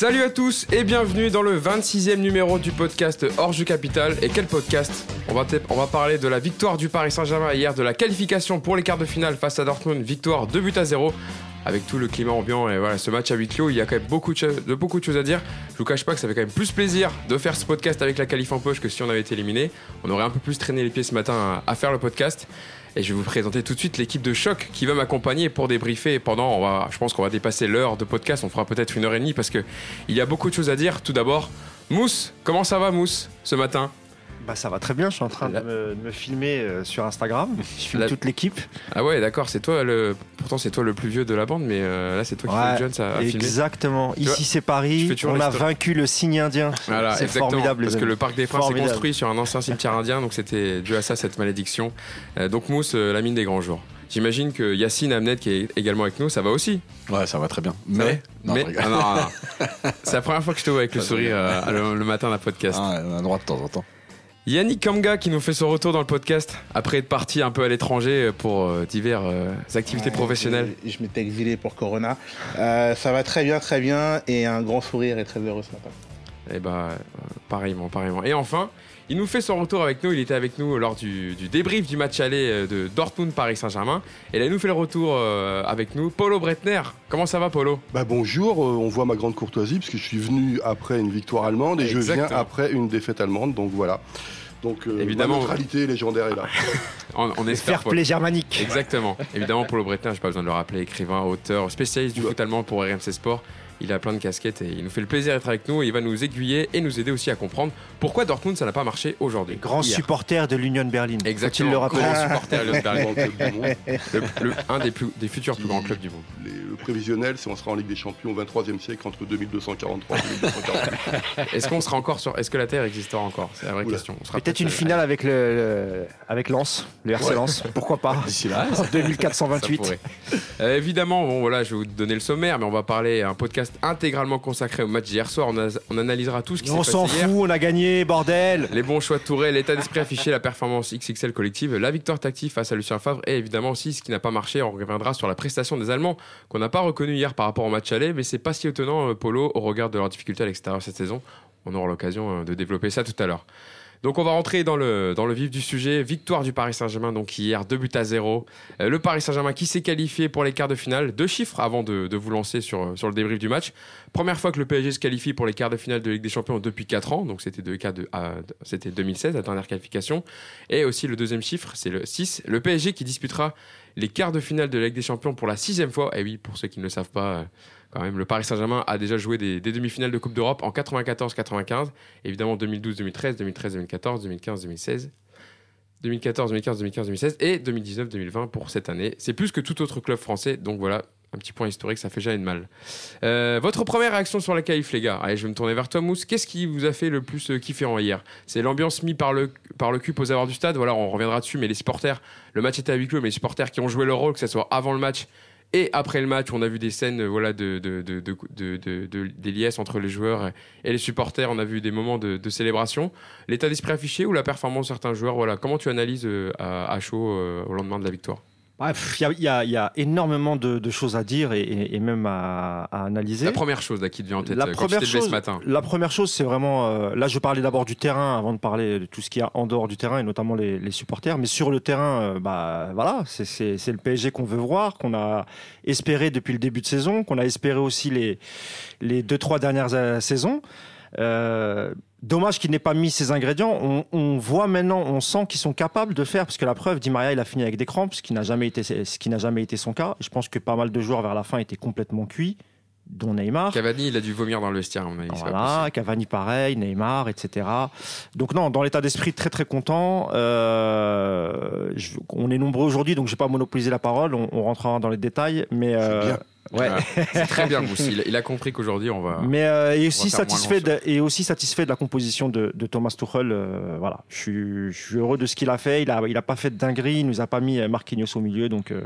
Salut à tous et bienvenue dans le 26e numéro du podcast Orge Capital. Et quel podcast on va, parler de la victoire du Paris Saint-Germain hier, de la qualification pour les quarts de finale face à Dortmund, victoire 2 buts à 0. Avec tout le climat ambiant et voilà, ce match à huis clos, il y a quand même beaucoup de, beaucoup de choses à dire. Je vous cache pas que ça fait quand même plus plaisir de faire ce podcast avec la qualif en poche que si on avait été éliminé. On aurait un peu plus traîné les pieds ce matin à, faire le podcast. Et je vais vous présenter tout de suite l'équipe de choc qui va m'accompagner pour débriefer pendant, on va, je pense qu'on va dépasser l'heure de podcast, on fera peut-être une heure et demie parce qu'il y a beaucoup de choses à dire. Tout d'abord, Mousse, comment ça va Mousse ce matin? Bah, ça va très bien, je suis en train de me, filmer euh, sur Instagram. Je filme toute l'équipe. Ah ouais, d'accord, c'est toi le. Pourtant, c'est toi le plus vieux de la bande, mais euh, là, c'est toi qui es le jeune, ça a Exactement. Ici, c'est Paris. On a vaincu le signe indien. c'est formidable. Parce que le Parc des Princes est construit sur un ancien cimetière indien, donc c'était dû à ça, cette malédiction. Euh, donc, Mousse, la mine des grands jours. J'imagine que Yacine Amnet, qui est également avec nous, ça va aussi. Ouais, ça va très bien. Mais, mais ah, c'est la première fois que je te vois avec le sourire le, matin d'un podcast. Ah, on a le droit de temps en temps. Yannick Kamga qui nous fait son retour dans le podcast après être parti un peu à l'étranger pour euh, diverses euh, activités professionnelles. Je, m'étais exilé pour Corona. Euh, ça va très bien, très bien et un grand sourire et très heureux ce matin. Et eh bah, pareillement, pareillement. Et enfin, il nous fait son retour avec nous. Il était avec nous lors du, débrief du match aller de Dortmund-Paris Saint-Germain. Et là, il nous fait le retour avec nous. Polo Bretner. Comment ça va, Polo? Bah Bonjour. on voit ma grande courtoisie puisque je suis venu après une victoire allemande et je viens après une défaite allemande. Donc voilà. Donc euh, évidemment, la neutralité légendaire est là. on, on espère. Fair play germanique. Exactement. évidemment, pour le Breton, j'ai pas besoin de le rappeler, écrivain, auteur, spécialiste du foot allemand pour RMC Sport. Il a plein de casquettes et il nous fait le plaisir d'être avec nous et il va nous aiguiller et nous aider aussi à comprendre pourquoi Dortmund ça n'a pas marché aujourd'hui. Grand supporter de l'Union Berlin. Exactement. Le Grand supporter de Berlin. le, un des, plus, des futurs plus grands clubs du monde. le prévisionnel, c'est on sera en Ligue des Champions au 23e siècle entre 2243 et 2240. Est-ce qu'on sera encore sur Est-ce que la Terre existera encore? C'est la vraie question. Peut-être une finale avec le, avec Lens, le RC Lens. Pourquoi pas? D'ici là. 2428. Euh, évidemment, bon voilà, je vais vous donner le sommaire, mais on va parler un podcast intégralement consacré au match d'hier soir. On, analysera tout ce qui s'est passé. On s'en fout, on a gagné, bordel Les bons choix de Touré, l'état d'esprit affiché, la performance XXL collective, la victoire tactique face à Lucien Favre et évidemment aussi ce qui n'a pas marché. On reviendra sur la prestation des Allemands qu'on n'a pas reconnu hier par rapport au match aller, mais c'est pas si étonnant, euh, Polo, au regard de leurs difficultés à l'extérieur cette saison. On aura l'occasion euh, de développer ça tout à l'heure. Donc on va rentrer dans le, dans le vif du sujet. Victoire du Paris Saint-Germain, donc hier, 2 buts à 0. Euh, le Paris Saint-Germain qui s'est qualifié pour les quarts de finale. Deux chiffres avant de, de, vous lancer sur, sur le débrief du match. Première fois que le PSG se qualifie pour les quarts de finale de Ligue des Champions depuis 4 ans. Donc c'était de, de, c'était 2016, la dernière qualification. Et aussi le deuxième chiffre, c'est le 6. Le PSG qui disputera les quarts de finale de Ligue des Champions pour la sixième fois. Et oui, pour ceux qui ne le savent pas, quand même, le Paris Saint-Germain a déjà joué des, demi-finales de Coupe d'Europe en 94-95, évidemment 2012-2013, 2013-2014, 2015-2016. 2014, 2015, 2015, 2016 et 2019, 2020 pour cette année. C'est plus que tout autre club français, donc voilà, un petit point historique, ça fait jamais de mal. Euh, votre première réaction sur la qualif, les gars Allez, je vais me tourner vers toi, Mousse. Qu'est-ce qui vous a fait le plus euh, kiffer en hier C'est l'ambiance mise par le, par le cul aux abords du stade. Voilà, on reviendra dessus, mais les supporters, le match était à huis clos, mais les supporters qui ont joué leur rôle, que ce soit avant le match et après le match, on a vu des scènes voilà, de, de, de, de, des liesses entre les joueurs et les supporters. On a vu des moments de, célébration. L'état d'esprit affiché ou la performance de certains joueurs, voilà. comment tu analyses euh, à, chaud euh, au lendemain de la victoire? Il y, y, a énormément de, choses à dire et, même à, analyser. La première chose là, qui te vient en tête la euh, première chose, ce matin La première chose, c'est vraiment. Euh, là, je parlais d'abord du terrain avant de parler de tout ce qu'il y a en dehors du terrain et notamment les, supporters. Mais sur le terrain, euh, bah, voilà, c'est le PSG qu'on veut voir, qu'on a espéré depuis le début de saison, qu'on a espéré aussi les, les deux, trois dernières saisons. Euh, dommage qu'il n'ait pas mis ces ingrédients. On, voit maintenant, on sent qu'ils sont capables de faire, parce que la preuve, Di Maria, il a fini avec des crampes, ce qui n'a jamais été, ce qui n'a jamais été son cas. Je pense que pas mal de joueurs vers la fin étaient complètement cuits dont Neymar. Cavani, il a dû vomir dans le vestiaire, Voilà, Cavani pareil, Neymar, etc. Donc non, dans l'état d'esprit, très très content. Euh, on est nombreux aujourd'hui, donc je vais pas monopoliser la parole. On, rentrera dans les détails, mais euh, Ouais, c'est très bien, Il, a compris qu'aujourd'hui, on va. Mais euh, et aussi satisfait de, et aussi satisfait de la composition de, Thomas Tuchel. Euh, voilà, je suis, je suis, heureux de ce qu'il a fait. Il a, il a pas fait de dinguerie. Il nous a pas mis Marquinhos au milieu, donc. Euh,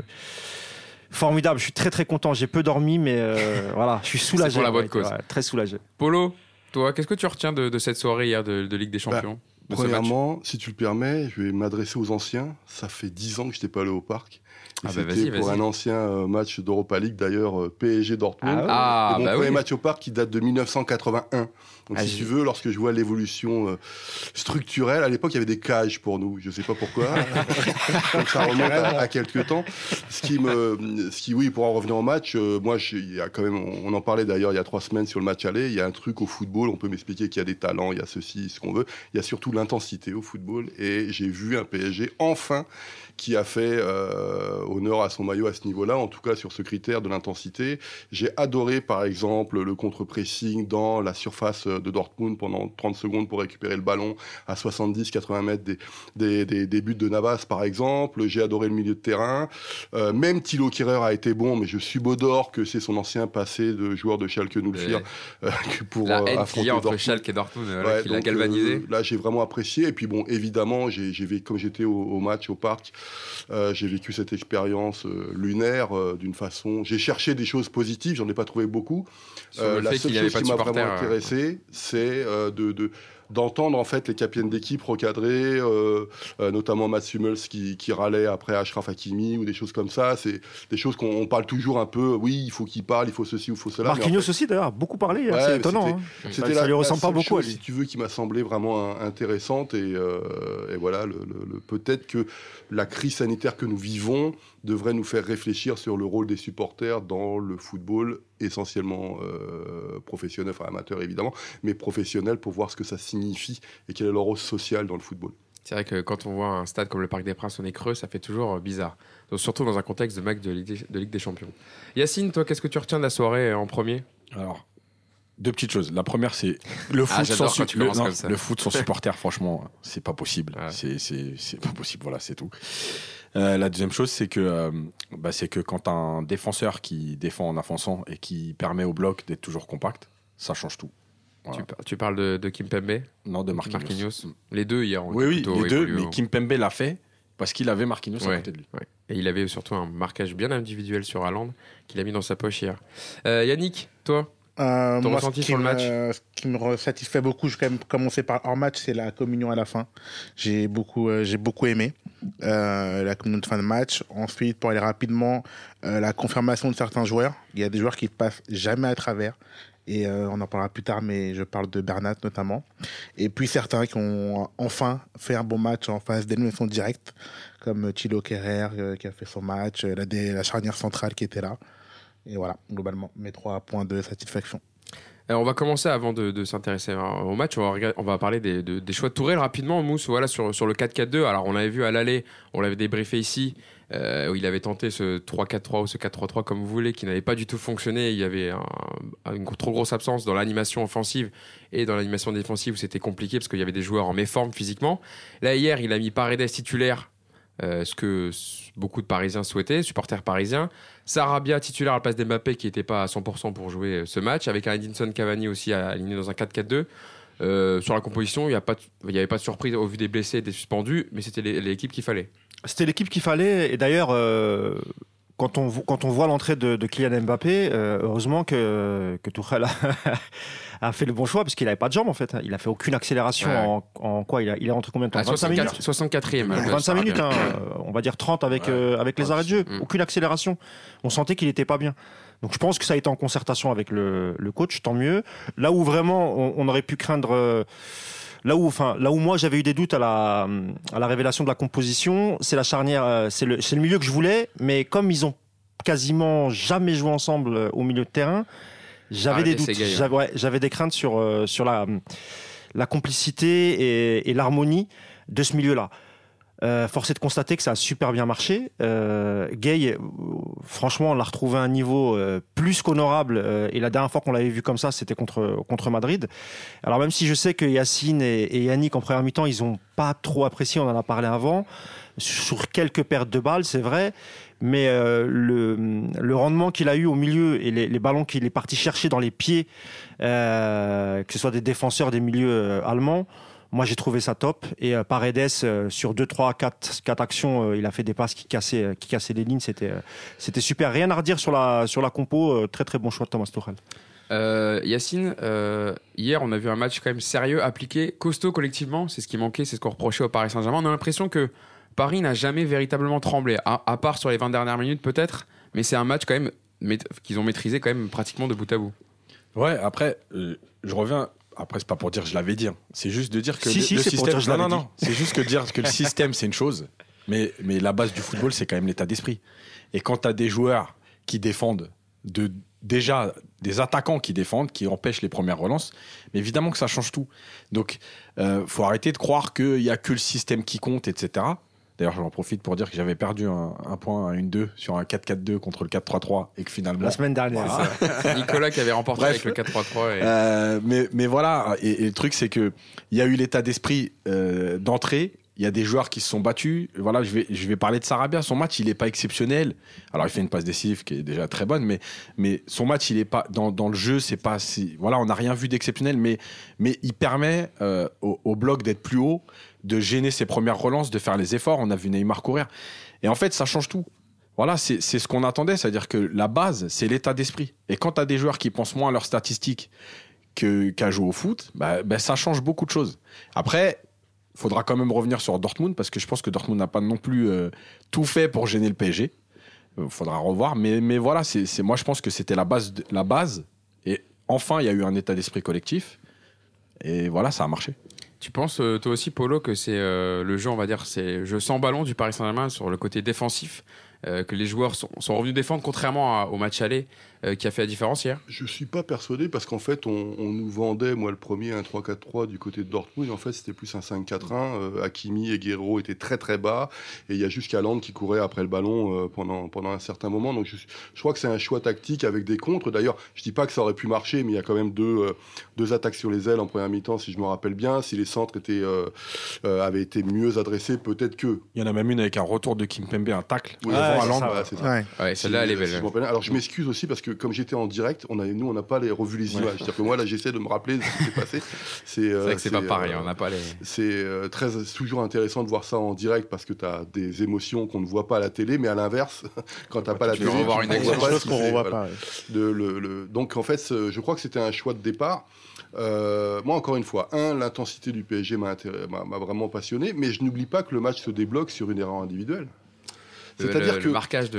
formidable, je suis très très content. J'ai peu dormi, mais voilà, je suis soulagé. pour la bonne cause. très soulagé. Polo, toi, qu'est-ce que tu retiens de, cette soirée hier de, Ligue des bah, Champions Premièrement, si tu le permets, je vais m'adresser aux anciens. Ça fait 10 ans que je n'étais pas allé au parc. Ah bah C'était pour un ancien euh, match d'Europa League, d'ailleurs, euh, PSG Dortmund. Ah, mon bah premier match au parc qui date de 1981. Donc, si tu veux, lorsque je vois l'évolution euh, structurelle, à l'époque, il y avait des cages pour nous. Je ne sais pas pourquoi. Donc, ça remonte à, quelques temps. Ce qui me, ce qui, oui, pour en revenir au match, moi, il y a quand même, on, en parlait d'ailleurs il y a trois semaines sur le match aller. Il y a un truc au football. On peut m'expliquer qu'il y a des talents, il y a ceci, ce qu'on veut. Il y a surtout l'intensité au football. Et j'ai vu un PSG enfin qui a fait euh, honneur à son maillot à ce niveau-là, en tout cas sur ce critère de l'intensité. J'ai adoré par exemple le contre-pressing dans la surface de Dortmund pendant 30 secondes pour récupérer le ballon à 70-80 mètres des, des, des, buts de Navas par exemple. J'ai adoré le milieu de terrain. Euh, même Thilo Kehrer a été bon, mais je suis subodore que c'est son ancien passé de joueur de Schalke nous le euh, pour la haine affronter entre Dortmund. Schalke et Dortmund, voilà, qui l'a galvanisé. là j'ai vraiment apprécié et puis bon évidemment j'ai comme j'étais au, au, match au parc euh, j'ai vécu cette expérience euh, lunaire euh, d'une façon. J'ai cherché des choses positives, j'en ai pas trouvé beaucoup. la seule chose qui m'a vraiment intéressé, c'est de, de d'entendre en fait les capitaines d'équipe recadrer, euh, euh, notamment Mats Hummels qui, qui, râlait après Ashraf Hakimi ou des choses comme ça. C'est des choses qu'on parle toujours un peu. Oui, il faut qu'il parle, il faut ceci ou il faut cela. Marquinhos aussi d'ailleurs, beaucoup parlé. Hein, c'est étonnant. Hein. Ça, la, lui ressemble pas beaucoup. si tu veux, qui m'a semblé vraiment intéressante et, euh, et voilà, le, le, peut-être que la crise sanitaire que nous vivons devrait nous faire réfléchir sur le rôle des supporters dans le football essentiellement euh, professionnel, enfin amateur évidemment, mais professionnel pour voir ce que ça signifie et quel est leur rôle social dans le football. C'est vrai que quand on voit un stade comme le Parc des Princes, on est creux, ça fait toujours euh, bizarre. surtout dans un contexte de match de Ligue, des, Champions. Yacine, toi, qu'est-ce que tu retiens de la soirée en premier? Alors, deux petites choses. La première, c'est le ah, foot sans le, le, foot sans supporter. franchement, c'est pas possible. C'est pas possible. Voilà, c'est tout. Euh, la deuxième chose, c'est que, euh, bah, c'est que quand un défenseur qui défend en avançant et qui permet au bloc d'être toujours compact, ça change tout. Tu, parles de, de Kim Pembe? Non, de Marquinhos. Les deux hier. Oui, oui, les deux. Mais Kim Pembe l'a fait parce qu'il avait Marquinhos à côté de lui. Et il avait surtout un marquage bien individuel sur Haaland qu'il a mis dans sa poche hier. Euh, Yannick, toi euh, moi, ce qui, me, ce qui me satisfait beaucoup, je vais quand même commencer par hors match, c'est la communion à la fin. J'ai beaucoup, euh, j'ai beaucoup aimé euh, la communion de fin de match. Ensuite, pour aller rapidement, euh, la confirmation de certains joueurs. Il y a des joueurs qui passent jamais à travers. Et euh, on en parlera plus tard, mais je parle de Bernat notamment. Et puis certains qui ont enfin fait un bon match en phase d'élimination directe, comme Thilo Kerrer qui a fait son match, la, la charnière centrale qui était là. Et voilà, globalement, mes trois points de satisfaction. Alors on va commencer avant de, s'intéresser au match. On va, on va parler des, des, choix de Tourelle rapidement, Mousse. Voilà, sur, sur le 4-4-2. Alors on l'avait vu à l'aller, on l'avait débriefé ici, euh, où il avait tenté ce 3-4-3 ou ce 4-3-3 comme vous voulez, qui n'avait pas du tout fonctionné. Il y avait une trop grosse absence dans l'animation offensive et dans l'animation défensive où c'était compliqué parce qu'il y avait des joueurs en méforme physiquement. Là hier, il a mis Paredes titulaire euh, ce que beaucoup de Parisiens souhaitaient, supporters parisiens. Sarabia titulaire à la place d'Mbappé qui n'était pas à 100% pour jouer euh, ce match, avec un Edinson Cavani aussi aligné dans un 4-4-2. Euh, sur la composition, il n'y avait pas de surprise au vu des blessés et des suspendus, mais c'était l'équipe qu'il fallait. C'était l'équipe qu'il fallait, et d'ailleurs, quand, on, voit l'entrée de, Kylian Mbappé, heureusement que, que Tuchel a, a fait le bon choix parce qu'il n'avait pas de jambes en fait. Il a fait aucune accélération en, quoi il, a, il est entre combien de temps? 25 minutes? 64e. 25 minutes, hein, on va dire 30 avec, euh, avec les arrêts de jeu. Aucune accélération. On sentait qu'il n'était pas bien. Donc je pense que ça a été en concertation avec le, le coach, tant mieux. Là où vraiment on, aurait pu craindre. Euh, là où, enfin, là où moi j'avais eu des doutes à la, à la révélation de la composition, c'est la charnière, euh, c'est le, le milieu que je voulais, mais comme ils ont quasiment jamais joué ensemble au milieu de terrain, j'avais des doutes, j'avais des craintes sur, euh, sur la, la complicité et, l'harmonie de ce milieu-là. Euh, force est de constater que ça a super bien marché. Euh, Gay, franchement, on l'a retrouvé à un niveau euh, plus qu'honorable. et la dernière fois qu'on l'avait vu comme ça, c'était contre contre Madrid. Alors même si je sais que Yacine et, et Yannick en première mi-temps, ils ont pas trop apprécié. On en a parlé avant sur quelques pertes de balles, c'est vrai mais euh, le, rendement qu'il a eu au milieu et les, ballons qu'il est parti chercher dans les pieds, euh, que ce soit des défenseurs des milieux euh, allemands, moi j'ai trouvé ça top. Et euh, Paredes, sur 2, 3, 4, 4 actions, il a fait des passes qui cassaient, qui cassaient les lignes. C'était, c'était super. Rien à redire sur la, sur la compo. très très bon choix de Thomas Tuchel. Yacine, hier on a vu un match quand même sérieux, appliqué, costaud collectivement, c'est ce qui manquait, c'est ce qu'on reprochait au Paris Saint-Germain. On a l'impression que Paris n'a jamais véritablement tremblé, à, part sur les 20 dernières minutes peut-être, mais c'est un match quand même qu'ils ont maîtrisé quand même pratiquement de bout à bout. Ouais, après, euh, je reviens. Après, c'est pas pour dire je l'avais dit. Hein. C'est juste de dire que si, le, si, système. non, non, non. c'est juste que dire que le système c'est une chose, mais mais la base du football c'est quand même l'état d'esprit. Et quand tu as des joueurs qui défendent de déjà des attaquants qui défendent, qui empêchent les premières relances, mais évidemment que ça change tout. Donc, euh, faut arrêter de croire qu'il n'y a que le système qui compte, etc. D'ailleurs, j'en profite pour dire que j'avais perdu un, point à 1-2 sur un 4-4-2 contre le 4-3-3 et que finalement. La semaine dernière. Nicolas qui avait remporté avec le 4-3-3. Euh, mais, mais voilà, et, le truc, c'est qu'il y a eu l'état d'esprit euh, d'entrée il y a des joueurs qui se sont battus. Voilà, je vais, je vais parler de Sarabia. Son match, il n'est pas exceptionnel. Alors, il fait une passe décisive qui est déjà très bonne, mais, mais son match, il est pas dans, dans le jeu, c'est pas si, voilà, on n'a rien vu d'exceptionnel, mais, mais il permet euh, au, bloc d'être plus haut, de gêner ses premières relances, de faire les efforts. On a vu Neymar courir. Et en fait, ça change tout. Voilà, c'est ce qu'on attendait, c'est-à-dire que la base, c'est l'état d'esprit. Et quand tu as des joueurs qui pensent moins à leurs statistiques qu'à jouer au foot, bah, bah, ça change beaucoup de choses. Après, faudra quand même revenir sur Dortmund parce que je pense que Dortmund n'a pas non plus euh, tout fait pour gêner le PSG. Euh, faudra revoir, mais, mais voilà, c'est moi je pense que c'était la base, la base. Et enfin, il y a eu un état d'esprit collectif. Et voilà, ça a marché. Tu penses, euh, toi aussi, Polo, que c'est le jeu, on va dire, c'est jeu sans ballon du Paris Saint-Germain sur le côté défensif, que les joueurs sont, revenus défendre, contrairement au match aller euh, qui a fait la différence hier? Je ne suis pas persuadé parce qu'en fait, on, nous vendait, moi le premier, un 3-4-3 du côté de Dortmund. En fait, c'était plus un 5-4-1. Euh, Hakimi et Guerrero étaient très très bas et il y a juste Land qui courait après le ballon euh, pendant, pendant un certain moment. Donc je, je crois que c'est un choix tactique avec des contres. D'ailleurs, je dis pas que ça aurait pu marcher, mais il y a quand même deux, deux attaques sur les ailes en première mi-temps, si je me rappelle bien. Si les centres étaient, avaient été mieux adressés, peut-être que. Il y en a même une avec un retour de Kimpembe, un tacle. Oui, celle-là, elle est belle. Alors je m'excuse aussi parce que comme j'étais en direct, on a, nous, on n'a pas les revu les images. C'est-à-dire que moi, là, j'essaie de me rappeler ce qui s'est passé. C'est euh, vrai que c'est pas pareil, euh, on n'a pas les. C'est euh, très, toujours intéressant de voir ça en direct parce que tu as des émotions qu'on ne voit pas à la télé, mais à l'inverse, quand tu n'as pas la télé, tu une voit pas ce qu'on ne voit pas. De, le, donc, en fait, je crois que c'était un choix de départ. moi, encore une fois, un, l'intensité du PSG m'a vraiment passionné, mais je n'oublie pas que le match se débloque sur une erreur individuelle. C'est-à-dire que,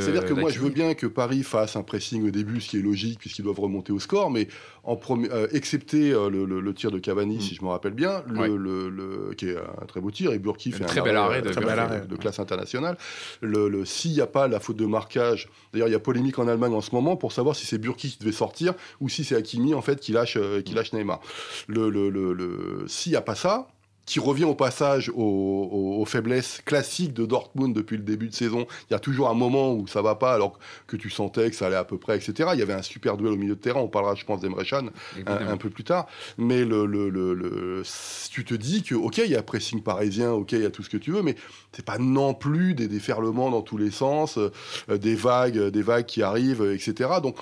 c'est-à-dire que moi, je veux bien que Paris fasse un pressing au début, ce qui est logique puisqu'ils doivent remonter au score, mais en premier, euh, excepté euh, le, tir de Cavani, mm. si je me rappelle bien, le, qui est un très beau tir, et Burki fait un très bel arrêt, de, classe internationale. Le, s'il n'y a pas la faute de marquage, d'ailleurs, il y a polémique en Allemagne en ce moment pour savoir si c'est Burki qui devait sortir ou si c'est Hakimi en fait qui lâche, euh, qui lâche Neymar. Le, s'il n'y a pas ça, qui revient au passage aux, faiblesses classiques de Dortmund depuis le début de saison. Il y a toujours un moment où ça va pas, alors que tu sentais que ça allait à peu près, etc. Il y avait un super duel au milieu de terrain. On parlera, je pense, d'Emre Can un, peu plus tard. Mais le, le, le, tu te dis que, ok, il y a pressing parisien, ok, il y a tout ce que tu veux, mais c'est pas non plus des déferlements dans tous les sens, euh, des vagues, des vagues qui arrivent, etc. Donc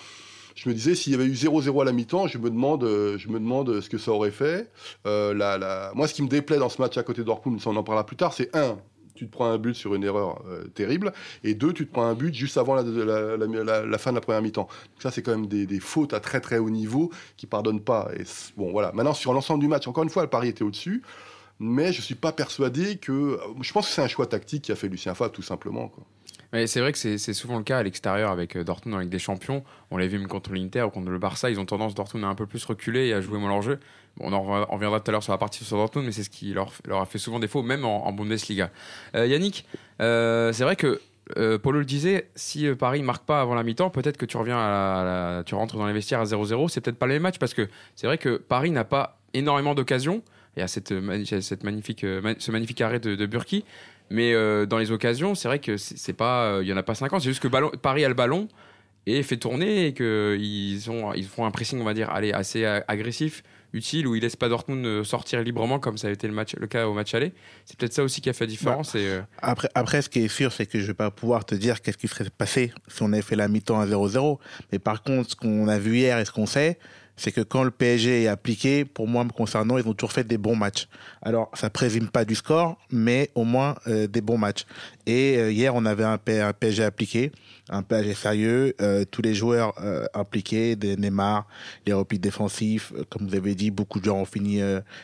je me disais, s'il y avait eu 0-0 à la mi-temps, je me demande, euh, je me demande ce que ça aurait fait. Euh, la, Moi, ce qui me déplaît dans ce match à côté de Dortmund, on en parlera plus tard, c'est un, tu te prends un but sur une erreur euh, terrible, et deux, tu te prends un but juste avant la, fin de la première mi-temps. ça, c'est quand même des, fautes à très très haut niveau qui pardonnent pas. Et bon, voilà. Maintenant, sur l'ensemble du match, encore une fois, le pari était au-dessus, mais je suis pas persuadé que. Je pense que c'est un choix tactique qui a fait Lucien Favre, tout simplement. C'est vrai que c'est souvent le cas à l'extérieur avec euh, Dortmund, avec des champions. On l'a vu même contre l'Inter ou contre le Barça. Ils ont tendance, Dortmund, à un peu plus reculer et à jouer moins leur jeu. on en reviendra tout à l'heure sur la partie sur Dortmund, mais c'est ce qui leur, a fait souvent défaut, même en, Bundesliga. Euh, Yannick, euh, c'est vrai que Paulo le disait, si Paris marque pas avant la mi-temps, peut-être que tu reviens à tu rentres dans les vestiaires à 0-0. C'est peut-être pas le même match parce que c'est vrai que Paris n'a pas énormément d'occasions. Il y a cette magnifique, ce magnifique arrêt de, de Burki. Mais euh, dans les occasions, c'est vrai que c'est pas, euh, il y en a pas 50. C'est juste que Paris a le ballon et fait tourner et qu'ils ont, ils font un pressing, on va dire, allez, assez agressif, utile, où ils laissent pas Dortmund euh, sortir librement comme ça a été le, match, le cas au match aller. C'est peut-être ça aussi qui a fait la différence. Bah, et, après, après, ce qui est sûr, c'est que je vais pas pouvoir te dire qu'est-ce qui serait passé si on avait fait la mi-temps à 0-0. Mais par contre, ce qu'on a vu hier et ce qu'on sait, c'est que quand le PSG est appliqué, pour moi me concernant, ils ont toujours fait des bons matchs. Alors, ça présume pas du score, mais au moins euh, des bons matchs. Et euh, hier, on avait un, PSG appliqué, un PSG sérieux, euh, tous les joueurs impliqués, des Neymar, les replis défensifs, comme vous avez dit, beaucoup de joueurs ont fini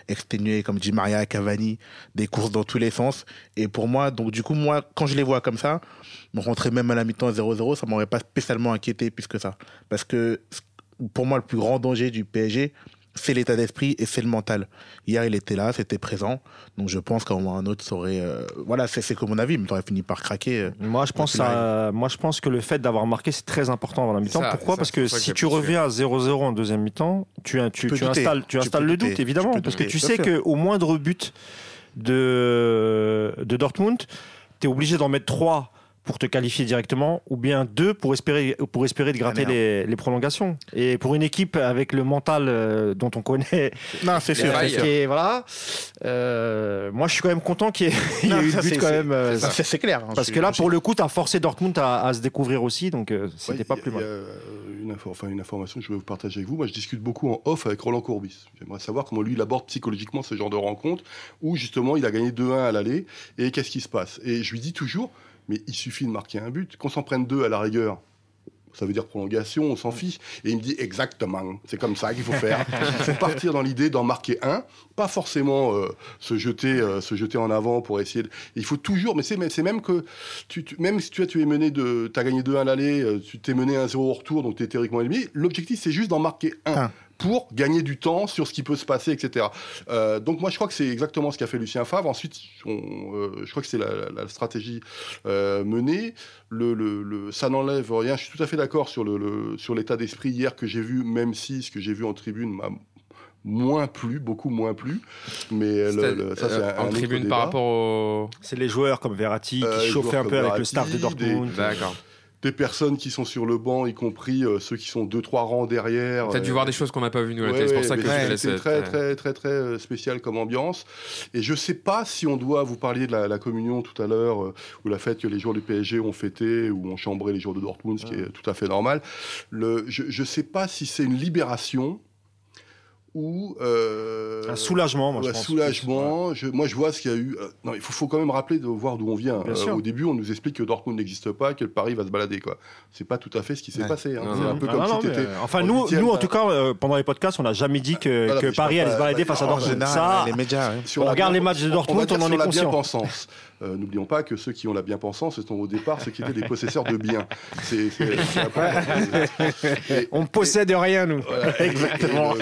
exténués, comme Di Maria, Cavani, des courses dans tous les sens. Et pour moi, donc du coup, moi, quand je les vois comme ça, me rentrer même à la mi-temps 0-0, ça m'aurait pas spécialement inquiété plus que ça. Parce que pour moi, le plus grand danger du PSG, c'est l'état d'esprit et c'est le mental. Hier, il était là, c'était présent. Donc, je pense qu'à un moment un autre, saurait. Euh, voilà, c'est que mon avis, mais aurait fini par craquer. Euh, moi, je pense, moi, je pense que le fait d'avoir marqué, c'est très important dans la mi-temps. Pourquoi? Parce que si tu reviens à 0-0 en deuxième mi-temps, tu, tu, tu installes, tu installes le doute, évidemment. Parce que tu sais qu'au moindre but de, de Dortmund, tu es obligé d'en mettre 3 pour te qualifier directement, ou bien deux pour espérer, pour espérer de gratter ah, les, les, prolongations. Et pour une équipe avec le mental euh, dont on connaît, non, c'est sûr. Et voilà, euh, moi je suis quand même content qu'il y, ait, eu le but quand même. Euh, c'est clair. Hein, parce que là, pour le coup, tu as forcé Dortmund à, se découvrir aussi, donc c'était pas plus mal. Une, enfin, une information que je vais vous partager avec vous. Moi, je discute beaucoup en off avec Roland Courbis. J'aimerais savoir comment lui il aborde psychologiquement ce genre de rencontre où justement il a gagné 2-1 à l'aller et qu'est-ce qui se passe. Et je lui dis toujours mais il suffit de marquer un but. Qu'on s'en prenne deux à la rigueur, ça veut dire prolongation, on s'en fiche. Et il me dit exactement, c'est comme ça qu'il faut faire. Il faut partir dans l'idée d'en marquer un, pas forcément euh, se jeter, euh, se jeter en avant pour essayer. Il faut toujours, mais c'est même que même si tu as tu es mené de, gagné 2-1 à l'aller, euh, tu t'es mené 1-0 au retour, donc tu es théoriquement éliminé. L'objectif c'est juste d'en marquer un pour gagner du temps sur ce qui peut se passer, etc. Euh, donc moi, je crois que c'est exactement ce qu'a fait Lucien Favre. Ensuite, euh, je crois que c'est la, stratégie euh, menée. Le, le, ça n'enlève rien. Je suis tout à fait d'accord sur le, sur l'état d'esprit hier que j'ai vu, même si ce que j'ai vu en tribune m'a moins plu, beaucoup moins plu. Mais ça, c'est en tribune par rapport au. C'est les joueurs comme Verratti qui chauffaient un peu avec le staff de Dortmund. D'accord des personnes qui sont sur le banc, y compris euh, ceux qui sont deux trois rangs derrière. T'as dû voir des choses qu'on n'a pas vues nous. c'est pour ça que c'est très, très très très euh, spécial comme ambiance. Et je sais pas si on doit vous parler de la, communion tout à l'heure euh, ou la fête que les joueurs du PSG ont fêté ou ont chambré les joueurs de Dortmund, ce qui est tout à fait normal. Le, je ne sais pas si c'est une libération ou euh, un soulagement. Moi, je pense soulagement. Je, moi, je vois ce qu'il y a eu. Euh, non, il faut, faut, quand même rappeler de voir d'où on vient. Euh, au début, on nous explique que Dortmund n'existe pas, que le Paris va se balader. Quoi. C'est pas tout à fait ce qui s'est passé. Hein. C'est un peu comme si étais Enfin, nous, nous, en tout cas, pendant les podcasts, on n'a jamais dit que, que Paris allait se balader face à Dortmund. Ça, les médias. On, regarde les matchs de Dortmund, on, en est conscient. Euh, n'oublions pas que ceux qui ont la bien-pensance, ce sont au départ ceux qui étaient des possesseurs de biens. On possède rien, nous. Exactement.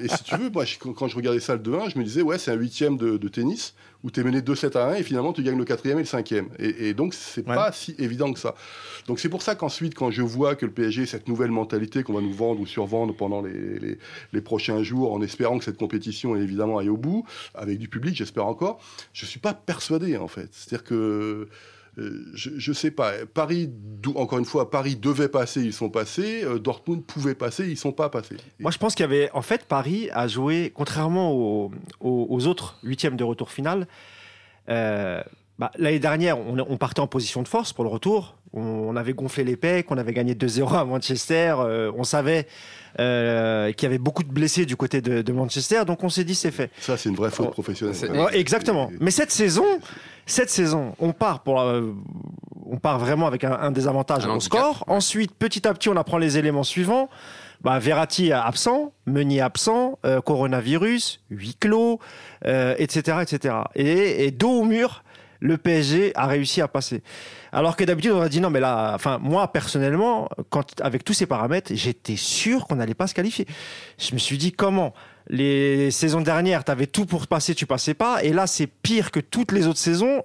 Et, si tu veux, moi, quand je regardais ça le 2-1, je me disais, ouais, c'est un huitième de, de tennis où tu es mené 2-7 à 1 et finalement tu gagnes le quatrième et le cinquième. Et, et donc c'est pas si évident que ça. Donc c'est pour ça qu'ensuite quand je vois que le PSG, cette nouvelle mentalité qu'on va nous vendre ou survendre pendant les, les, les, prochains jours, en espérant que cette compétition évidemment aille au bout, avec du public j'espère encore, je suis pas persuadé en fait. C'est-à-dire que je ne sais pas. Paris, encore une fois, Paris devait passer, ils sont passés. Euh, Dortmund pouvait passer, ils ne sont pas passés. Moi, je pense qu'il y avait. En fait, Paris a joué, contrairement aux, autres huitièmes de retour final. Euh, bah, l'année dernière, on, partait en position de force pour le retour. On, avait gonflé les on avait gagné 2-0 à Manchester. on savait qu'il y avait beaucoup de blessés du côté de, Manchester, donc on s'est dit c'est fait. Ça, c'est une vraie faute professionnelle. exactement. Mais cette saison, cette saison, on part pour, euh, on part vraiment avec un, désavantage au score. Ensuite, petit à petit, on apprend les éléments suivants. Bah, Verratti absent, Meunier absent, euh, coronavirus, huis clos, etc., euh, etc. Et, et dos au mur, le PSG a réussi à passer. Alors que d'habitude, on a dit non, mais là, enfin, moi, personnellement, quand, avec tous ces paramètres, j'étais sûr qu'on n'allait pas se qualifier. Je me suis dit comment? Les saisons dernières, tu avais tout pour passer, tu passais pas. Et là, c'est pire que toutes les autres saisons.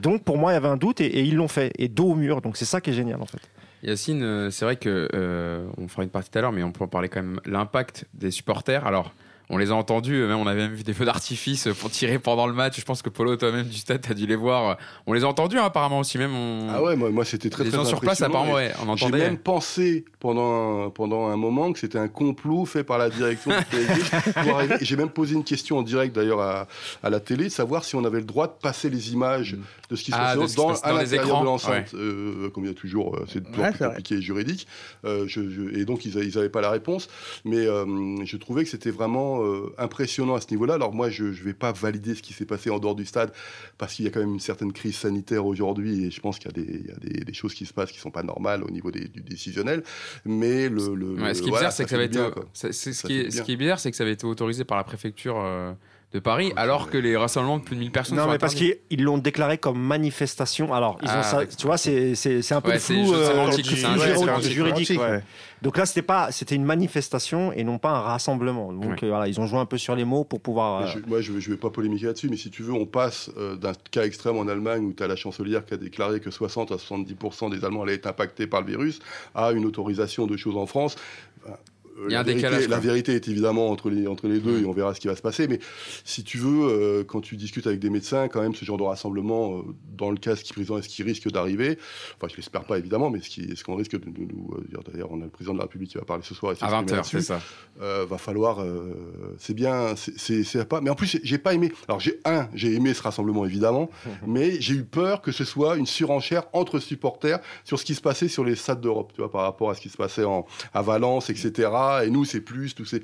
Donc, pour moi, il y avait un doute et, ils l'ont fait. Et dos au mur. Donc, c'est ça qui est génial, en fait. Yacine, euh, c'est vrai que euh, on fera une partie tout à l'heure, mais on peut en parler quand même. L'impact des supporters. Alors, on les a entendus, même on avait même vu des feux d'artifice pour tirer pendant le match. Je pense que Polo, toi-même du stade, t'as dû les voir. On les a entendus hein, apparemment aussi, même. Ah ouais, moi, moi c'était très les gens sur place apparemment, ouais, on entendait. J'ai même pensé pendant un, pendant un moment que c'était un complot fait par la direction du. J'ai même posé une question en direct d'ailleurs à, à, la télé, de savoir si on avait le droit de passer les images mm. de ce qui se ah, passe dans, à l'intérieur de l'enceinte. Euh, comme il y a toujours, euh, c'est toujours plus compliqué et juridique. Euh, je, et donc ils n'avaient pas la réponse, mais je trouvais que c'était vraiment euh, impressionnant à ce niveau-là. Alors moi, je ne vais pas valider ce qui s'est passé en dehors du stade, parce qu'il y a quand même une certaine crise sanitaire aujourd'hui, et je pense qu'il y a, des, choses qui se passent qui ne sont pas normales au niveau du décisionnel. Mais le... ce qui est bizarre, c'est que ça, va être... ce, qui est, bizarre, c'est que ça avait été autorisé par la préfecture... Euh, de Paris, alors que les rassemblements de plus de 1000 personnes. Non, mais parce qu'ils l'ont déclaré comme manifestation. Alors, ils ont ah, ça, tu vois, c'est un peu flou euh, juridique. Donc là, c'était pas, c'était une manifestation et non pas un rassemblement. Donc euh, voilà, ils ont joué un peu sur les mots pour pouvoir. Euh, moi, je, je vais pas polémiquer là-dessus, mais si tu veux, on passe d'un cas extrême en Allemagne où tu as la chancelière qui a déclaré que 60 à 70% des Allemands allaient être impactés par le virus, à une autorisation de choses en France la, vérité, la vérité est évidemment entre les, entre les deux et on verra ce qui va se passer. Mais si tu veux, euh, quand tu discutes avec des médecins, quand même, ce genre de rassemblement, euh, dans le cas ce qui, ce qui risque d'arriver, enfin, je l'espère pas évidemment, mais ce qu'on ce qu'on risque de, nous euh, dire, d'ailleurs, on a le président de la République qui va parler ce soir. à 20h, c'est ça. va falloir, c'est bien, c'est pas. Mais en plus, j'ai pas aimé. Alors, j'ai un, j'ai aimé ce rassemblement évidemment, mais j'ai eu peur que ce soit une surenchère entre supporters sur ce qui se passait sur les stades d'Europe, tu vois, par rapport à ce qui se passait en, à Valence, etc et nous c'est plus, nous c'est.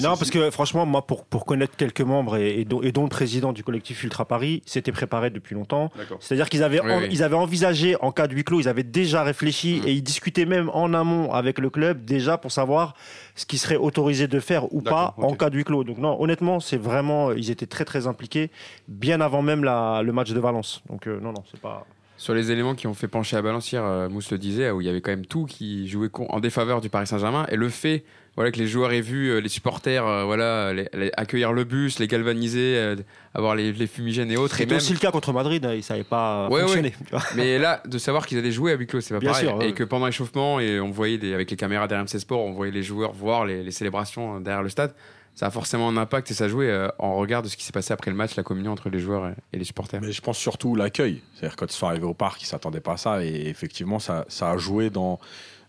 Non, parce que franchement, moi, pour, pour connaître quelques membres et, dont, et, dont, le président du collectif Ultra Paris, c'était préparé depuis longtemps. C'est-à-dire qu'ils avaient, ils avaient envisagé en cas de huis clos, ils avaient déjà réfléchi mmh. et ils discutaient même en amont avec le club déjà pour savoir ce qui serait autorisé de faire ou pas en cas de huis clos. Donc non, honnêtement, c'est vraiment, ils étaient très très impliqués bien avant même la, le match de Valence. Donc euh, non, non, c'est pas. Sur les éléments qui ont fait pencher à Balance hier, euh, Mousse le disait, où il y avait quand même tout qui jouait en défaveur du Paris Saint-Germain. Et le fait voilà, que les joueurs aient vu euh, les supporters euh, voilà, accueillir le bus, les galvaniser, euh, avoir les, fumigènes et autres. C'était aussi le cas contre Madrid, ils ne savaient pas fonctionner. Mais là, de savoir qu'ils allaient jouer à huis clos, c'est pas pareil. et que pendant l'échauffement, et on voyait avec les caméras d'RMC Sport, on voyait les joueurs voir les, célébrations derrière le stade ça a forcément un impact et ça jouait en regard de ce qui s'est passé après le match, la communion entre les joueurs et, les supporters. Mais je pense surtout l'accueil. C'est-à-dire quand ils sont arrivés au parc, ils ne s'attendaient pas à ça et effectivement, ça, a joué dans,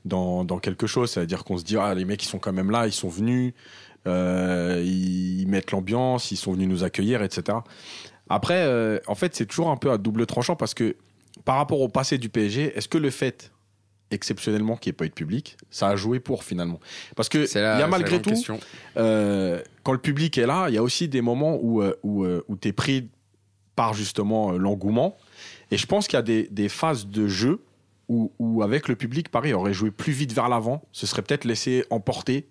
dans, quelque chose. C'est-à-dire qu'on se dit, ah, les mecs, ils sont quand même là, ils sont venus, euh, ils mettent l'ambiance, ils sont venus nous accueillir, etc. Après, euh, en fait, c'est toujours un peu à double tranchant parce que par rapport au passé du PSG, est-ce que le fait exceptionnellement qu'il n'y ait pas eu de public, ça a joué pour finalement Parce que il y a malgré tout, euh, quand le public est là, il y a aussi des moments où, où, où tu es pris par justement l'engouement. Et je pense qu'il y a des, des, phases de jeu où, avec le public, Paris aurait joué plus vite vers l'avant, se serait peut-être laissé emporter.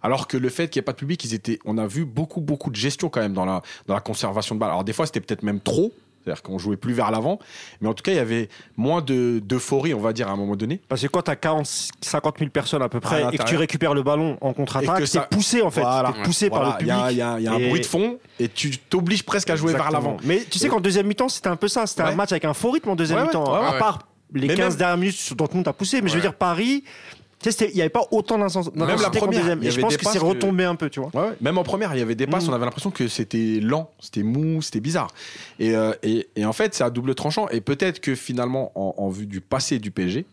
Alors que le fait qu'il n'y ait pas de public, ils étaient, on a vu beaucoup, beaucoup de gestion quand même dans la, dans la conservation de balles. Alors des fois, c'était peut-être même trop, c'est-à-dire qu'on jouait plus vers l'avant. Mais en tout cas, il y avait moins d'euphorie, on va dire, à un moment donné. Parce que quand tu as 40, 50 000 personnes à peu près et que tu récupères le ballon en contre-attaque, c'est poussé en fait. Voilà. poussé par le public. Il y a, un bruit de fond et tu t'obliges presque à jouer vers l'avant. Mais tu sais qu'en deuxième mi-temps, c'était un peu ça. C'était un match avec un faux rythme en deuxième mi-temps. À part les 15 dernières minutes sur Dortmund a poussé, mais je veux dire, Paris, il n'y avait pas autant d'intensité. Même la première, et je pense que c'est retombé un peu, tu vois. même en première, il y avait des passes, mm. on avait l'impression que c'était lent, c'était mou, c'était bizarre. Euh, et, et, en fait, c'est à double tranchant. Et peut-être que finalement, en, vue du passé du PSG,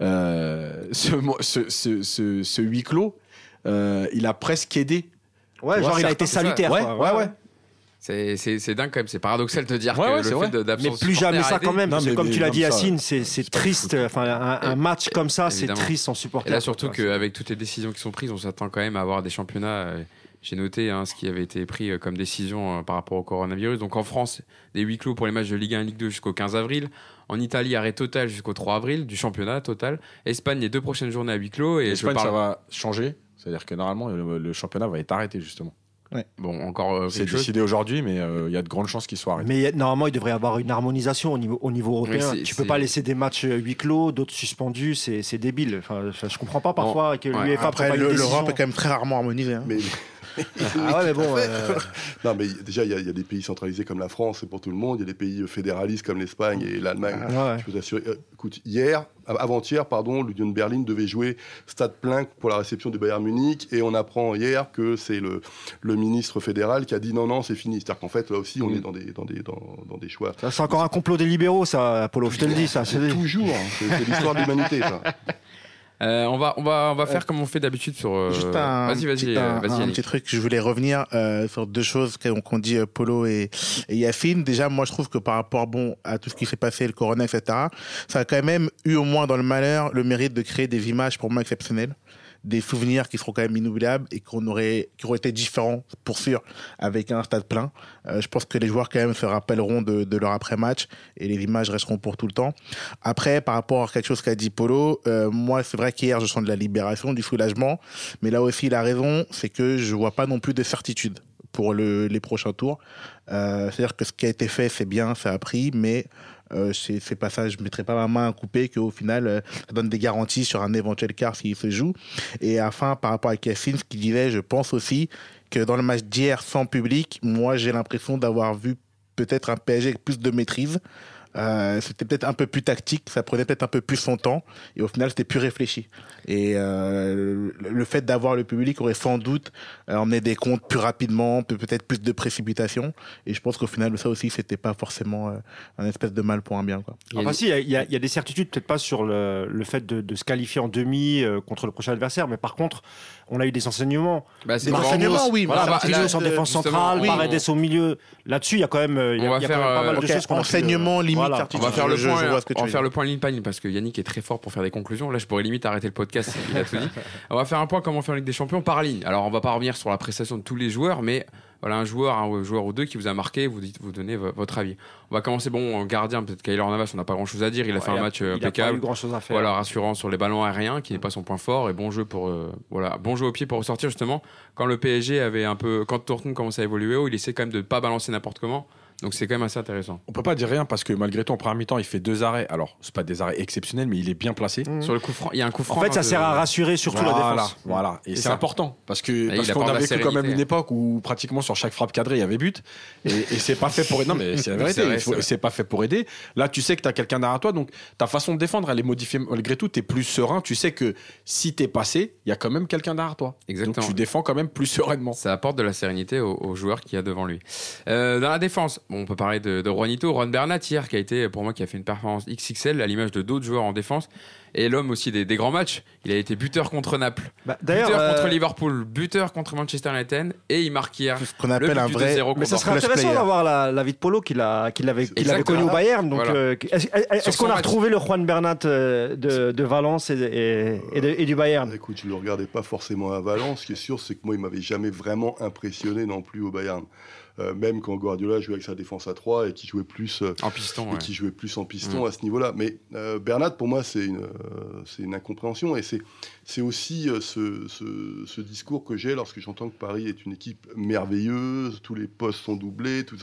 euh, ce, ce, ce, ce, huis clos, euh, il a presque aidé. Ouais, genre il a été salutaire. Ouais, ouais, ouais. C'est dingue quand même, c'est paradoxal de dire que le fait d'absence. Mais plus jamais ça quand même, comme tu l'as dit, Yacine, c'est triste. Enfin, un, match comme ça, c'est triste en supporter. Et là, surtout qu'avec toutes les décisions qui sont prises, on s'attend quand même à avoir des championnats. Euh, j'ai noté hein, ce qui avait été pris euh, comme décision euh, par rapport au coronavirus. Donc en France, des huis clos pour les matchs de Ligue 1 et Ligue 2 jusqu'au 15 avril. En Italie, arrêt total jusqu'au 3 avril du championnat total. Espagne, les deux prochaines journées à huis clos. Et Espagne, ça va changer. C'est-à-dire que normalement, le championnat va être arrêté justement. Bon, encore. Euh, c'est décidé aujourd'hui, mais euh, il y a de grandes chances qu'il soit arrêté. Mais normalement, il devrait y avoir une harmonisation au niveau, au niveau européen. Tu peux pas laisser des matchs euh, huis clos, d'autres suspendus, c'est débile. Enfin, je comprends pas parfois que l'UEFA Après, l'Europe est quand même très rarement harmonisée. Hein. ah ouais, mais bon. non, mais déjà, il y, a des pays centralisés comme la France, c'est pour tout le monde. Il y a des pays fédéralistes comme l'Espagne et l'Allemagne. Ah Je peux t'assurer. écoute, hier, avant-hier, pardon, l'Union de Berlin devait jouer stade plein pour la réception du Bayern Munich. Et on apprend hier que c'est le, le ministre fédéral qui a dit non, non, c'est fini. C'est-à-dire qu'en fait, là aussi, on mm. est dans des, dans des, dans, des choix. c'est encore un complot des libéraux, ça, Apollo, je te le dis, ça. C'est toujours. Hein. C'est l'histoire de l'humanité, ça. Euh, on va on va on va faire comme on fait d'habitude sur. Euh, Juste un, vas-y vas-y un, petit truc. Je voulais revenir euh, sur deux choses qu'on dit Polo et, et Yacine. Déjà, moi je trouve que par rapport bon à tout ce qui s'est passé, le Corona, etc. Ça a quand même eu au moins dans le malheur le mérite de créer des images pour moi exceptionnelles des souvenirs qui seront quand même inoubliables et qu'on aurait, qui auraient été différents pour sûr avec un stade plein. Euh, je pense que les joueurs quand même se rappelleront de, leur après-match et les images resteront pour tout le temps. Après, par rapport à quelque chose qu'a dit Polo, euh, moi c'est vrai qu'hier je sens de la libération, du soulagement, mais là aussi la raison c'est que je vois pas non plus de certitude pour le, les prochains tours. Euh, C'est-à-dire que ce qui a été fait c'est bien, ça a pris, mais euh, c'est pas ça, je mettrai pas ma main à couper qu'au final, euh, ça donne des garanties sur un éventuel quart s'il se joue. Et enfin, par rapport à Kessine, ce qu'il disait, je pense aussi que dans le match d'hier sans public, moi j'ai l'impression d'avoir vu peut-être un PSG avec plus de maîtrise. Euh, c'était peut-être un peu plus tactique, ça prenait peut-être un peu plus son temps, et au final c'était plus réfléchi. Et euh, le fait d'avoir le public aurait sans doute euh, emmené des comptes plus rapidement, peut-être plus de précipitation. Et je pense qu'au final ça aussi c'était pas forcément un espèce de mal pour un bien. Quoi. Enfin si, il y, a, des certitudes, peut-être pas sur le, le fait de, de, se qualifier en demi contre le prochain adversaire, mais par contre on a eu des enseignements. Bah, des enseignements, oui. Voilà, Marquinhos en défense centrale, oui, Paredes au milieu. Là-dessus, il y a quand même, il y a, quand même pas mal de choses. Enseignement, limite, On va faire le point, on va faire le point ligne par ligne parce que Yannick est très fort pour faire des conclusions. Là, je pourrais limite arrêter le podcast. Il a tout dit. On va faire un point comment faire en Ligue des Champions par ligne. Alors, on va pas revenir sur la prestation de tous les joueurs, mais voilà un joueur, un joueur ou deux qui vous a marqué, vous dites, vous donnez votre avis. On va commencer bon gardien, peut-être Kaylor Navas, on n'a pas grand chose à dire, il a fait un match impeccable, grand chose à faire. voilà rassurant sur les ballons aériens, qui n'est pas son point fort et bon jeu pour euh, voilà bon jeu au pied pour ressortir justement quand le PSG avait un peu quand Dortmund commençait à évoluer haut, il essaie quand même de ne pas balancer n'importe comment. Donc c'est quand même assez intéressant. On peut pas dire rien parce que malgré tout en première mi-temps il fait deux arrêts. Alors c'est pas des arrêts exceptionnels mais il est bien placé. Mmh. Sur le coup franc, il y a un coup franc. En fait ça sert à rassurer surtout la défense. Voilà et c'est important parce que parce qu'on a vécu quand même une époque où pratiquement sur chaque frappe cadrée il y avait but et, et c'est pas fait pour non mais c'est la vérité. C'est pas fait pour aider. Là tu sais que tu as quelqu'un derrière toi donc ta façon de défendre elle est modifiée malgré tout. Tu es plus serein. Tu sais que si t'es passé il y a quand même quelqu'un derrière toi. Exactement. Donc tu défends quand même plus sereinement. Ça apporte de la sérénité aux, joueurs qui y a devant lui. Euh, dans la défense bon, on peut parler de de Juanito, Ron Bernat hier, qui a été pour moi qui a fait une performance XXL à l'image de d'autres joueurs en défense et l'homme aussi des, grands matchs. Il a été buteur contre Naples, bah, buteur contre euh, Liverpool, buteur contre Manchester United et il marque hier. Ce qu'on appelle un vrai. Mais ça serait intéressant d'avoir la, vie de Polo qu'il avait, connu au Bayern. Donc, euh, est-ce qu'on a retrouvé le Juan Bernat euh, de, Valence et, et, du Bayern? Écoute, je le regardais pas forcément à Valence. Ce qui est sûr, c'est que moi, il m'avait jamais vraiment impressionné non plus au Bayern. Euh, même quand Guardiola jouait avec sa défense à 3 et qui jouait plus euh, en piston, et qui jouait plus en piston à ce niveau-là. Mais euh, Bernat, pour moi, c'est une, c'est une incompréhension et c'est, c'est aussi ce, ce, discours que j'ai lorsque j'entends que Paris est une équipe merveilleuse, tous les postes sont doublés, tout,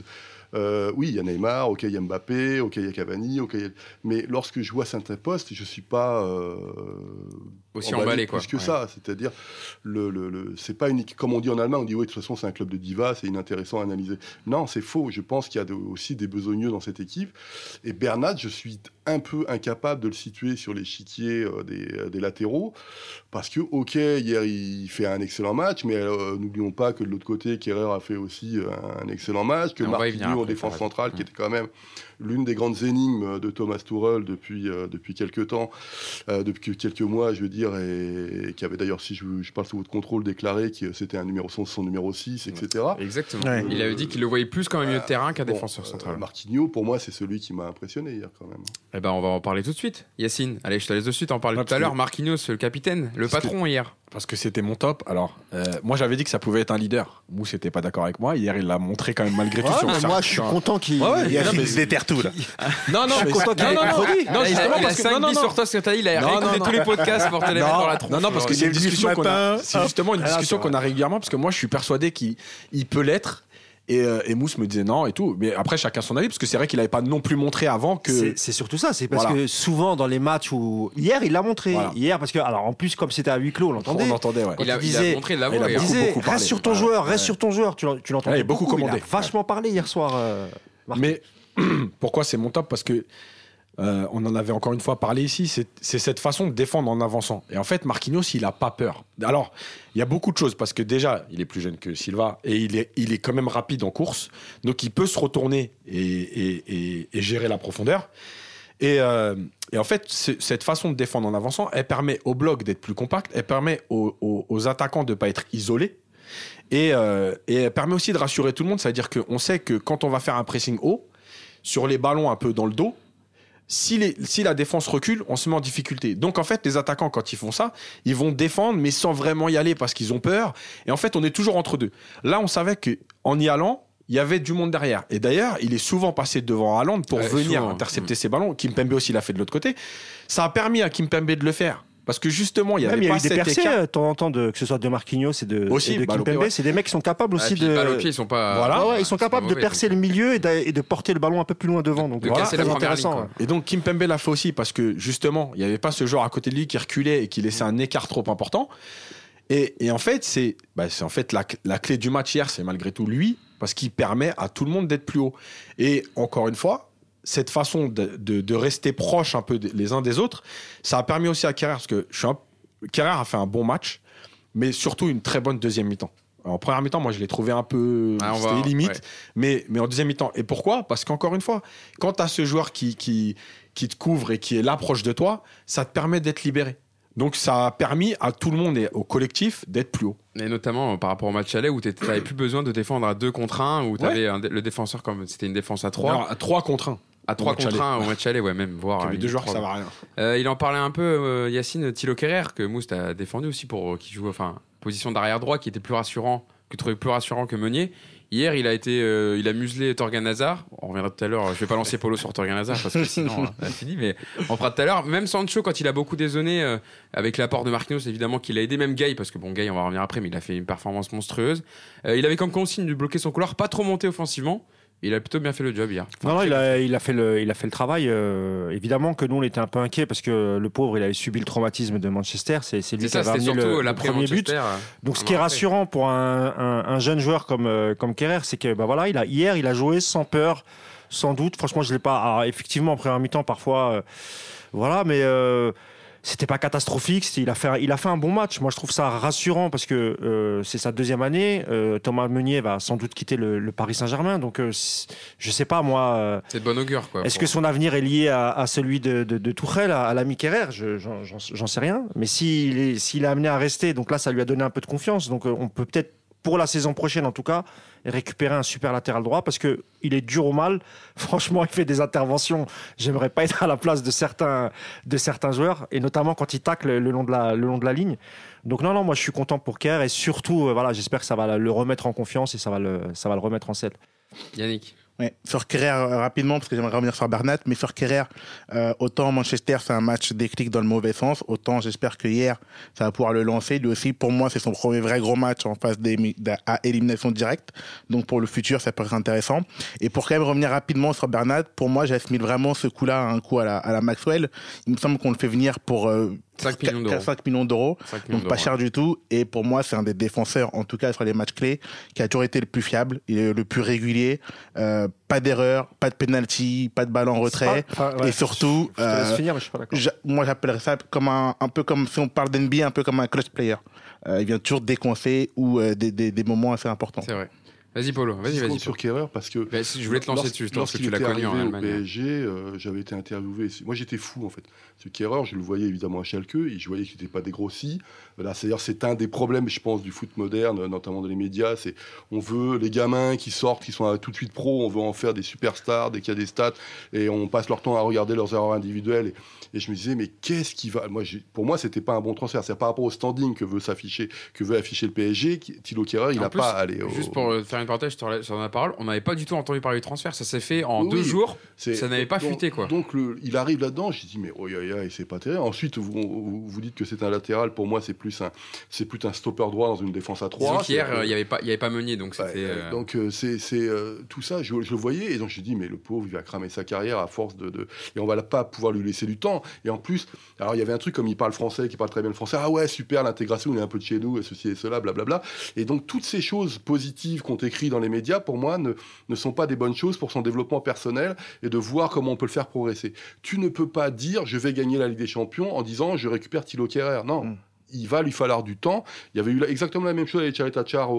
euh, oui, il y a Neymar, ok, il y a Mbappé, ok, il y a Cavani, ok, mais lorsque je vois certains postes, je suis pas euh, aussi emballé, plus que ça. C'est-à-dire, le, le, c'est pas unique. Comme on dit en allemand, on dit oui, de toute façon, c'est un club de divas, c'est inintéressant à analyser. Non, c'est faux. Je pense qu'il y a aussi des besogneux dans cette équipe. Et Bernat, je suis un peu incapable de le situer sur l'échiquier euh, des, des, latéraux parce que, ok, hier il fait un excellent match, mais n'oublions pas que de l'autre côté, Kerrer a fait aussi un excellent match, que Marquinhos en défense centrale, qui était quand même l'une des grandes énigmes de Thomas Tuchel depuis, euh, depuis quelques temps, euh, depuis quelques mois, je veux dire, et, qui avait d'ailleurs, si je, je, parle sous votre contrôle, déclaré que c'était un numéro son, son numéro 6, etc. Exactement. Il avait dit qu'il le voyait plus comme un milieu de euh, terrain qu'un défenseur central. Marquinhos, pour moi, c'est celui qui m'a impressionné hier quand même. Eh ben, on va en parler tout de suite. Yacine, allez, je te laisse de suite en parler tout à l'heure. Marquinhos, le capitaine, le patron hier parce que c'était mon top. Alors, moi j'avais dit que ça pouvait être un leader. Mousse n'était pas d'accord avec moi. Hier, il l'a montré quand même malgré tout. moi, je suis content qu'il ouais, il déterre tout là. Non, non, mais content qu'il ait produit. Non, justement, parce que non, non, sur toi, ce que t'as dit, il a réécouté tous les podcasts pour te les mettre dans la tronche. Non, non, parce que c'est une discussion qu'on a. C'est justement une discussion qu'on a régulièrement, parce que moi, je suis persuadé qu'il peut l'être Et, euh, et, Mousse me disait non et tout. Mais après, chacun son avis, parce que c'est vrai qu'il n'avait pas non plus montré avant que. C'est surtout ça. C'est parce que souvent dans les matchs où. Hier, il l'a montré. Hier, parce que, alors en plus, comme c'était à huis clos, on l'entendait. On l'entendait, ouais. Il, a, disait, il a montré de la voix. Il, disait, reste sur ton joueur, reste sur ton joueur. Tu, l'entendais. beaucoup, beaucoup commandé. Il a vachement parlé hier soir. Euh, mais pourquoi c'est mon top? Parce que euh, on en avait encore une fois parlé ici, c'est cette façon de défendre en avançant. Et en fait, Marquinhos, il n'a pas peur. Alors, il y a beaucoup de choses, parce que déjà, il est plus jeune que Silva, et il est, il est quand même rapide en course, donc il peut se retourner et, gérer la profondeur. Euh, et, en fait, cette façon de défendre en avançant, elle permet au bloc d'être plus compact, elle permet aux, attaquants de ne pas être isolés, et, euh, et elle permet aussi de rassurer tout le monde, c'est-à-dire qu'on sait que quand on va faire un pressing haut, sur les ballons un peu dans le dos, si, la défense recule, on se met en difficulté. Donc en fait, les attaquants, quand ils font ça, ils vont défendre, mais sans vraiment y aller parce qu'ils ont peur. Et en fait, on est toujours entre deux. Là, on savait qu'en y allant, il y avait du monde derrière. Et d'ailleurs, il est souvent passé devant Haaland pour venir intercepter ses ballons. Kim Pembe aussi l'a fait de l'autre côté. Ça a permis à Kim Pembe de le faire. Parce que justement, il y avait il y a eu des percées euh, de temps en temps, de, que ce soit de Marquinhos et de, aussi, de Kimpembe. C'est des mecs qui sont capables aussi de. ils sont pas. Voilà, ils sont capables de percer le milieu et de, porter le ballon un peu plus loin devant. Donc voilà, c'est intéressant. et donc Kimpembe l'a fait aussi parce que justement, il n'y avait pas ce joueur à côté de lui qui reculait et qui laissait un écart trop important. Et, et en fait, c'est bah, en fait la, la clé du match hier, c'est malgré tout lui, parce qu'il permet à tout le monde d'être plus haut. Et encore une fois, cette façon de, de, rester proche un peu les uns des autres, ça a permis aussi à Carrère, parce que je suis un Kerrer a fait un bon match, mais surtout une très bonne deuxième mi-temps. En première mi-temps, moi, je l'ai trouvé un peu ah, limite, mais, mais en deuxième mi-temps. Et pourquoi? Parce qu'encore une fois, quand tu as ce joueur qui, qui, qui te couvre et qui est là proche de toi, ça te permet d'être libéré. Donc ça a permis à tout le monde et au collectif d'être plus haut. Et notamment euh, par rapport au match aller où tu n'avais plus besoin de défendre à deux contre un, où tu avais le défenseur comme c'était une défense à trois. Alors, à trois contre un. À 3 contre 1 au match aller, ouais, même. Voir, deux joueurs, ça va rien. Euh, il en parlait un peu, euh, Yacine Thilo Kerrer, que Moust a défendu aussi pour euh, qui joue, enfin, position d'arrière droit, qui était plus rassurant, que trouvait plus rassurant que Meunier. Hier, il a été, il a muselé Torgan Hazard. On reviendra tout à l'heure. Je vais pas lancer Polo sur Torgan Hazard parce que sinon, on a fini. Mais on fera tout à l'heure. Même Sancho, quand il a beaucoup désonné avec l'apport de Marquinhos, évidemment qu'il a aidé. Même Gay, parce que bon, Gay, on va revenir après, mais il a fait une performance monstrueuse. il avait comme consigne de bloquer son couloir, pas trop monter offensivement. Il a plutôt bien fait le job hier. non, non, il a, il a, fait le, il a fait le travail. Euh, évidemment que nous, on était un peu inquiets parce que le pauvre, il avait subi le traumatisme de Manchester. C'est lui qui avait amené le, premier but. Euh, Donc, ce qui est rassurant pour un, un, jeune joueur comme, euh, comme Kerrer, c'est que bah, voilà, il a, hier, il a joué sans peur, sans doute. Franchement, je l'ai pas. Alors, effectivement, en première mi-temps, parfois, voilà, mais c'était pas catastrophique. Il a, fait, il a fait un bon match. Moi, je trouve ça rassurant parce que euh, c'est sa deuxième année. Euh, Thomas Meunier va sans doute quitter le, Paris Saint-Germain. Donc, euh, je sais pas, moi. c'est de bon augure, quoi. Est-ce que son avenir est lié à, celui de, de, de Tourelle, à, l'ami Kerrer? J'en sais rien. Mais s'il est, s'il est amené à rester, donc là, ça lui a donné un peu de confiance. Donc, on peut peut-être, pour la saison prochaine en tout cas, récupérer un super latéral droit parce que il est dur au mal. Franchement, il fait des interventions. J'aimerais pas être à la place de certains, de certains joueurs et notamment quand il tacle le long de la, le long de la ligne. Donc non, non, moi je suis content pour Kerr et surtout, euh, voilà, j'espère que ça va le remettre en confiance et ça va le, ça va le remettre en selle. Yannick. Ouais. Kerrer, euh, rapidement, parce que j'aimerais revenir sur Bernat, mais Kerrer, euh, autant Manchester, c'est un match déclic dans le mauvais sens, autant j'espère que hier, ça va pouvoir le lancer. Lui aussi, pour moi, c'est son premier vrai gros match en phase à élimination directe. Donc pour le futur, ça peut être intéressant. Et pour quand même revenir rapidement sur Bernat, pour moi, j'assimile vraiment ce coup-là un coup à la, à la Maxwell. Il me semble qu'on le fait venir pour euh, 5 millions d'euros. 5 millions d'euros. Donc pas cher du tout. Et pour moi, c'est un des défenseurs, en tout cas sur les matchs clés, qui a toujours été le plus fiable, le plus régulier. Euh, pas d'erreur, pas de penalty, pas de balle en retrait. et surtout, euh, finir, mais je suis pas moi j'appellerais ça comme un, un peu comme si on parle d'NBA, un peu comme un clutch player. Euh, il vient toujours décoincer ou euh, des, des, des moments assez importants. C'est vrai. Vas-y Polo, vas-y, vas-y. sur Kerrer parce que. Bah, je voulais te lancer dessus, parce que tu l'as connu en Allemagne. Au PSG, euh, j'avais été interviewé. Moi, j'étais fou en fait. Ce Kerrer, je le voyais évidemment à Schalke, et je voyais qu'il n'était pas dégrossi. Voilà, c'est-à-dire, c'est un des problèmes, je pense, du foot moderne, notamment dans les médias. C'est on veut les gamins qui sortent, qui sont tout de suite pros, on veut en faire des superstars dès qu'il y a des stats, et on passe leur temps à regarder leurs erreurs individuelles. Et, je me disais, mais qu'est-ce qui va Moi, pour moi, c'était pas un bon transfert. C'est par rapport au standing que veut s'afficher, que veut afficher le PSG. Thilo Kerrer, il n'a pas à aller au. Juste pour faire une parenthèse sur la parole, on n'avait pas du tout entendu parler du transfert. Ça s'est fait en deux jours. Ça n'avait pas fuité, quoi. Donc, il arrive là-dedans. J'ai dit, mais oh, c'est pas terrible. Ensuite, vous, vous, dites que c'est un latéral. Pour moi, c'est plus un, c'est plus un stopper droit dans une défense à trois. Hier, il n'y avait pas, il y avait pas Meunier, donc. Euh, donc c'est, c'est tout ça. Je, le voyais et donc j'ai dit, mais le pauvre, il va cramer sa carrière à force de, de... et on va pas pouvoir lui laisser du temps. Et en plus, alors il y avait un truc comme il parle français, qui parle très bien le français. Ah ouais, super l'intégration, il est un peu de chez nous, et ceci et cela, blablabla. Et donc toutes ces choses positives qu'on dans les médias, pour moi, ne, ne sont pas des bonnes choses pour son développement personnel et de voir comment on peut le faire progresser. Tu ne peux pas dire je vais gagner la Ligue des Champions en disant je récupère Thilo Kerrer. Non. Mm il va lui falloir du temps. Il y avait eu exactement la même chose avec Charlie Tachar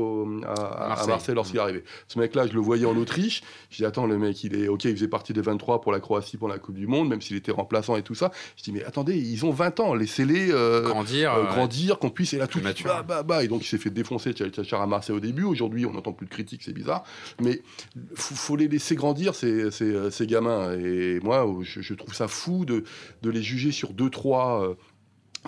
à, Marseille, lorsqu'il est arrivé. Ce mec-là, je le voyais en Autriche. Je dis, attends, le mec, il est OK, il faisait partie des 23 pour la Croatie, pour la Coupe du Monde, même s'il était remplaçant et tout ça. Je dis, mais attendez, ils ont 20 ans, laissez-les euh, grandir, euh, grandir qu'on puisse. Et là, tout bah, bah, bah. Et donc, il s'est fait défoncer Charlie Tachar à Marseille au début. Aujourd'hui, on n'entend plus de critiques, c'est bizarre. Mais faut, faut les laisser grandir, ces, ces, ces gamins. Et moi, je, trouve ça fou de, de les juger sur 2-3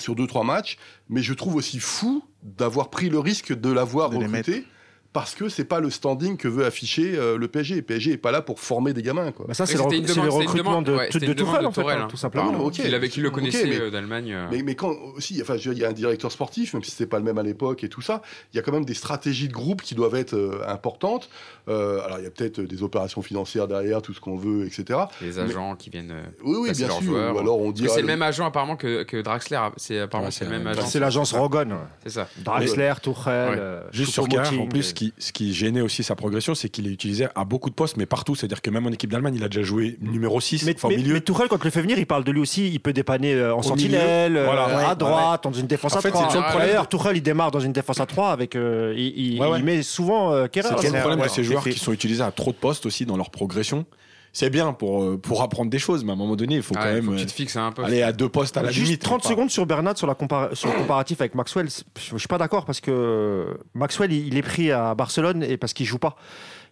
sur deux trois matchs, mais je trouve aussi fou d'avoir pris le risque de l'avoir recruté parce que c'est pas le standing que veut afficher euh, le PSG. Le PSG est pas là pour former des gamins. Quoi. Bah ça, c'est le, recrutement de, de, de Tourelle, en fait, hein, hein. tout simplement. Ah, okay. Il, avait, qui le connaissait okay, euh, d'Allemagne. Euh. Mais, mais, quand aussi, enfin, il y a un directeur sportif, même si c'était pas le même à l'époque et tout ça, il y a quand même des stratégies de groupe qui doivent être importantes. alors, il y a peut-être des opérations financières derrière, tout ce qu'on veut, etc. Les agents qui viennent. Oui, oui, bien sûr. Ou alors on dit. C'est le même agent apparemment que, que Draxler. C'est apparemment c'est le même agent. C'est l'agence Rogon. C'est ça. Draxler, Tourelle. Juste sur en plus, ce qui gênait aussi sa progression, c'est qu'il est utilisé à beaucoup de postes, mais partout. C'est-à-dire que même en équipe d'Allemagne, il a déjà joué numéro 6, mais, mais, milieu. Mais Tourelle, quand il le fait venir, il parle de lui aussi. Il peut dépanner euh, en sentinelle, euh, à droite, dans une défense à 3. D'ailleurs, Tourelle, il démarre dans une défense à 3 avec. Euh, il, met souvent euh, C'est le problème de ces joueurs qui sont utilisés à trop de postes aussi dans leur progression c'est bien pour, pour apprendre des choses, mais à un moment donné, il faut quand même aller à deux postes à la Juste 30 secondes sur Bernat sur, la sur le comparatif avec Maxwell. Je suis pas d'accord parce que Maxwell, il est pris à Barcelone et parce qu'il joue pas.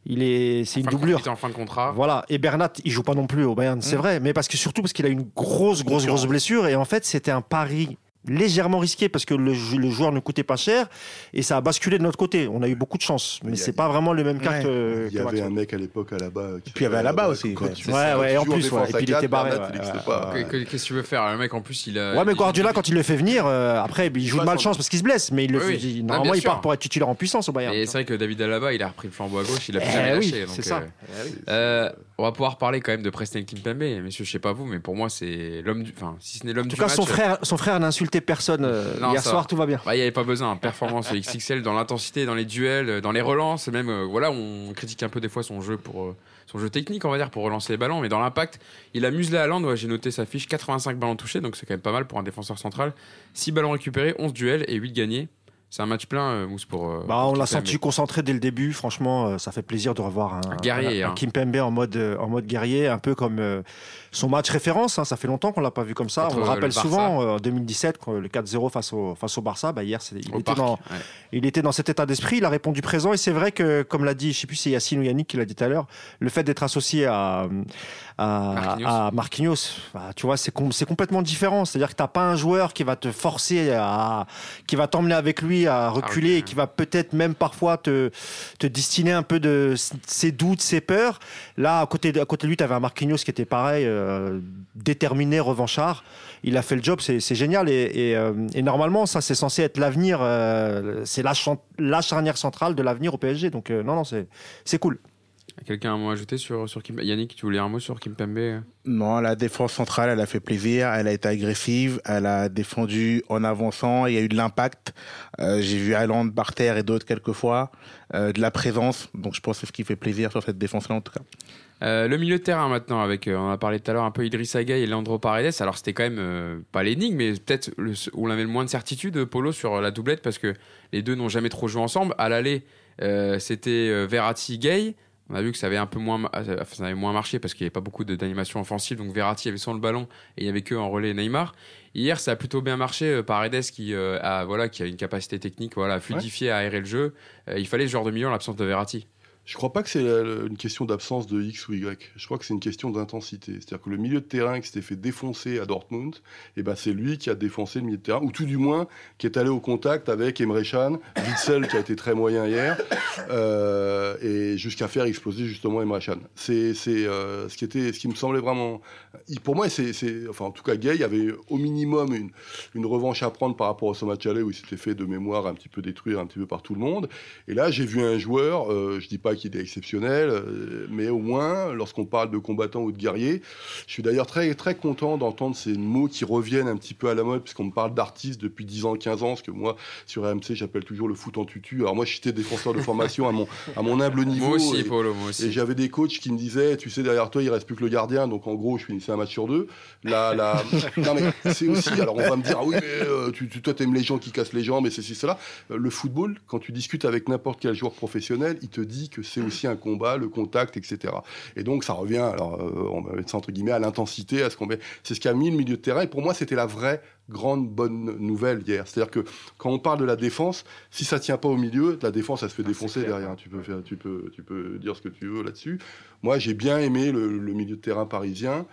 Il est, c'est une doublure. Il en fin de contrat. Voilà. Et Bernat, il joue pas non plus au Bayern, c'est mm. vrai. Mais parce que surtout parce qu'il a une grosse, grosse, grosse blessure. Et en fait, c'était un pari légèrement risqué parce que le, joueur ne coûtait pas cher et ça a basculé de notre côté. On a eu beaucoup de chance, mais c'est pas vraiment le même cas que. Il y avait un mec à l'époque à la bas. Et puis il y avait à la bas aussi. Ouais, ouais, et en plus, et puis il était barré. Qu'est-ce que tu veux faire? Le mec en plus, il a. Ouais, mais Guardiola, quand il le fait venir, euh, après, il joue de malchance parce qu'il se blesse, mais il le fait. Normalement, il part pour être titulaire en puissance au Bayern. Et c'est vrai que David Alaba, il a repris le flambeau à gauche, il a plus jamais eh lâché. C'est ça. Euh, euh, on va pouvoir parler quand même de Preston Kimpembe, messieurs, je sais pas vous, mais pour moi, c'est l'homme du. Enfin, si ce n'est l'homme du. En tout cas, son frère n'a insulté personne hier soir, tout va bien. Bah, il n'y avait pas besoin. Performance XXL dans l'intensité, dans les duels, dans les relances. Même, euh, voilà, on critique un peu des fois son jeu pour euh, son jeu technique, on va dire, pour relancer les ballons. Mais dans l'impact, il a muselé à Ouais, J'ai noté sa fiche 85 ballons touchés, donc c'est quand même pas mal pour un défenseur central. 6 ballons récupérés, 11 duels et 8 gagnés. C'est un match plein, euh, Mousse, pour. Euh, bah, on l'a senti concentré dès le début. Franchement, euh, ça fait plaisir de revoir un, un guerrier. Un, hein. en mode, en mode guerrier, un peu comme son match référence. Hein. ça fait longtemps qu'on l'a pas vu comme ça. on le rappelle souvent, en 2017, le 4-0 face au, face au Barça. Bah, hier, il, était dans, il était dans cet état d'esprit. Il a répondu présent. Et c'est vrai que, comme l'a dit, je sais plus si c'est Yacine ou Yannick qui l'a dit tout à l'heure, le fait d'être associé à, à Marquinhos, bah, tu vois, c'est complètement différent. C'est-à-dire que tu n'as pas un joueur qui va te forcer à, qui va t'emmener avec lui à reculer et qui va peut-être même parfois te, te distiner un peu de ses doutes, ses peurs. Là, à côté de, à côté de lui, tu avais un Marquinhos qui était pareil, euh, déterminé, revanchard. Il a fait le job, c'est génial. Et, et, euh, et, normalement, ça, c'est censé être l'avenir, euh, c'est la, la charnière centrale de l'avenir au PSG. Donc, non, non, c'est cool. Quelqu'un a un mot à ajouter sur, sur Kim... Yannick, tu voulais un mot sur Kim Kimpembe? Non, la défense centrale, elle a fait plaisir, elle a été agressive, elle a défendu en avançant, il y a eu de l'impact. Euh, j'ai vu Allende, Barter et d'autres quelquefois, euh, de la présence, donc je pense que c'est ce qui fait plaisir sur cette défense-là en tout cas. Euh, le milieu de terrain maintenant, avec, on a parlé tout à l'heure un peu Idriss Gueye et Leandro Paredes. Alors c'était quand même pas l'énigme, mais peut-être où on avait le moins de certitude, Polo, sur la doublette, parce que les deux n'ont jamais trop joué ensemble. À l'aller, c'était Verratti-Gay. On a vu que ça avait un peu moins, euh, ça avait moins marché parce qu'il n'y avait pas beaucoup d'animation offensive. Donc Verratti avait sans le ballon et il n'y avait que en relais Neymar. Hier, ça a plutôt bien marché. Euh, Paredes qui euh, a voilà qui a une capacité technique, voilà, fluidifier, à aérer le jeu. il fallait ce genre de milieu en l'absence de Verratti. Je crois pas que c'est une question d'absence de X ou Y. Je crois que c'est une question d'intensité. C'est-à-dire que le milieu de terrain qui s'était fait défoncer à Dortmund, eh ben c'est lui qui a défoncé le milieu de terrain, ou tout du moins qui est allé au contact avec Emre Can, Witzel qui a été très moyen hier, euh, et jusqu'à faire exploser justement Emre Can. C'est euh, ce qui était, ce qui me semblait vraiment. Pour moi, c'est, enfin en tout cas, Gay avait au minimum une, une revanche à prendre par rapport au ce match aller où il s'était fait de mémoire un petit peu détruire un petit peu par tout le monde. Et là, j'ai vu un joueur, euh, je dis pas qui était exceptionnel, euh, mais au moins, lorsqu'on parle de combattant ou de guerrier, je suis d'ailleurs très, très content d'entendre ces mots qui reviennent un petit peu à la mode, puisqu'on me parle d'artiste depuis 10 ans, 15 ans, ce que moi, sur AMC, j'appelle toujours le foot en tutu. Alors moi, j'étais défenseur de formation à mon, à mon humble niveau. Moi aussi, et, Paulo, moi aussi. Et j'avais des coachs qui me disaient, tu sais, derrière toi, il reste plus que le gardien, donc en gros, je finissais un match sur deux. Là, là... non, mais c'est aussi, alors on va me dire, ah oui, mais euh, tu, tu, toi, t'aimes les gens qui cassent les jambes, et c'est cela. Euh, le football, quand tu discutes avec n'importe quel joueur professionnel, il te dit que c'est aussi un combat, le contact, etc. Et donc ça revient, alors euh, on va mettre ça entre guillemets, à l'intensité, à ce qu'on met. C'est ce qui a mis le milieu de terrain. Et pour moi, c'était la vraie grande bonne nouvelle hier. C'est-à-dire que quand on parle de la défense, si ça tient pas au milieu, la défense, elle se fait ah, défoncer derrière. Tu peux, faire, tu, peux, tu peux dire ce que tu veux là-dessus. Moi, j'ai bien aimé le, milieu de terrain parisien,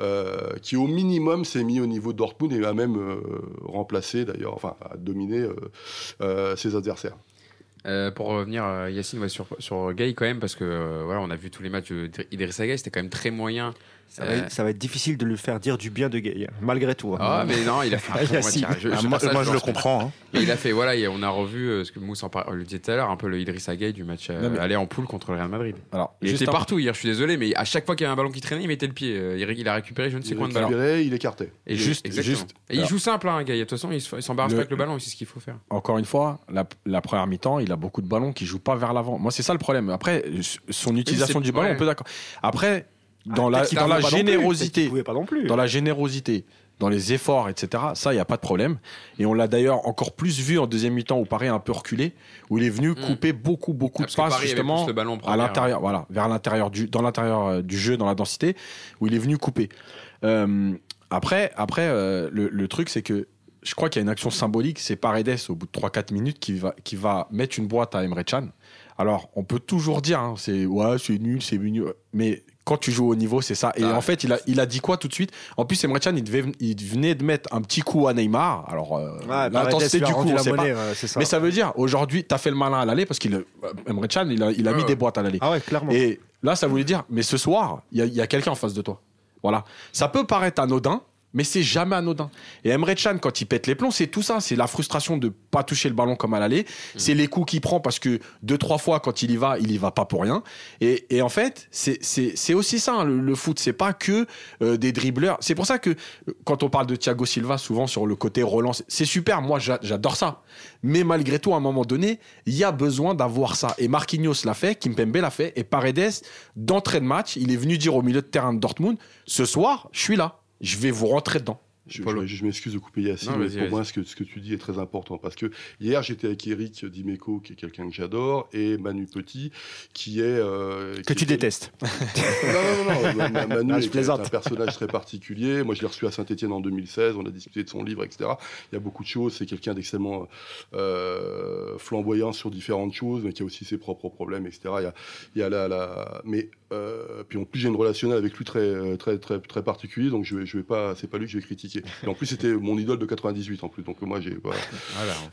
euh, qui au minimum s'est mis au niveau de Dortmund et a même euh, remplacé, d'ailleurs, enfin, a dominé ses adversaires. Euh, pour revenir, Yacine, sur, sur Gay quand même, parce que euh, voilà, on a vu tous les matchs d'Idrissa Gay, c'était quand même très moyen ça va, être, difficile de lui faire dire du bien de Gay, malgré tout. Hein. Ah, mais non, il a fait un ah, moi, je, le comprends. Hein. il a fait, voilà, on a revu euh, ce que Mousse en le disait tout à l'heure, un peu le Idrissa Gueye du match euh, aller en poule contre le Real Madrid. Alors, il était partout hier, je suis désolé, mais à chaque fois qu'il y avait un ballon qui traînait, il mettait le pied. Euh, il, a récupéré je ne sais combien de ballons. Il écartait. Et juste, juste. Et il joue simple, hein, Gueye. De toute façon, il s'embarrasse pas avec le ballon, c'est ce qu'il faut faire. Encore une fois, la, première mi-temps, il a beaucoup de ballons qui jouent pas vers l'avant. Moi, c'est ça le problème. Après, son utilisation du ballon, on peut d'accord. Après, dans la, dans la générosité, pas non plus. dans la générosité, dans les efforts, etc. Ça, il n'y a pas de problème. Et on l'a d'ailleurs encore plus vu en deuxième mi-temps où Paris a un peu reculé, où il est venu hmm. couper beaucoup, beaucoup de passes justement à l'intérieur, voilà, vers l'intérieur du, dans l'intérieur euh, du jeu, dans la densité, où il est venu couper. Euh, après, après, euh, le, truc, c'est que je crois qu'il y a une action symbolique, c'est Paredes au bout de 3-4 minutes qui va, qui va mettre une boîte à Emre Can. Alors, on peut toujours dire, hein, c'est ouais, c'est nul, c'est nul, mais quand tu joues au niveau, c'est ça. Et en fait, il a, il a dit quoi tout de suite? En plus, Emre Can, il, devait, il venait de mettre un petit coup à Neymar. Alors, euh, l'intensité du coup, c'est pas. ça. Mais ça veut dire, aujourd'hui, tu as fait le malin à l'aller parce qu'il, Emre Can, il a, il a mis des boîtes à l'aller. Ah ouais, clairement. Et là, ça voulait dire, mais ce soir, il y a, y a quelqu'un en face de toi. Voilà. Ça peut paraître anodin, mais c'est jamais anodin. Et Emre Can, quand il pète les plombs, c'est tout ça. C'est la frustration de pas toucher le ballon comme à l'aller. Mm. C'est les coups qu'il prend parce que deux, trois fois, quand il y va, il y va pas pour rien. Et, et en fait, c'est aussi ça, hein, le, le, foot. C'est pas que euh, des dribbleurs. C'est pour ça que quand on parle de Thiago Silva, souvent sur le côté relance, c'est super. Moi, j'adore ça. Mais malgré tout, à un moment donné, il y a besoin d'avoir ça. Et Marquinhos l'a fait, Kimpembe l'a fait. Et Paredes, d'entrée de match, il est venu dire au milieu de terrain de Dortmund, ce soir, je suis là je vais vous rentrer dedans. Je, m'excuse de couper Yacine, mais pour moi, ce que, ce que tu dis est très important. Parce que hier, j'étais avec Eric Dimeco, qui est quelqu'un que j'adore, et Manu Petit, qui est. Euh, que tu détestes. non, non, non. Manu est un personnage très particulier. Moi, je l'ai reçu à Saint-Etienne en 2016. On a discuté de son livre, etc. Il y a beaucoup de choses. C'est quelqu'un d'extrêmement euh, flamboyant sur différentes choses, mais qui a aussi ses propres problèmes, etc. Il y a, il y a la, la... Mais euh, puis en plus, j'ai une relationnelle avec lui très, très, très, très particulier, donc je je vais pas, c'est pas lui que je vais critiquer. Et en plus, c'était mon idole de 98 en plus, donc moi j'ai. Voilà.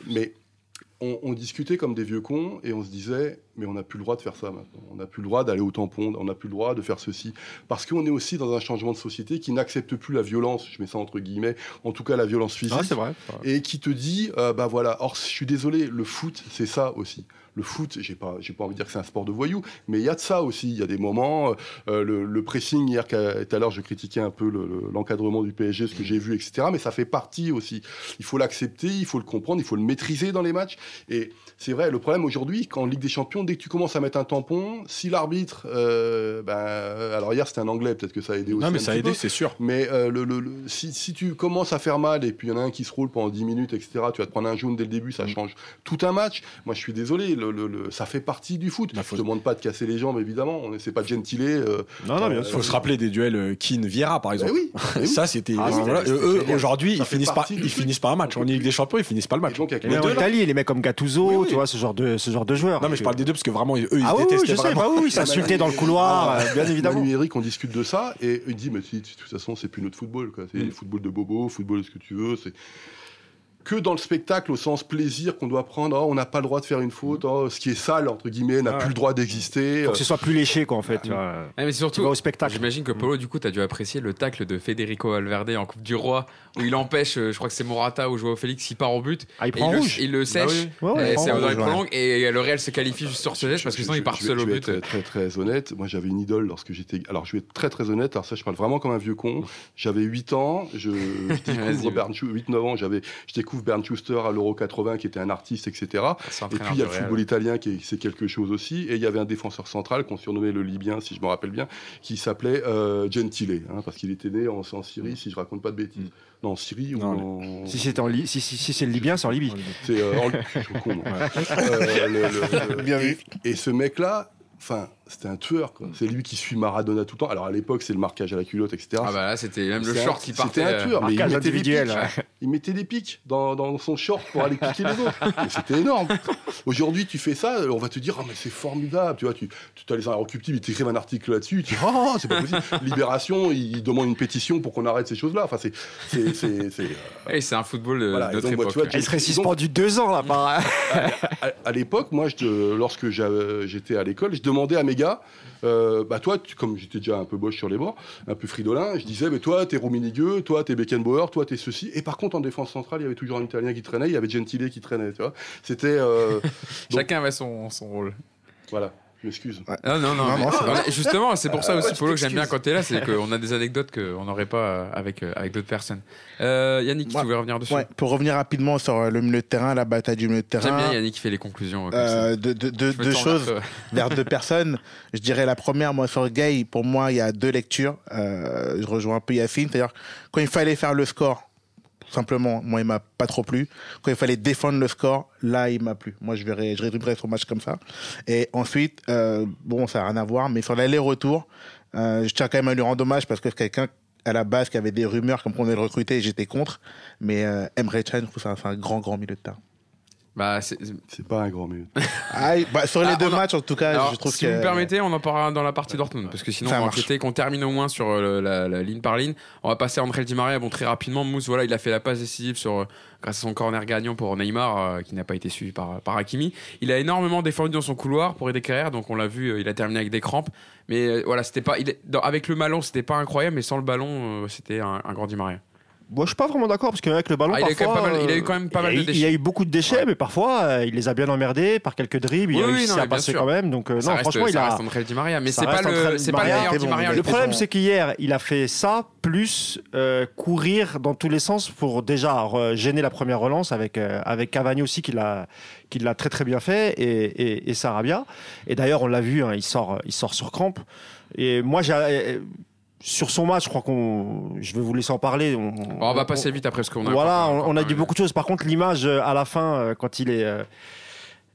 Mais on, discutait comme des vieux cons et on se disait, mais on n'a plus le droit de faire ça maintenant. On n'a plus le droit d'aller au tampon, on n'a plus le droit de faire ceci. Parce qu'on est aussi dans un changement de société qui n'accepte plus la violence, je mets ça entre guillemets, en tout cas la violence physique. Ah, c'est vrai. Et qui te dit, euh, bah voilà, or je suis désolé, le foot, c'est ça aussi le foot, j'ai pas, j'ai pas envie de dire que c'est un sport de voyous, mais il y a de ça aussi. Il y a des moments, euh, le, pressing hier, tout à l'heure, je critiquais un peu l'encadrement du PSG, ce que j'ai vu, etc. Mais ça fait partie aussi. Il faut l'accepter, il faut le comprendre, il faut le maîtriser dans les matchs. Et c'est vrai, le problème aujourd'hui, quand en Ligue des Champions, dès que tu commences à mettre un tampon, si l'arbitre, euh, ben, alors hier c'était un anglais, peut-être que ça a aidé aussi. Non, mais ça a aidé, c'est sûr. Mais euh, le, si, si, tu commences à faire mal et puis il y en a un qui se roule pendant 10 minutes, etc., tu vas te prendre un jaune dès le début, ça mm. change tout un match. Moi, je suis désolé ça fait partie du foot. Je ne demande pas de casser les jambes, évidemment. C'est pas gentilé. Euh, non, non, il faut se rappeler des duels euh, Keane-Viera, par exemple. oui, ça, c'était. Ah, eux, aujourd'hui, ils finissent, pas, ils finissent pas un match. En Ligue des Champions, ils finissent pas le match. Donc, avec en Italie, les mecs comme Gattuso, tu vois, ce genre de, ce genre de joueurs. Non, mais je parle des deux parce que vraiment, eux, ils ah détestaient vraiment. Oui, ils s'insultaient dans le couloir, euh, bien évidemment. Numérique, on discute de ça et il dit, mais de toute façon, c'est plus notre football. C'est le mm. football de bobo, football de ce que tu veux. Que dans le spectacle au sens plaisir qu'on doit prendre. Oh, on n'a pas le droit de faire une faute. Oh, ce qui est sale entre guillemets n'a plus le droit d'exister. Faut que ce soit plus léché quoi en fait. mais surtout au spectacle. J'imagine que Polo du coup tu as dû apprécier le tacle de Federico Valverde en Coupe du Roi où il empêche, euh, je crois que c'est Morata ou Joao Félix qui part au but. Ah, il prend il rouge. Le, il le sèche. Bah et c'est dans les prolongues et le Real se qualifie juste sur ce geste parce que sinon il part seul au but. Très, très très honnête. Moi j'avais une idole lorsque j'étais. Alors je vais être très très honnête. Alors ça je parle vraiment comme un vieux con. J'avais 8 ans. Je, découvre Bern 8-9 ans. J'avais je découvre Bernd Schuster l'Euro 80 qui était un artiste, etc. Et puis il y a le football italien qui c'est quelque chose aussi. Et il y avait un défenseur central qu'on surnommait le Libyen, si je me rappelle bien, qui s'appelait euh, Gentile, hein, parce qu'il était né en, Syrie, si je raconte pas de bêtises. Non, en Syrie ou en... Si c'est en si, si, c'est le Libyen, c'est en Libye. C'est euh, euh, Bien vu. Et ce mec-là, enfin c'était un tueur. C'est lui qui suit Maradona tout le temps. Alors à l'époque, c'est le marquage à la culotte, etc. Ah bah là, c'était même le short qui partait. C'était un tueur. Mais il mettait, des pics, il mettait des pics dans, dans son short pour aller piquer les autres. C'était énorme. Aujourd'hui, tu fais ça, on va te dire, oh, mais c'est formidable. Tu vois, tu, tu as les inrecuptibles, ils t'écrivent un article là-dessus. Tu dis, oh, c'est pas possible. Libération, ils demandent une pétition pour qu'on arrête ces choses-là. Enfin, c'est. C'est un football de voilà, notre époque. Vois, il serait suspendu deux ans là, par. à, à l'époque, moi, je, lorsque j'étais à l'école, je demandais à mes euh, bah toi, comme j'étais déjà un peu boche sur les bords, un peu fridolin, je disais, mais toi, t'es Rominigueux, toi, t'es Beckenbauer, toi, t'es ceci. Et par contre, en défense centrale, il y avait toujours un Italien qui traînait, il y avait Gentile qui traînait, tu vois. C'était. Euh, Chacun avait son, son rôle. Voilà. Je m'excuse. Non, non, non. justement, c'est pour ça aussi, Polo, que j'aime bien quand tu es là, c'est qu'on a des anecdotes qu'on n'aurait pas euh, avec, euh, avec d'autres personnes. Euh, Yannick, tu voulais revenir dessus Pour revenir rapidement sur le milieu de terrain, la bataille du milieu de terrain. J'aime bien Yannick qui fait les conclusions. Euh, de, de, deux choses vers deux personnes. Je dirais la première, moi, sur Gay, pour moi, il y a deux lectures. je rejoins un peu Yacine. C'est-à-dire, quand il fallait faire le score, simplement, moi, il m'a pas trop plu. Quand il fallait défendre le score, là, il m'a plu. Moi, je verrais, je résumerais son match comme ça. Et ensuite, euh, bon, ça n'a rien à voir, mais sur l'aller-retour, euh, je tiens quand même à lui rendre hommage parce que quelqu'un à la base qui avait des rumeurs comme qu'on allait le recruter j'étais contre. Mais euh, Emre Can, je trouve ça un grand, grand milieu de terrain. Bah, c'est pas un grand mieux. ah, bah, sur les ah, deux matchs, en tout cas, je trouve si vous me permettez, on en parlera dans la partie Dortmund. Parce que sinon, on va qu'on termine au moins sur euh, la, ligne par ligne. On va passer à André Di Maria. Bon, très rapidement, Mousse, voilà, il a fait la passe décisive sur, euh, grâce à son corner gagnant pour Neymar, euh, qui n'a pas été suivi par, par Hakimi. Il a énormément défendu dans son couloir pour aider Carrière. Donc, on l'a vu, il a terminé avec des crampes. Mais voilà, c'était pas, il, avec le ballon, c'était pas incroyable. Mais sans le ballon, c'était un, un grand Di Maria. Moi, je suis pas vraiment d'accord parce qu'avec le ballon, ah, parfois, il, a eu quand même pas mal de déchets. Il y a eu beaucoup de déchets, mais parfois, euh, il les a bien emmerdés par quelques dribbles. il a réussi à passer quand même. Donc, euh, non, franchement, il a. Reste Di Maria, mais c'est pas le, c'est pas le meilleur Di Maria. Le problème, c'est qu'hier, il a fait ça plus euh, courir dans tous les sens pour déjà gêner la première relance avec avec Cavani aussi qui l'a qui l'a très très bien fait et, et, et Sarabia. Et d'ailleurs, on l'a vu, hein, il sort il sort sur crampe. Et moi, j'ai sur son match, je crois qu'on, je vais vous laisser en parler. On, va passer vite après ce qu'on a. Voilà, on, a dit beaucoup de choses. Par contre, l'image euh, à la fin, euh, quand il est euh,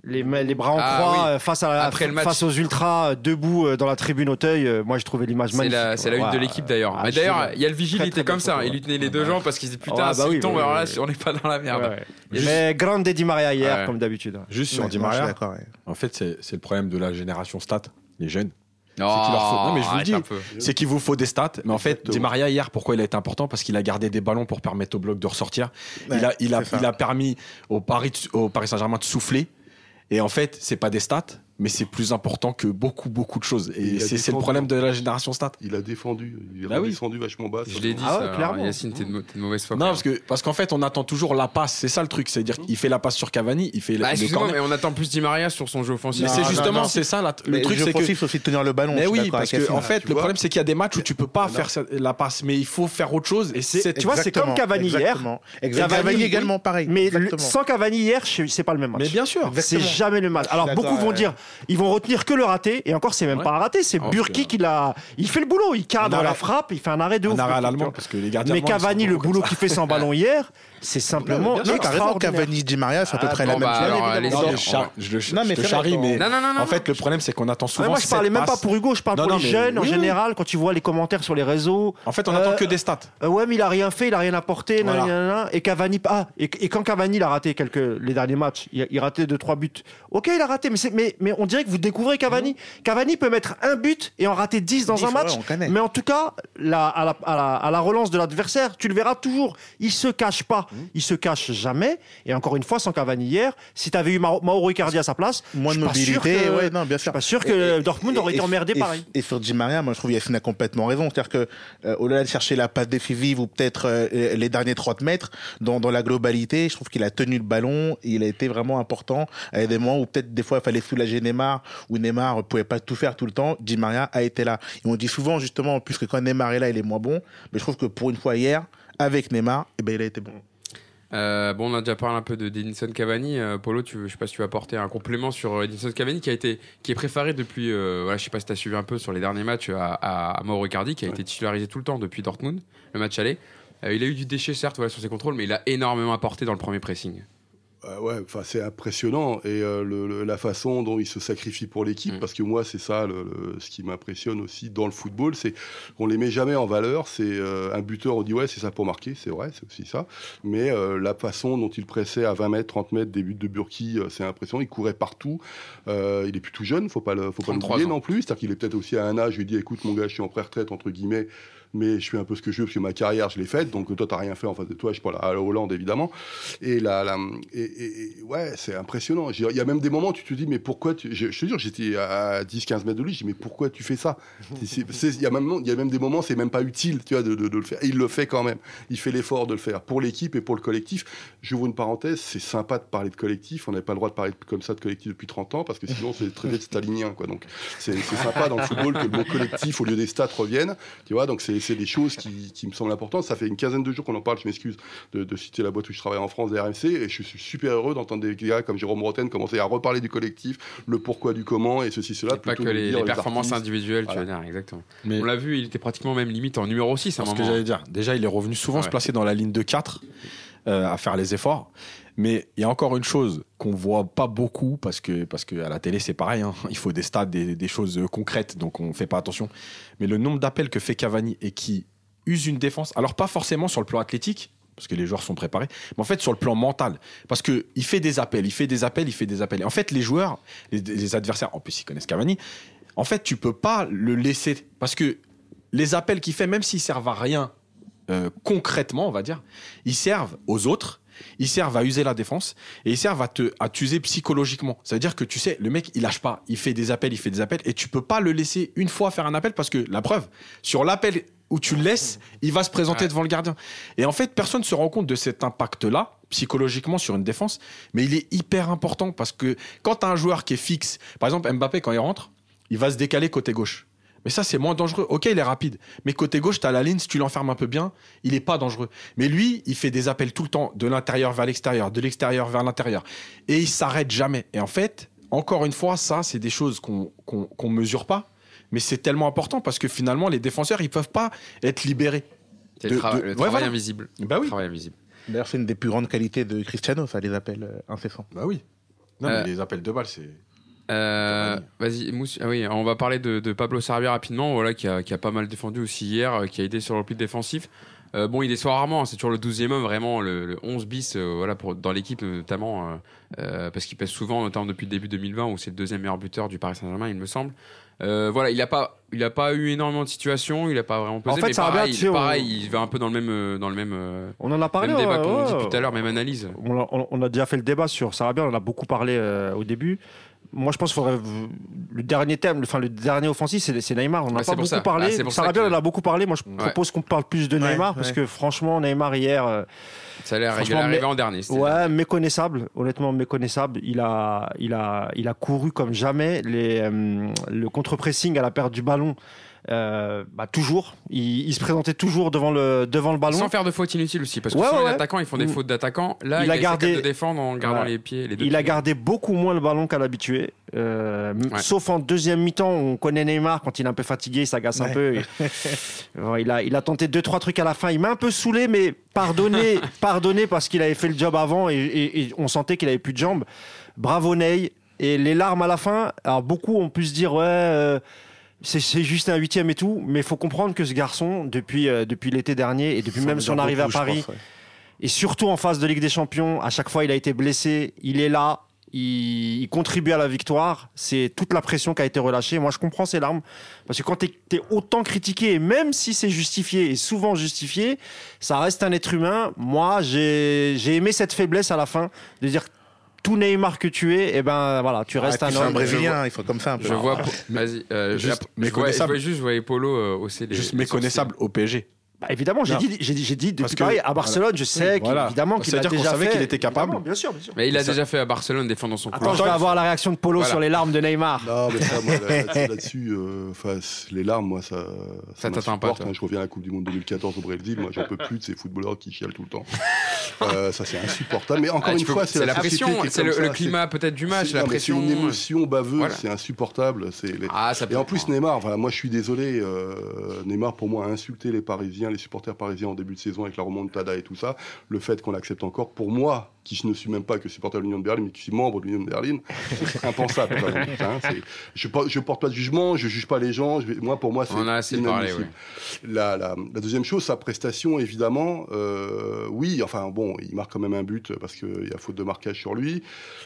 les, les, bras en ah croix face, à face aux ultras debout dans la tribune Auteuil, moi je trouvais l'image magnifique. C'est la, une de l'équipe d'ailleurs. Ah, d'ailleurs, il y a le vigile, il était comme ça. Il lui tenait les deux jambes parce qu'il disait putain, bah s'il tombe, alors là, on n'est pas dans la merde. Mais grande Di Maria hier, comme d'habitude. Juste sur Di Maria. En fait, c'est le problème de la génération stat, les jeunes non, mais je vous dis, c'est qu'il vous faut des stats. Mais en fait, Di Maria hier, pourquoi il a été important? Parce qu'il a gardé des ballons pour permettre au bloc de ressortir. il a, il a, il a permis au Paris, au Paris Saint-Germain de souffler. Et en fait, c'est pas des stats, mais c'est plus important que beaucoup, beaucoup de choses. Et, c'est le problème de la génération stat. Il a défendu, il a bah défendu vachement bas. Je l'ai dit, ah clairement. Yacine, t'es de, mauvaise foi. Non, parce qu'en parce qu'en fait, on attend toujours la passe. C'est ça le truc. C'est-à-dire qu'il fait la passe sur Cavani, il fait bah, le mais on attend plus Di Maria sur son jeu offensif. Mais c'est justement, c'est ça le truc. C'est que. aussi tenir le ballon. Mais oui, parce que en fait, le problème, c'est qu'il y a des matchs où tu peux pas faire la passe, mais il faut faire autre chose. Et tu vois, c'est comme Cavani hier. Cavani également pareil. Mais sans Cavani hier, c'est pas le même match. Mais bien sûr. C'est jamais le match. Alors beaucoup vont dire ils vont retenir que le raté. Et encore, c'est même pas un raté, c'est oh, Burki qui l'a. Il fait le boulot, il cadre la frappe, il fait un arrêt de ouf. Un arrêt à l'allemand parce que les gardiens. Mais Cavani, le boulot qu'il fait sans ballon hier, c'est simplement. Non, raison, Cavani, Di Maria, c'est à peu ah, près la même bah, chose. Je le charrie, mais en fait, le problème, c'est qu'on attend souvent. Moi, je parlais même pas pour Hugo, je parle pour les jeunes en général, quand tu vois les commentaires sur les réseaux. En fait, on attend euh, que des stats. Euh, ouais, mais il a rien fait, il a rien apporté. Et Cavani. Ah, et quand Cavani, il a raté quelques les derniers matchs, il raté deux, trois buts. Ok, il a raté, mais, mais, on dirait que vous découvrez Cavani. Mmh. Cavani peut mettre un but et en rater 10 dans un match. mais en tout cas, à, la, relance de l'adversaire, tu le verras toujours. Il se cache pas. Mmh. Il se cache jamais. Et encore une fois, sans Cavani hier, si tu avais eu Mauro Icardi à sa place, moins de mobilité, ouais, non, bien sûr. Je suis pas sûr que Dortmund aurait été emmerdé pareil. Et sur Di Maria, moi je trouve Yacine a complètement raison. C'est-à-dire que euh, au-delà de chercher la passe décisive ou peut-être euh, les derniers 30 mètres, dans, dans la globalité, je trouve qu'il a tenu le ballon. il a été vraiment important à des moments où peut-être des fois il fallait soulager Neymar, où Neymar pouvait pas tout faire tout le temps. Di Maria a été là. Et on dit souvent justement, puisque quand Neymar est là, il est moins bon. Mais je trouve que pour une fois hier, avec Neymar, eh ben, il a été bon. Euh, bon, on a déjà parlé un peu de Edinson Cavani. Euh, Polo, tu, je sais pas si tu vas apporter un complément sur euh, Edinson Cavani qui a été, qui est préféré depuis, voilà, je sais pas si tu as suivi un peu sur les derniers matchs à, à, Mauro Icardi, qui a été titularisé tout le temps depuis Dortmund, le match aller. il a eu du déchet certes voilà, sur ses contrôles, mais il a énormément apporté dans le premier pressing. Euh, ouais, enfin c'est impressionnant et euh, la façon dont il se sacrifie pour l'équipe, mm. parce que moi c'est ça ce qui m'impressionne aussi dans le football, c'est qu'on les met jamais en valeur. C'est euh, un buteur, on dit ouais c'est ça pour marquer, c'est vrai, c'est aussi ça. Mais la façon dont il pressait à 20 mètres, 30 mètres des buts de Burki, c'est impressionnant. Il courait partout. il est plus tout jeune, faut pas le, faut pas l'oublier non plus. C'est-à-dire qu'il est peut-être aussi à un âge. Je lui dis écoute mon gars, je suis en pré-retraite entre guillemets mais je fais un peu ce que je veux parce que ma carrière, je l'ai faite. Donc toi, t'as rien fait en face de toi. Je parle à la Hollande, évidemment. Et là, et, ouais, c'est impressionnant. Il y a même des moments où tu te dis, mais pourquoi tu... je, te jure, j'étais à 10-15 mètres de lui. Je dis, mais pourquoi tu fais ça? Il y, a même, y a même des moments, c'est même pas utile, tu vois, de, le faire. Et il le fait quand même. Il fait l'effort de le faire pour l'équipe et pour le collectif. J'ouvre une parenthèse. C'est sympa de parler de collectif. On n'avait pas le droit de parler comme ça de collectif depuis 30 ans parce que sinon, c'est très vite stalinien, quoi. Donc, c'est sympa dans le football que le mot collectif au lieu des stats revienne. Tu vois, donc c'est c'est des choses qui, me semblent importantes. Ça fait une quinzaine de jours qu'on en parle, je m'excuse de, citer la boîte où je travaille en France, des RMC, et je suis super heureux d'entendre des gars comme Jérôme Roten commencer à reparler du collectif, le pourquoi du comment, et ceci, cela. Pas que les, performances individuelles, tu veux dire, exactement. Mais On l'a vu, il était pratiquement même limite en numéro 6 à ce que j'allais dire. Déjà, il est revenu souvent se placer dans la ligne de 4 euh, à faire les efforts. Mais il y a encore une chose qu'on voit pas beaucoup parce que parce que à la télé c'est pareil, hein. il faut des stats, des, des, choses concrètes, donc on fait pas attention. Mais le nombre d'appels que fait Cavani et qui use une défense, alors pas forcément sur le plan athlétique, parce que les joueurs sont préparés, mais en fait sur le plan mental, parce que il fait des appels, il fait des appels, il fait des appels. en fait, les joueurs, les, adversaires, en plus ils connaissent Cavani, en fait tu peux pas le laisser, parce que les appels qu'il fait, même s'ils servent à rien euh, concrètement, on va dire, ils servent aux autres ils servent à user la défense et ils servent à te à t'user psychologiquement. Ça veut dire que tu sais, le mec, il lâche pas, il fait des appels, il fait des appels et tu peux pas le laisser une fois faire un appel parce que la preuve, sur l'appel où tu le laisses, il va se présenter devant le gardien. Et en fait, personne ne se rend compte de cet impact-là, psychologiquement, sur une défense, mais il est hyper important parce que quand tu as un joueur qui est fixe, par exemple Mbappé, quand il rentre, il va se décaler côté gauche. Mais ça, c'est moins dangereux. Ok, il est rapide. Mais côté gauche, tu as la ligne, si tu l'enfermes un peu bien, il n'est pas dangereux. Mais lui, il fait des appels tout le temps, de l'intérieur vers l'extérieur, de l'extérieur vers l'intérieur. Et il s'arrête jamais. Et en fait, encore une fois, ça, c'est des choses qu'on ne mesure pas mais c'est tellement important parce que finalement, les défenseurs, ils peuvent pas être libérés. C'est le, travail invisible. Bah oui. D'ailleurs, c'est une des plus grandes qualités de Cristiano, ça, les appels euh, incessants. Bah oui. Non, mais euh, les appels de balles, c'est. Euh, vas-y, Mousse. Ah oui, on va parler de, Pablo Sarabia rapidement, voilà, qui a, qui a, pas mal défendu aussi hier, qui a aidé sur le repli défensif. bon, il déçoit rarement, hein, c'est toujours le 12e homme, vraiment, le, 11 bis voilà, pour, dans l'équipe notamment, parce qu'il pèse souvent, notamment depuis le début 2020, où c'est le deuxième meilleur buteur du Paris Saint-Germain, il me semble. Euh, voilà, il n'a pas, il a pas eu énormément de situations, il a pas vraiment pesé. En fait, mais pareil, il, pareil il va un peu dans le même, euh, dans le même. Euh, on en a parlé. Même débat dit tout à l'heure, même analyse. On a, déjà fait le débat sur Sarabia, on en a beaucoup parlé au début. Moi, je pense qu'il faudrait le dernier thème, enfin le dernier offensif, c'est Neymar. On n'a pas beaucoup parlé. Ah, Sarabia, on en a beaucoup parlé. Moi, je propose qu'on parle plus de Neymar parce que franchement, Neymar hier. Ça a l'air arrivé en dernier. Ouais, méconnaissable. Honnêtement, méconnaissable. Il a, il a, il a couru comme jamais. Les, euh, le contre-pressing à la perte du ballon. Euh, bah, toujours. Il, se présentait toujours devant le, devant le ballon. Sans faire de fautes inutiles aussi. Parce que souvent, les attaquants, ils font des fautes d'attaquants. Là, il, a, gardé de défendre en gardant les pieds. il a gardé beaucoup moins le ballon qu'à l'habitué. Euh, sauf en deuxième mi-temps, on connaît Neymar quand il est un peu fatigué, il s'agace un peu. il, a, il a tenté deux, trois trucs à la fin. Il m'a un peu saoulé, mais pardonné, pardonné parce qu'il avait fait le job avant et, on sentait qu'il avait plus de jambes. Bravo Ney. Et les larmes à la fin, alors beaucoup ont pu se dire, ouais. Euh, c'est juste un huitième et tout, mais il faut comprendre que ce garçon, depuis, euh, depuis l'été dernier et depuis même son arrivée à Paris, et surtout en phase de Ligue des Champions, à chaque fois il a été blessé, il est là, il, contribue à la victoire. C'est toute la pression qui a été relâchée. Moi, je comprends ces larmes. Parce que quand tu es, autant critiqué, et même si c'est justifié, et souvent justifié, ça reste un être humain. Moi, j'ai aimé cette faiblesse à la fin, de dire tout Neymar que tu es, et eh ben voilà, tu restes un homme. un Brésilien, il faut comme ça. Un peu. Je vois, vas-y, euh, juste, je, vois, je vois juste, je voyais Polo euh, aussi. Juste méconnaissable au PSG. Bah, évidemment, j'ai dit, j'ai dit, j'ai dit depuis pareil, à Barcelone, je sais qu'évidemment qu'il a déjà savait qu'il était capable. bien sûr, bien sûr. Mais il a déjà fait à Barcelone défendant son Attends, je vais avoir la réaction de Polo sur les larmes de Neymar. Non, mais ça, moi, là-dessus, euh, les larmes, moi, ça, ça, t'atteint pas. Je reviens à la Coupe du Monde 2014 au Brésil, moi, j'en peux plus de ces footballeurs qui chialent tout le temps. Euh, ça, c'est insupportable. Mais encore ah, une fois, c'est la pression, c'est le climat peut-être du match, la pression. C'est une émotion baveuse, c'est insupportable. Ah, Et en plus, Neymar, moi, je suis désolé, euh, Neymar, pour moi, a insulté les Parisiens, les supporters parisiens en début de saison avec la remontada et tout ça, le fait qu'on l'accepte encore, pour moi, qui ne suis même pas que supporter de l'Union de Berlin, mais qui suis membre de l'Union de Berlin, c'est impensable. hein, je, je porte pas de jugement, je juge pas les gens. moi, pour moi, c'est inadmissible. La, la, la, deuxième chose, sa prestation, évidemment, euh, oui, enfin bon, il marque quand même un but parce qu'il y a faute de marquage sur lui.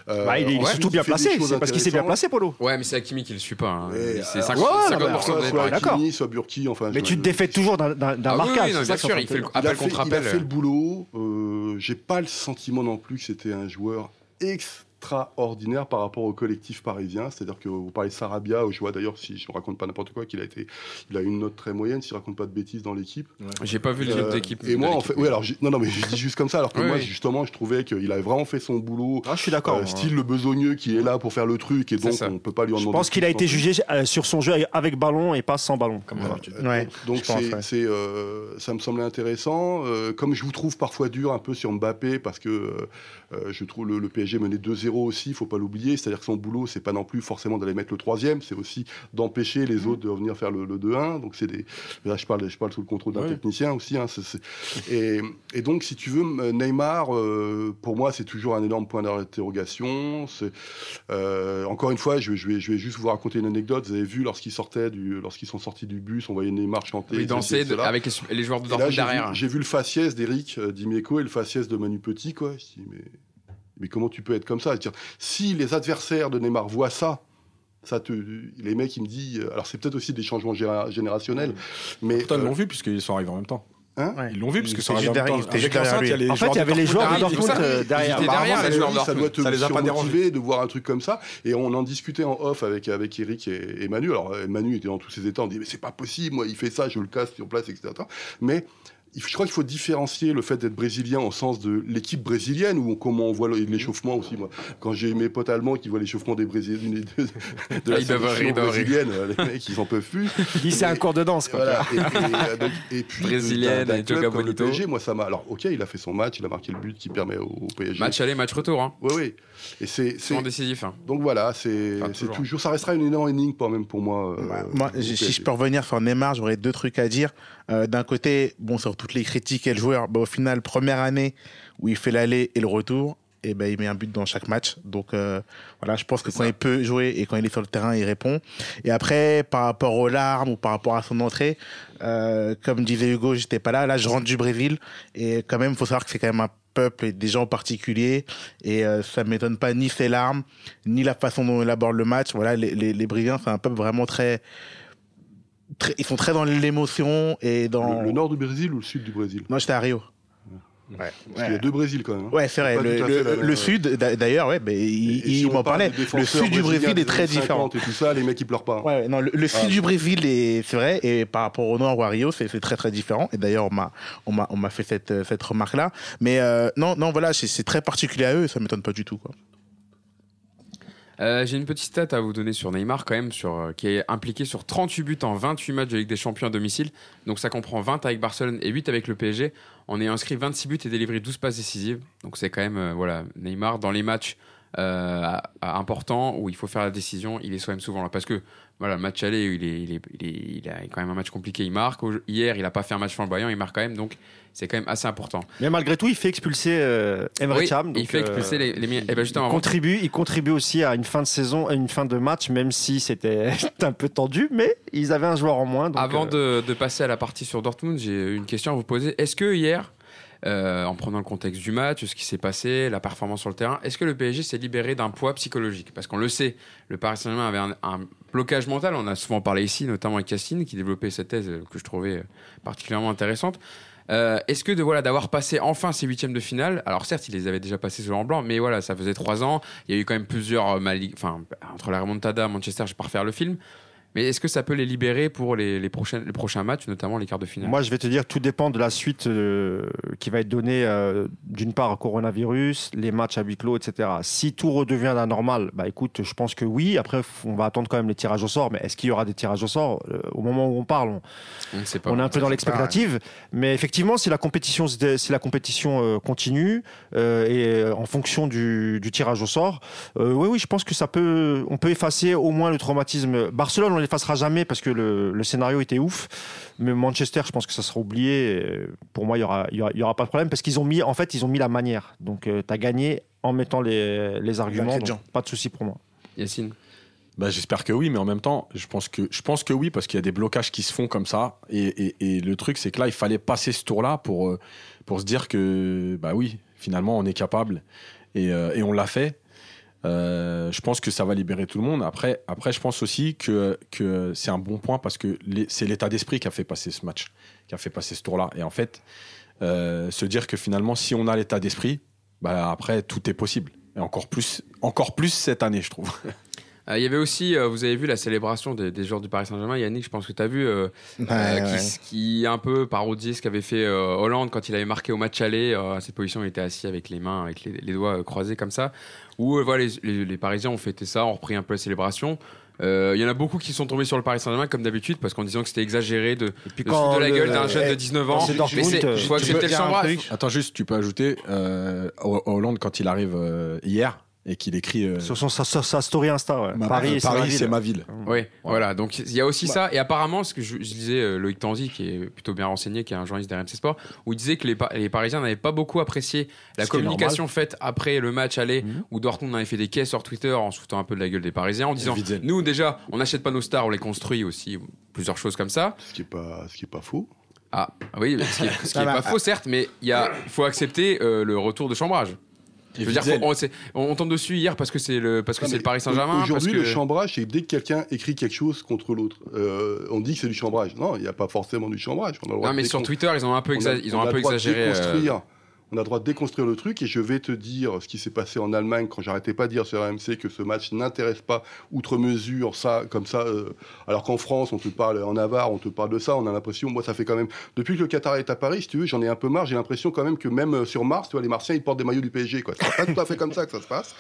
Euh, bah, il est surtout bien placé, c'est parce qu'il s'est bien placé, Polo. Ouais, mais c'est Hakimi qui le suit pas. Hein. C'est 50%, ouais, soit, Hakimi, soit Burki, enfin. Mais tu te défais toujours d'un ah marquage. bien sûr, il fait le appel contre appel. Il a fait le boulot. Euh, j'ai pas le sentiment non plus que c'était un joueur ex extraordinaire par rapport au collectif parisien. C'est-à-dire que vous parlez Sarabia, je vois d'ailleurs, si je ne raconte pas n'importe quoi, qu'il a été, il a une note très moyenne, s'il ne raconte pas de bêtises dans l'équipe. J'ai pas vu les autres équipes. Et moi, en fait, oui, alors, non, non, mais je dis juste comme ça, alors que moi, justement, je trouvais qu'il avait vraiment fait son boulot. Ah, je suis d'accord. Euh, style le besogneux qui est là pour faire le truc, et donc on ne peut pas lui en demander. Je pense qu'il a été jugé euh, sur son jeu avec ballon et pas sans ballon. Comme ouais. Donc, c'est, euh, ça me semblait intéressant. comme je vous trouve parfois dur un peu sur Mbappé, parce que je trouve le, le PSG menait 2-0 aussi, il faut pas l'oublier c'est-à-dire que son boulot, c'est pas non plus forcément d'aller mettre le troisième, c'est aussi d'empêcher les mmh. autres de venir faire le, 2-1. Donc c'est des, là je parle, je parle sous le contrôle d'un technicien aussi. Hein, Et, donc si tu veux, Neymar, euh, pour moi, c'est toujours un énorme point d'interrogation. Euh, encore une fois, je, je, vais, je vais juste vous raconter une anecdote. Vous avez vu lorsqu'ils sortaient du, lorsqu'ils sont sortis du bus, on voyait Neymar chanter. Il dansait avec les, joueurs de Dortmund derrière. J'ai vu, le faciès d'Eric euh, Dimeco et le faciès de Manu Petit, quoi. Je dis, mais mais comment tu peux être comme ça? Si les adversaires de Neymar voient ça, ça te, les mecs, ils me disent. Alors, c'est peut-être aussi des changements générationnels. Mais, Pourtant, ils l'ont euh, vu, puisqu'ils sont arrivés en même temps. Hein? Ils l'ont vu, puisque c'est juste derrière. En fait, il y avait les joueurs de Dortmund euh, derrière. Ça doit te les a pas de voir un truc comme ça. Et on en discutait en off avec, avec Eric et, Manu. Alors, Manu était dans tous ses états. On dit, mais c'est pas possible, moi, il fait ça, je le casse sur place, etc. Mais je crois qu'il faut différencier le fait d'être brésilien au sens de l'équipe brésilienne ou comment on voit l'échauffement aussi. Moi, quand j'ai mes potes allemands qui voient l'échauffement des Brésiliens de, de, la ah, brésilienne, les mecs ils en peuvent plus. Il c'est un cours de danse. Quoi. Et, puis brésilienne et Bonito. PSG, moi ça m'a. Alors ok, il a fait son match, il a marqué le but qui permet au, PSG. Match aller, match retour. Hein. Oui, oui. Et c'est décisif. Hein. Donc voilà, c'est toujours. Ça restera une énorme énigme quand même pour moi. Euh, moi, si je peux revenir sur Neymar, j'aurais deux trucs à dire. Euh, d'un côté, bon, sur toutes les critiques et le joueur, bah, au final, première année où il fait l'aller et le retour, et ben il met un but dans chaque match. Donc euh, voilà, je pense que quand il peut jouer et quand il est sur le terrain, il répond. Et après, par rapport aux larmes ou par rapport à son entrée, euh, comme disait Hugo, j'étais pas là. Là, je rentre du Brésil et quand même, il faut savoir que c'est quand même un peuple et des gens particuliers et euh, ça m'étonne pas ni ses larmes ni la façon dont il aborde le match. Voilà, les, les, les Brésiliens, c'est un peuple vraiment très ils sont très dans l'émotion et dans. Le, nord du Brésil ou le sud du Brésil? Moi, j'étais à Rio. Ouais. Parce qu'il y a deux Brésil quand même. Hein. Ouais, c'est vrai. Le, sud, d'ailleurs, ouais, mais il, m'en parlait. Le sud du Brésil est très différent. Et tout ça, les mecs ils pleurent pas. Ouais, non, le, sud ah. du Brésil c'est vrai, et par rapport au nord ou à Rio, c'est très très différent. Et d'ailleurs, on m'a on m'a on m'a fait cette cette remarque là. Mais euh, non non voilà, c'est très particulier à eux, ça m'étonne pas du tout quoi. Euh, j'ai une petite stat à vous donner sur Neymar, quand même, sur, euh, qui est impliqué sur 38 buts en 28 matchs de des Champions à domicile. Donc ça comprend 20 avec Barcelone et 8 avec le PSG. On est inscrit 26 buts et délivré 12 passes décisives. Donc c'est quand même, euh, voilà, Neymar dans les matchs importants où il faut faire la décision, il est quand même souvent là. Parce que voilà, le match aller, il, est, il, est, il, a quand même un match compliqué, il marque. Hier, il n'a pas fait un match flamboyant, il marque quand même, donc c'est quand même assez important. Mais malgré tout, il fait expulser euh, Emre il fait expulser les, les, eh ben, il, contribue, il contribue aussi à une fin de saison, à une fin de match, même si c'était un peu tendu, mais ils avaient un joueur en moins. Avant euh, de, de, passer à la partie sur Dortmund, j'ai une question à vous poser. Est-ce que hier, euh, en prenant le contexte du match, ce qui s'est passé, la performance sur le terrain. Est-ce que le PSG s'est libéré d'un poids psychologique? Parce qu'on le sait, le Paris Saint-Germain avait un, blocage mental. On a souvent parlé ici, notamment avec Castine, qui développait cette thèse que je trouvais particulièrement intéressante. Euh, est-ce que de voilà d'avoir passé enfin ces huitièmes de finale, alors certes ils les avaient déjà passés sur en blanc, mais voilà ça faisait trois ans, il y a eu quand même plusieurs euh, enfin entre la remontada, Manchester, je vais pas refaire le film, mais est-ce que ça peut les libérer pour les, les, prochains, les prochains matchs, notamment les quarts de finale? Moi, je vais te dire, tout dépend de la suite euh, qui va être donnée, euh, d'une part, coronavirus, les matchs à huis clos, etc. Si tout redevient la normale, bah écoute, je pense que oui. Après, on va attendre quand même les tirages au sort. Mais est-ce qu'il y aura des tirages au sort euh, Au moment où on parle, on, on, est un peu dans l'expectative. Mais effectivement, si la compétition, si la compétition continue et en fonction du, du, tirage au sort, oui, oui, je pense que ça peut, on peut effacer au moins le traumatisme. Barcelone, on l'effacera jamais parce que le, scénario était ouf. Mais Manchester, je pense que ça sera oublié. Pour moi, il y aura, y aura, pas de problème parce qu'ils ont mis, en fait, ils ont mis la manière. Donc, euh, tu as gagné en mettant les, les arguments. pas de souci pour moi. Yacine. Bah, j'espère que oui, mais en même temps, je pense que, je pense que oui, parce qu'il y a des blocages qui se font comme ça. Et, et, le truc, c'est que là, il fallait passer ce tour-là pour, euh, pour se dire que, bah oui, finalement, on est capable. Et, euh, et on l'a fait. Euh, je pense que ça va libérer tout le monde. Après, après je pense aussi que, que c'est un bon point parce que c'est l'état d'esprit qui a fait passer ce match, qui a fait passer ce tour-là. Et en fait, euh, se dire que finalement, si on a l'état d'esprit, bah, après, tout est possible. Et encore plus, encore plus cette année, je trouve. Euh, il y avait aussi, euh, vous avez vu la célébration des, joueurs du Paris Saint-Germain. Yannick, je pense que tu as vu, euh, qui, un peu parodie ce qu'avait fait Hollande quand il avait marqué au match aller. à cette position, il était assis avec les mains, avec les, doigts croisés comme ça. Où voilà, les, Parisiens ont fêté ça, ont repris un peu la célébration. Il y en a beaucoup qui sont tombés sur le Paris Saint-Germain comme d'habitude parce qu'en disant que c'était exagéré de, de, de la gueule d'un jeune de 19 ans. Mais c'est, faut accepter le. Attends juste, tu peux ajouter Hollande quand il arrive hier et qu'il écrit euh, sur, son, sa, story Insta. Ouais. Paris, c'est ma ville. Oui, voilà. Donc il y a aussi ça. Et apparemment, ce que je, disais, euh, Loïc Tanzi, qui est plutôt bien renseigné, qui est un journaliste d'RMC Sport, où il disait que les, les Parisiens n'avaient pas beaucoup apprécié la communication faite après le match aller, mhm. où Dortmund avait fait des caisses sur Twitter en se foutant un peu de la gueule des Parisiens, en disant nous déjà, on n'achète pas nos stars, on les construit aussi, plusieurs choses comme ça. Ce qui est pas, ce qui est pas faux. Ah oui, ce qui est, pas faux certes, mais il faut accepter euh, le retour de chambrage. Je veux dire, on, on, tombe dessus hier parce que c'est le parce que c'est le Paris Saint-Germain. Aujourd'hui, le chambrage, c'est dès que quelqu'un écrit quelque chose contre l'autre, euh, on dit que c'est du chambrage. Non, il n'y a pas forcément du chambrage. non, mais sur Twitter, ils ont un peu, ils ont un peu exagéré on a le droit de déconstruire le truc et je vais te dire ce qui s'est passé en Allemagne quand j'arrêtais pas de dire sur RMC que ce match n'intéresse pas outre mesure ça comme ça euh, alors qu'en France on te parle en Navarre on te parle de ça on a l'impression moi ça fait quand même depuis que le Qatar est à Paris si tu veux j'en ai un peu marre j'ai l'impression quand même que même euh, sur Mars tu vois les Martiens ils portent des maillots du PSG quoi. C'est pas tout à fait comme ça que ça se passe.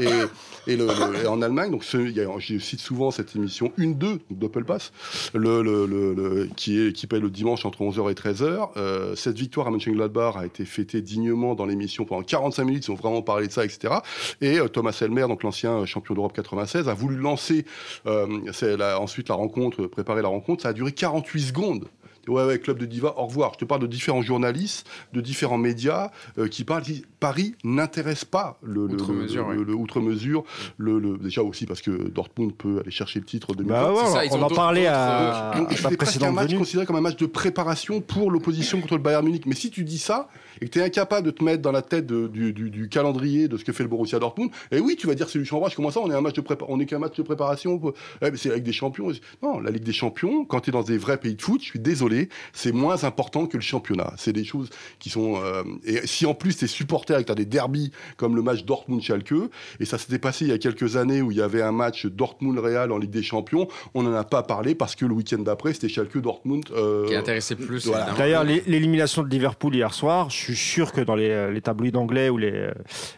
Et, et, en Allemagne donc je cite souvent cette émission une deux Doppel Pass le, le, qui est qui paye le dimanche entre 11h et 13h euh, cette victoire à Mönchengladbach a été fêtée dans l'émission pendant 45 minutes, ils ont vraiment parlé de ça, etc. Et euh, Thomas Elmer, donc l'ancien champion d'Europe 96, a voulu lancer euh, ensuite la rencontre, préparer la rencontre. Ça a duré 48 secondes. Ouais, ouais, Club de Diva, au revoir. Je te parle de différents journalistes, de différents médias euh, qui parlent. Paris n'intéresse pas le outre-mesure. Le, outre-mesure. Le, déjà aussi parce que Dortmund peut aller chercher le titre de bah on en parlait à, à, je fais presque un match considéré comme un match de préparation pour l'opposition contre le Bayern Munich. Mais si tu dis ça et que tu es incapable de te mettre dans la tête du, du, calendrier de ce que fait le Borussia Dortmund, et eh oui, tu vas dire c'est du chambrage. Comment ça On est un match de on est qu'un match de préparation. Eh, c'est la Ligue des Champions. Non, la Ligue des Champions, quand tu es dans des vrais pays de foot, je suis désolé c'est moins important que le championnat. C'est des choses qui sont. Euh, et si en plus t'es supporter avec as des derbies comme le match Dortmund-Schalke, et ça s'était passé il y a quelques années où il y avait un match Dortmund-Real en Ligue des Champions, on n'en a pas parlé parce que le week-end d'après c'était Schalke-Dortmund. Euh, qui intéressait plus. D'ailleurs, l'élimination de Liverpool hier soir, je suis sûr que dans les, les tabloïds anglais ou les,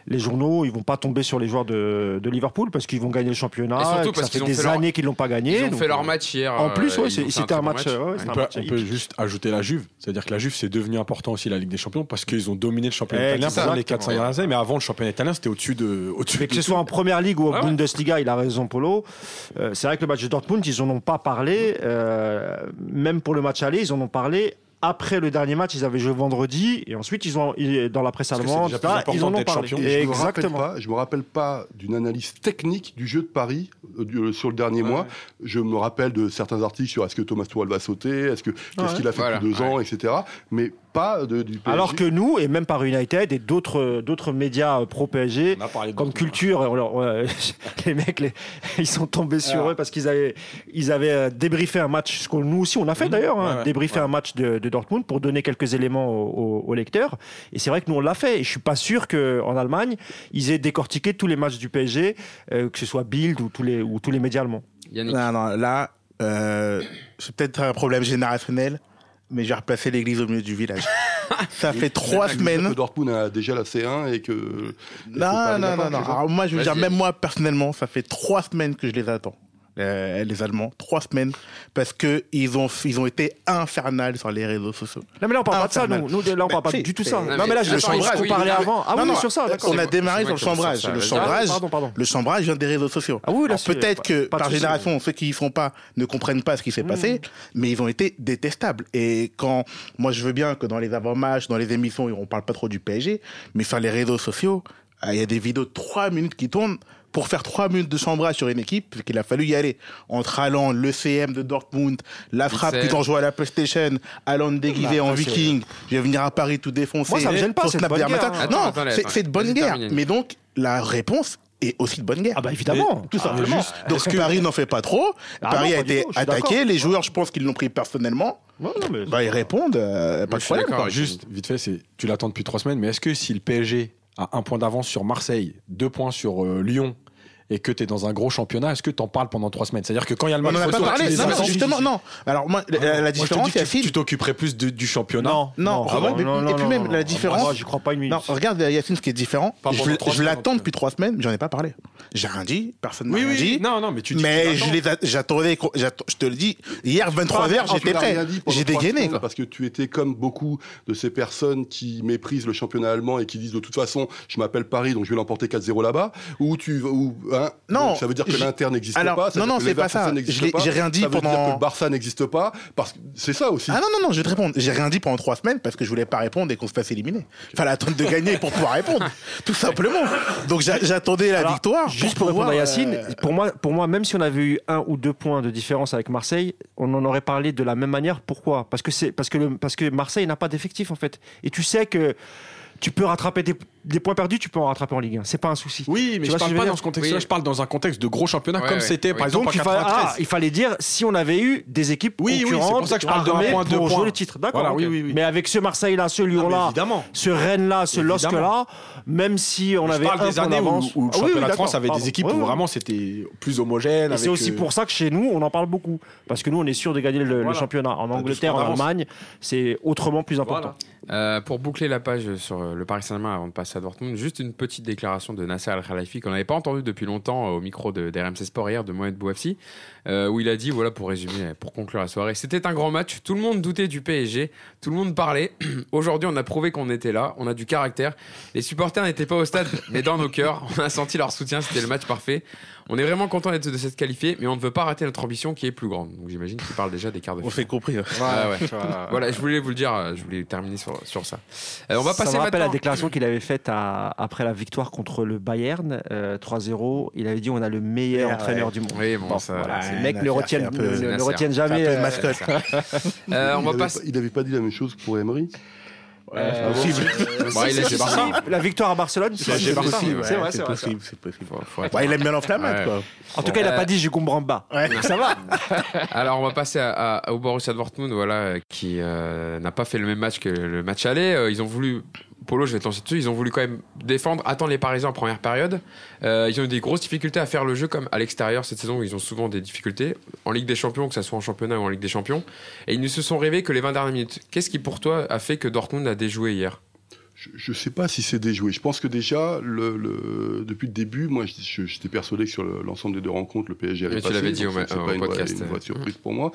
les journaux, ils vont pas tomber sur les joueurs de, de Liverpool parce qu'ils vont gagner le championnat. Et surtout parce ça fait des années qu'ils l'ont pas gagné. Ils ont fait leur match hier. En plus, euh, c'était un match. on peut, juste ajouter la Juve, c'est-à-dire que la Juve c'est devenu important aussi la Ligue des Champions parce qu'ils ont dominé le championnat italien pendant les 400 dernières années. Mais avant le championnat italien, c'était au-dessus de. Au mais que ce soit en première ligue ou en Bundesliga, il a raison, Polo. Euh, c'est vrai que le match de Dortmund, ils en ont pas parlé. Euh, même pour le match aller, ils en ont parlé après le dernier match, ils avaient joué vendredi et ensuite ils ont dans la presse allemande, ils en ont parlé. Je Exactement. Me je me rappelle pas d'une analyse technique du jeu de Paris euh, sur le dernier mois. Je me rappelle de certains articles sur est-ce que Thomas Tuchel va sauter, est-ce que qu'est-ce qu'il a fait depuis deux ans, etc. Mais pas de, du PSG. Alors que nous et même par United et d'autres d'autres médias pro PSG comme Culture, les mecs ils sont tombés sur eux parce qu'ils avaient ils avaient euh, débriefé un match, ce que nous aussi on a fait mmh. d'ailleurs, hein, débriefé un match de Dortmund pour donner quelques éléments aux, lecteurs. Et c'est vrai que nous, on l'a fait. Et je suis pas sûr qu'en Allemagne, ils aient décortiqué tous les matchs du PSG, euh, que ce soit Bild ou tous les, ou tous les médias allemands. Non, non, là, euh, c'est peut-être un problème générationnel, mais j'ai replacé l'église au milieu du village. ça fait trois semaines. Que Dortmund a déjà la C1 et que. Non, non, non, non. Alors moi, je veux dire, même moi, personnellement, ça fait trois semaines que je les attends. Euh, les Allemands, trois semaines, parce que ils ont, ils ont été infernales sur les réseaux sociaux. Non, mais là, on parle pas de ça, nous. nous là, on parle pas du tout ça. Non, mais là, je le chambrage. On parlait avant. Ah oui, sur ça, On a démarré sur le chambrage. Le chambrage, le chambrage vient des réseaux sociaux. Ah oui, Peut-être que par génération, ceux qui y font pas ne comprennent pas ce qui s'est passé, mmh. mais ils ont été détestables. Et quand, moi, je veux bien que dans les avant-matchs, dans les émissions, on parle pas trop du PSG, mais sur les réseaux sociaux, il y a des vidéos de trois minutes qui tournent pour faire trois minutes de chambrage sur une équipe, qu'il a fallu y aller. Entre allant le CM de Dortmund, la frappe ont joué à la PlayStation, allant déguisé bah, en viking, je vais venir à Paris tout défoncer. Moi, ça me gêne pas, c'est de bonne guerre. Hein. Non, c'est de bonne guerre. Mais donc, la réponse est aussi de bonne guerre. Ah bah évidemment, tout simplement. donc que... Paris n'en fait pas trop. Ah Paris a été attaqué. Les joueurs, je pense qu'ils l'ont pris personnellement. bah, ils répondent. Euh, pas de problème. Juste, vite fait, tu l'attends depuis trois semaines, mais est-ce que si le PSG à un point d'avance sur Marseille, deux points sur euh, Lyon et que tu es dans un gros championnat, est-ce que tu en parles pendant trois semaines? C'est-à-dire que quand il y a le match, on en a pas parlé. Non, non, justement, non. Alors moi, la, différence, Yacine, tu t'occuperais plus du championnat? Non, non. non, et puis même la différence. Moi, j'y crois pas une minute. Non, regarde Yacine, ce qui est différent. Je, l'attends depuis trois semaines, mais j'en ai pas parlé. J'ai rien dit, personne n'a rien dit. Non, non, mais tu. Mais je les j'attendais, je te le dis. Hier 23 h j'étais prêt. J'ai dégainé. Parce que tu étais comme beaucoup de ces personnes qui méprisent le championnat allemand et qui disent de toute façon, je m'appelle Paris, donc je vais l'emporter 4-0 là-bas. Ou tu, hein, non, ça veut dire que l'Inter n'existe pas. non, non, c'est pas ça. J'ai rien dit pendant. Ça veut dire que le Barça n'existe pas. Parce que c'est ça aussi. Ah non, non, non, je vais te répondre. J'ai rien dit pendant trois semaines parce que je voulais pas répondre et qu'on se fasse éliminer. Il fallait attendre de gagner pour pouvoir répondre. Tout simplement. Donc j'attendais la victoire. Juste pour, répondre à Yacine, euh, pour moi, pour moi, même si on avait eu un ou deux points de différence avec Marseille, on en aurait parlé de la même manière. Pourquoi? Parce que c'est parce que le, parce que Marseille n'a pas d'effectif en fait. Et tu sais que tu peux rattraper des, points perdus, tu peux en rattraper en Ligue 1. C'est pas un souci. Oui, mais je parle pas dans ce contexte-là. Je parle dans un contexte de gros championnat comme c'était par exemple en 93. Ah, il fallait dire si on avait eu des équipes oui, concurrentes. Oui, c'est pour ça que je parle de point, pour jouer le titre. D'accord. oui, oui, Mais avec ce Marseille-là, ce Lyon-là, ce Rennes-là, ce LOSC-là, même si on avait un des années où, où, le ah championnat de France avait des équipes où vraiment c'était plus homogène. C'est aussi euh, pour ça que chez nous, on en parle beaucoup. Parce que nous, on est sûr de gagner le championnat. En Angleterre, en Allemagne, c'est autrement plus important. Euh, pour boucler la page sur le Paris Saint-Germain avant de passer juste une petite déclaration de Nasser Al-Khalifi qu'on n'avait pas entendu depuis longtemps au micro de, d'RMC Sport hier de Mohamed Bouafsi, euh, où il a dit, voilà pour résumer, pour conclure la soirée, c'était un grand match, tout le monde doutait du PSG, tout le monde parlait. Aujourd'hui, on a prouvé qu'on était là, on a du caractère. Les supporters n'étaient pas au stade, mais dans nos cœurs, on a senti leur soutien, c'était le match parfait. On est vraiment content d'être de s'être qualifié, mais on ne veut pas rater notre ambition qui est plus grande. Donc j'imagine qu'il parle déjà des quarts de finale. On fait compris. Hein. voilà, je voulais vous le dire, je voulais terminer sur, sur ça. Euh, on va passer ça me rappelle la déclaration qu'il avait faite après la victoire contre le Bayern, 3-0. Euh, il avait dit on a le meilleur entraîneur du monde. Oui, bon, ça, les mecs ne retiennent, ne, retiennent jamais. Un peu euh, on va il n'avait pas dit la même chose pour Emery? Euh, la victoire à Barcelone, c'est possible. C'est vrai, c'est possible. C'est possible. il aime bien l'enflammade, quoi. En tout cas, il n'a pas dit j'ai bas. Ça va. Alors, on va passer au Borussia Dortmund, voilà, qui n'a pas fait le même match que le match aller. Ils ont voulu Polo, je vais te lancer dessus. Ils ont voulu quand même défendre, attendre les Parisiens en première période. Euh, ils ont eu des grosses difficultés à faire le jeu comme à l'extérieur cette saison. Où ils ont souvent des difficultés en Ligue des Champions, que ce soit en championnat ou en Ligue des Champions. Et ils ne se sont rêvés que les 20 dernières minutes. Qu'est-ce qui pour toi a fait que Dortmund a déjoué hier? Je ne sais pas si c'est déjoué. Je pense que déjà, le, depuis le début, moi, j'étais persuadé que sur l'ensemble des deux rencontres, le PSG allait passer. tu l'avais dit au, C'est pas une. Vraie, une vraie surprise pour moi.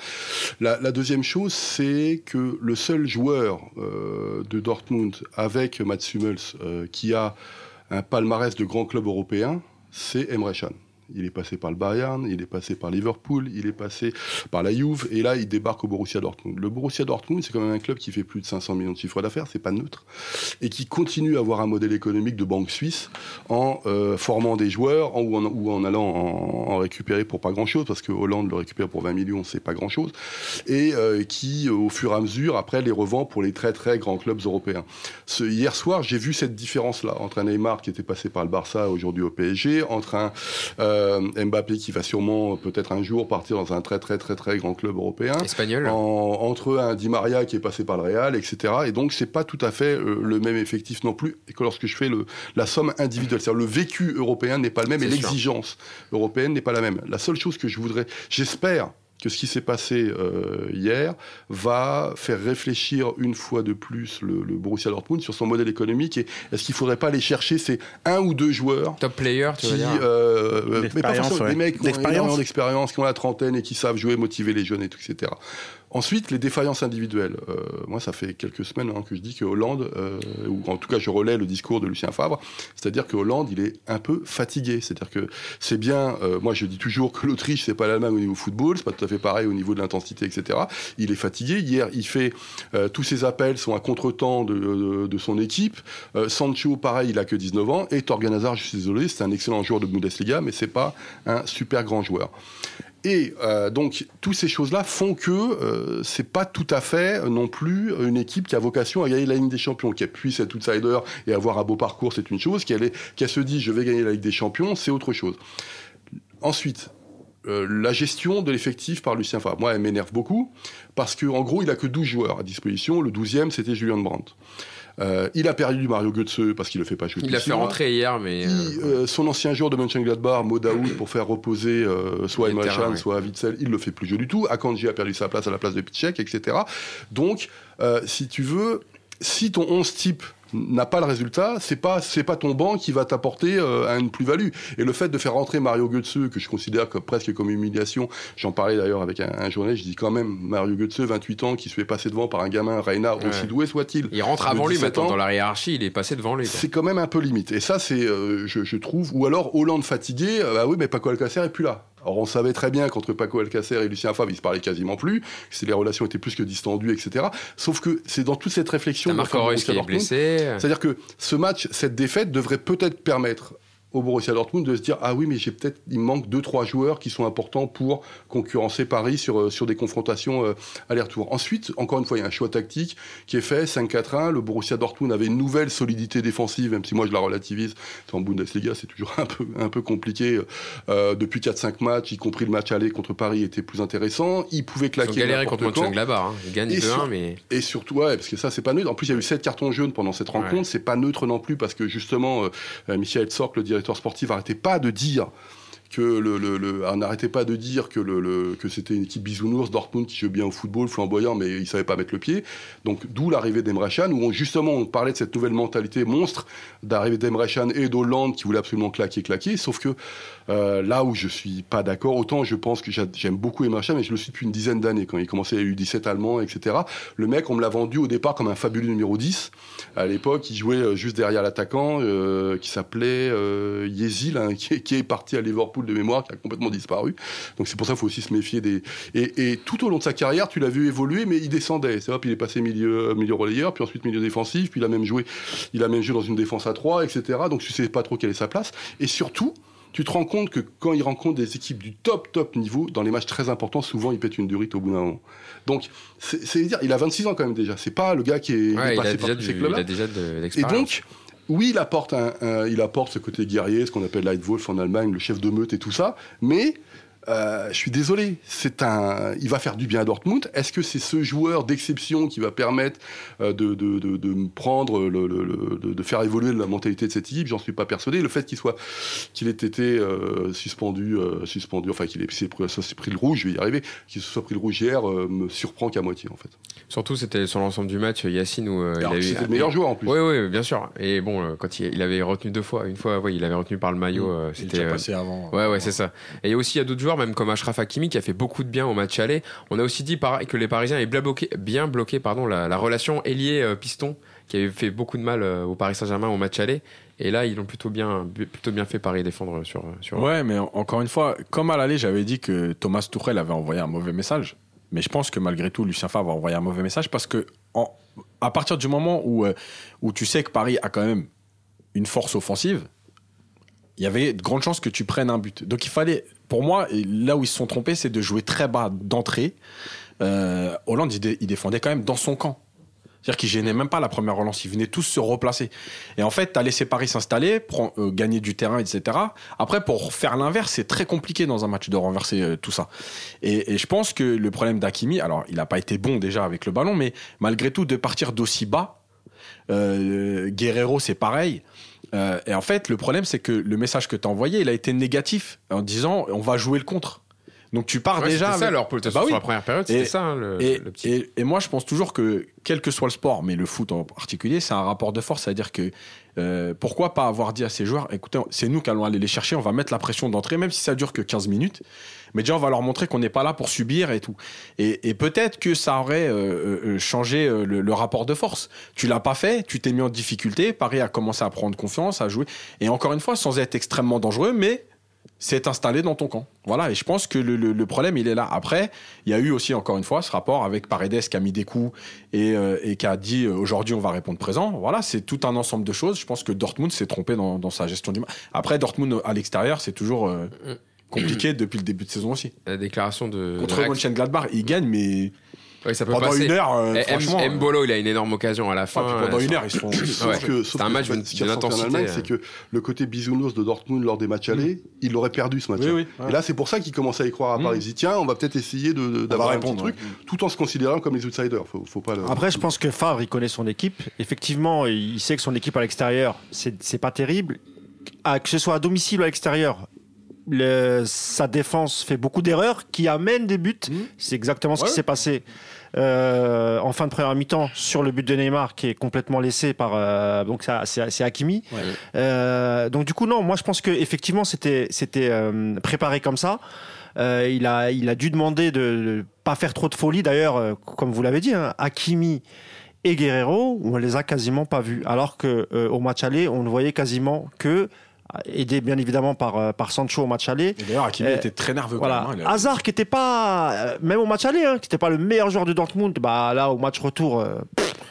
La, deuxième chose, c'est que le seul joueur euh, de Dortmund avec Mats Hummels euh, qui a un palmarès de grands clubs européens, c'est Emre Can. Il est passé par le Bayern, il est passé par Liverpool, il est passé par la Juve, et là, il débarque au Borussia Dortmund. Le Borussia Dortmund, c'est quand même un club qui fait plus de 500 millions de chiffres d'affaires, c'est pas neutre, et qui continue à avoir un modèle économique de banque suisse en euh, formant des joueurs ou, en, allant en, récupérer pour pas grand-chose, parce que Hollande le récupère pour 20 millions, c'est pas grand-chose, et euh, qui, au fur et à mesure, après, les revend pour les très très grands clubs européens. Hier soir, j'ai vu cette différence-là entre un Neymar qui était passé par le Barça aujourd'hui au PSG, entre un euh, Mbappé qui va sûrement peut-être un jour partir dans un très très très très grand club européen. Espagnol. entre un Di Maria qui est passé par le Real, etc. Et donc c'est pas tout à fait euh, le même effectif non plus que lorsque je fais le, la somme individuelle. C'est-à-dire le vécu européen n'est pas le même et l'exigence européenne n'est pas la même. La seule chose que je voudrais, j'espère que ce qui s'est passé euh, hier va faire réfléchir une fois de plus le, Borussia Dortmund sur son modèle économique et est-ce qu'il ne faudrait pas aller chercher ces un ou deux joueurs top players qui, euh, mais pas forcément des mecs qui ont d'expérience. qui ont la trentaine et qui savent jouer motiver les jeunes et tout etc Ensuite, les défaillances individuelles. Euh, moi, ça fait quelques semaines hein, que je dis que Hollande, euh, ou en tout cas, je relais le discours de Lucien Favre, c'est-à-dire que Hollande, il est un peu fatigué. C'est-à-dire que c'est bien. Euh, moi, je dis toujours que l'Autriche, c'est pas l'Allemagne au niveau football, c'est pas tout à fait pareil au niveau de l'intensité, etc. Il est fatigué. Hier, il fait tous ses appels sont à contretemps de, de, son équipe. Sancho, pareil, il a que 19 ans. Et Torgan Hazard, je suis désolé, c'est un excellent joueur de Bundesliga, mais c'est pas un super grand joueur. Et euh, donc, toutes ces choses-là font que euh, c'est pas tout à fait euh, non plus une équipe qui a vocation à gagner la Ligue des Champions, qui puisse être outsider et avoir un beau parcours, c'est une chose. A se dit, je vais gagner la Ligue des Champions, c'est autre chose. Ensuite, euh, la gestion de l'effectif par Lucien Favre. Moi, elle m'énerve beaucoup parce qu'en gros, il a que 12 joueurs à disposition. Le 12e, c'était Julien Brandt. Euh, il a perdu Mario Götze parce qu'il le fait pas jouer. Il l'a fait rentrer hier, mais euh, son ancien joueur de Mönchengladbach, Modaoud, pour faire reposer soit Emre Can, soit Witzel, il le fait plus jouer du tout. Akanji a perdu sa place à la place de Pichek, etc. Donc, si tu veux, si ton 11 type n'a pas le résultat, c'est pas c'est pas ton banc qui va t'apporter euh, une plus-value. Et le fait de faire rentrer Mario Götze, que je considère comme, presque comme humiliation, j'en parlais d'ailleurs avec un, un, journaliste, je dis quand même Mario Götze, 28 ans, qui se fait passer devant par un gamin Reina, aussi doué soit-il. Il rentre avant lui maintenant dans la hiérarchie, il est passé devant lui. C'est quand même un peu limite. Et ça, c'est, euh, je, je, trouve, ou alors Hollande fatigué, euh, bah oui, mais Paco Alcacer est plus là. Alors on savait très bien qu'entre Paco Alcacer et Lucien Favre, ils se parlaient quasiment plus, que les relations étaient plus que distendues, etc. Sauf que c'est dans toute cette réflexion... Marc qui est blessé. C'est-à-dire que ce match, cette défaite devrait peut-être permettre au Borussia Dortmund de se dire ah oui mais j'ai peut-être il me manque deux trois joueurs qui sont importants pour concurrencer Paris sur euh, sur des confrontations euh, aller-retour. Ensuite, encore une fois, il y a un choix tactique qui est fait 5-4-1, le Borussia Dortmund avait une nouvelle solidité défensive même si moi je la relativise. En Bundesliga, c'est toujours un peu un peu compliqué euh, depuis 4-5 matchs, y compris le match aller contre Paris était plus intéressant, il pouvait claquer galéré contre Mönchengladbach, hein. gagnent 2-1 mais et surtout ouais, parce que ça c'est pas neutre. En plus, il y a eu 7 cartons jaunes pendant cette rencontre, c'est pas neutre non plus parce que justement Michel Sork le directeur sportif arrêtait pas de dire que le, on n'arrêtait pas de dire que, le, que c'était une équipe bisounours, Dortmund qui joue bien au football, flamboyant, mais il savait pas mettre le pied. Donc d'où l'arrivée d'Emre Can, où justement on parlait de cette nouvelle mentalité monstre d'arrivée d'Emre Can et d'Hollande qui voulait absolument claquer, claquer. Sauf que euh, là où je suis pas d'accord, autant je pense que j'aime beaucoup Emre Can, mais je le suis depuis une dizaine d'années quand il commençait à U17 allemand, etc. Le mec, on me l'a vendu au départ comme un fabuleux numéro 10. À l'époque, il jouait euh, juste derrière l'attaquant euh, qui s'appelait euh, Yezil, hein, qui, est parti à Liverpool de mémoire qui a complètement disparu. Donc c'est pour ça qu'il faut aussi se méfier des. Et, tout au long de sa carrière, tu l'as vu évoluer, mais il descendait. C'est puis il est passé milieu, milieu relayeur, puis ensuite milieu défensif, puis il a même joué, il a même joué dans une défense à 3, etc. Donc tu sais pas trop quelle est sa place. Et surtout, tu te rends compte que quand il rencontre des équipes du top, top niveau, dans les matchs très importants, souvent il pète une durite au bout d'un moment. Donc, c'est dire, il a 26 ans quand même déjà. C'est pas le gars qui est, passé par tous ces clubs-là. Il a déjà de l'expérience. Et donc, oui, il apporte, un, il apporte ce côté guerrier, ce qu'on appelle Leitwolf en Allemagne, le chef de meute et tout ça, mais euh, je suis désolé, c'est un, il va faire du bien à Dortmund. Est-ce que c'est ce joueur d'exception qui va permettre euh, de, de, de, de prendre, le, le, de, faire évoluer la mentalité de cette équipe? J'en suis pas persuadé. Le fait qu'il soit, qu'il ait été euh, suspendu, suspendu, enfin qu'il ait s'est pris, pris, le rouge, je vais y arriver, qu'il se soit pris le rouge hier, me surprend qu'à moitié en fait. Surtout, c'était sur l'ensemble du match, Yacine où il a eu. C'était le meilleur joueur en plus. Oui, oui, bien sûr. Et bon, quand il, avait retenu deux fois, une fois, oui, il avait retenu par le maillot. Mmh. c'était passé avant. Ouais, ouais, c'est ça. Et aussi il y a d'autres joueurs, même comme Ashraf Hakimi, qui a fait beaucoup de bien au match aller. On a aussi dit que les Parisiens avaient bien bloqué, bien bloqué pardon, la, relation ailier-piston, qui avait fait beaucoup de mal euh, au Paris Saint-Germain au match aller. Et là, ils ont plutôt bien, plutôt bien fait Paris défendre sur, sur. Ouais, mais encore une fois, comme à l'aller, j'avais dit que Thomas Tuchel avait envoyé un mauvais message. Mais je pense que malgré tout, Lucien Favre a envoyé un mauvais message parce que à partir du moment où, euh, où tu sais que Paris a quand même une force offensive, il y avait de grandes chances que tu prennes un but. Donc il fallait, pour moi, là où ils se sont trompés, c'est de jouer très bas d'entrée. Euh, Hollande, il, défendait quand même dans son camp. C'est-à-dire qu'il gênait même pas la première relance, ils venaient tous se replacer. Et en fait, tu as laissé Paris s'installer, euh, gagner du terrain, etc. Après, pour faire l'inverse, c'est très compliqué dans un match de renverser euh, tout ça. Et, et, je pense que le problème d'Akimi, alors il n'a pas été bon déjà avec le ballon, mais malgré tout, de partir d'aussi bas, Guerrero, c'est pareil. Euh, et en fait, le problème, c'est que le message que tu as envoyé, il a été négatif en disant on va jouer le contre. Donc tu pars déjà. C'était ça pour bah sur la première période, c'était ça hein, le, et, petit. Et, moi je pense toujours que quel que soit le sport, mais le foot en particulier, c'est un rapport de force, c'est-à-dire que euh, pourquoi pas avoir dit à ces joueurs, écoutez, c'est nous qui allons aller les chercher, on va mettre la pression d'entrée, même si ça dure que 15 minutes, mais déjà on va leur montrer qu'on n'est pas là pour subir et tout. Et, peut-être que ça aurait euh, euh, changé le, le, rapport de force. Tu l'as pas fait, tu t'es mis en difficulté, Paris a commencé à prendre confiance, à jouer, et encore une fois sans être extrêmement dangereux, mais c'est installé dans ton camp. Voilà, et je pense que le, problème, il est là. Après, il y a eu aussi, encore une fois, ce rapport avec Paredes qui a mis des coups et, euh, qui a dit euh, aujourd'hui, on va répondre présent. Voilà, c'est tout un ensemble de choses. Je pense que Dortmund s'est trompé dans, sa gestion du match. Après, Dortmund à l'extérieur, c'est toujours euh, compliqué depuis le début de saison aussi. La déclaration de. Contre Mönchengladbach, il gagne, mais oui, ça peut pendant passer. une heure, euh, franchement. Euh, Mbolo, il a une énorme occasion à la fin. pendant une heure, ils se font. c'est un match d'une intensité. C'est que le côté bisounours de Dortmund lors des matchs allés, mm. il aurait perdu ce match. Oui, Et là, c'est pour ça qu'il commence à y croire à Paris. Mm. Il dit tiens, on va peut-être essayer d'avoir un petit truc, tout en se considérant comme les outsiders. Faut, faut pas Après, je pense que Favre, il connaît son équipe. Effectivement, il sait que son équipe à l'extérieur, c'est pas terrible. que ce soit à domicile ou à l'extérieur, sa défense fait beaucoup d'erreurs qui amènent des buts. Mm. C'est exactement ce qui s'est passé euh, en fin de première mi-temps sur le but de Neymar qui est complètement laissé par euh, donc c'est Hakimi. Euh, donc du coup non, moi je pense que effectivement c'était c'était préparé comme ça. il a il a dû demander de, ne pas faire trop de folie. D'ailleurs, comme vous l'avez dit, hein, Hakimi et Guerrero, on les a quasiment pas vus. Alors que au match aller, on ne voyait quasiment que aidé bien évidemment par, euh, par Sancho au match aller. D'ailleurs, Hakimi euh, était très nerveux. Voilà. Même, hein, Hazard qui n'était pas, euh, même au match aller, hein, qui n'était pas le meilleur joueur de Dortmund, bah là au match retour.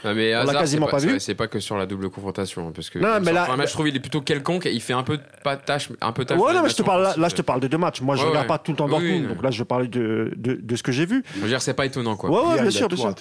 mais on l'a quasiment pas, vu. C'est pas que sur la double confrontation, hein, parce que non, mais là, match, je trouve il est plutôt quelconque. il fait un peu pas tâche, un peu tâche. Ouais, non, mais je te parle là, je te parle de deux matchs. Moi, je regarde pas tout le temps Dortmund, donc là, je parlais de, de, de ce que j'ai vu. Je veux dire, c'est pas étonnant, quoi. Ouais, ouais bien sûr, bien sûr.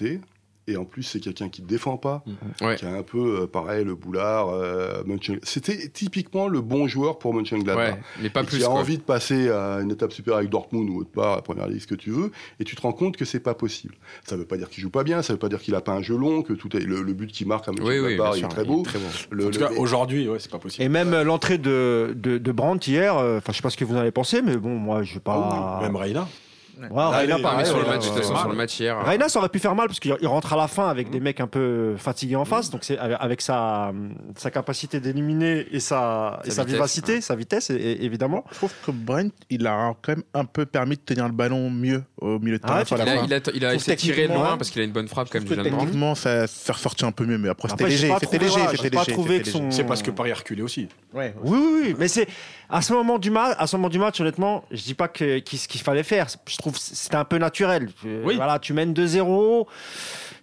Et en plus, c'est quelqu'un qui ne défend pas, mm. qui a un peu, euh, pareil, le boulard. Euh, C'était typiquement le bon joueur pour Mönchengladbach. Ouais, mais pas plus. Qui a envie de passer à une étape supérieure avec Dortmund ou autre part, à la première ligue, ce que tu veux, et tu te rends compte que c'est pas possible. Ça veut pas dire qu'il joue pas bien, ça veut pas dire qu'il a pas un jeu long, que tout est, le, but qu'il marque à Mönchengladbach est très beau. en tout cas, aujourd'hui, ouais, c'est pas possible. Et même euh, l'entrée de, de, de, Brandt hier, enfin, je sais pas ce que vous en avez pensé, mais bon, moi, je vais pas. même Reina. Reina pas sur, le match, sur le match hier. Reina, ça aurait pu faire mal parce qu'il rentre à la fin avec des mecs un peu fatigués en face. Donc c'est avec sa, sa capacité d'éliminer et sa, et sa vivacité, sa vitesse, évidemment. Je trouve que Brent, il a quand même un peu permis de tenir le ballon mieux au milieu de terrain. il, a, il, a, il a essayé de tirer loin parce qu'il a une bonne frappe comme même. Techniquement, ça, ça ressortit un peu mieux, mais après c'était léger. C'était léger. C'est parce que Paris a reculé aussi. Oui, oui, oui. Mais c'est à ce moment du match, à ce moment du match, honnêtement, je dis pas que, ce qu'il fallait faire. Je trouve c'était un peu naturel. Voilà, tu mènes 2-0.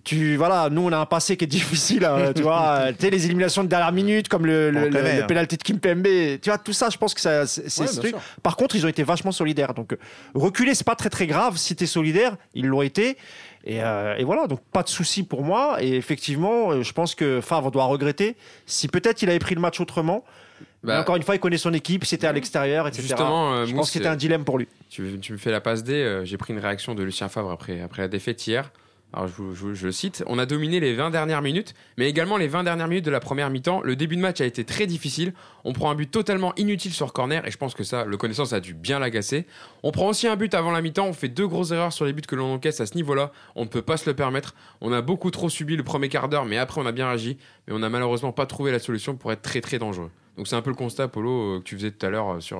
tu voilà, nous on a un passé qui est difficile, hein, tu vois, tu sais les éliminations de dernière minute comme le, le, le, penalty de Kimpembe, tu vois tout ça, je pense que ça c'est Par contre, ils ont été vachement solidaires. Donc reculer, c'est pas très très grave si tu es solidaire, ils l'ont été. Et, euh, et, voilà, donc pas de souci pour moi. Et effectivement, je pense que Favre doit regretter. Si peut-être il avait pris le match autrement, bah, encore une fois, il connaît son équipe, c'était à l'extérieur, etc. Justement, euh, je pense que c'était un dilemme pour lui. Tu, tu me fais la passe D. Euh, j'ai pris une réaction de Lucien Favre après, après la défaite hier. Alors je, cite, on a dominé les 20 dernières minutes, mais également les 20 dernières minutes de la première mi-temps. Le début de match a été très difficile. On prend un but totalement inutile sur corner, et je pense que ça, le connaissance a dû bien l'agacer. On prend aussi un but avant la mi-temps, on fait deux grosses erreurs sur les buts que l'on encaisse à ce niveau-là. On ne peut pas se le permettre. On a beaucoup trop subi le premier quart d'heure, mais après on a bien réagi. Mais on n'a malheureusement pas trouvé la solution pour être très très dangereux. Donc c'est un peu le constat, Polo, euh, que tu faisais tout à l'heure euh, sur...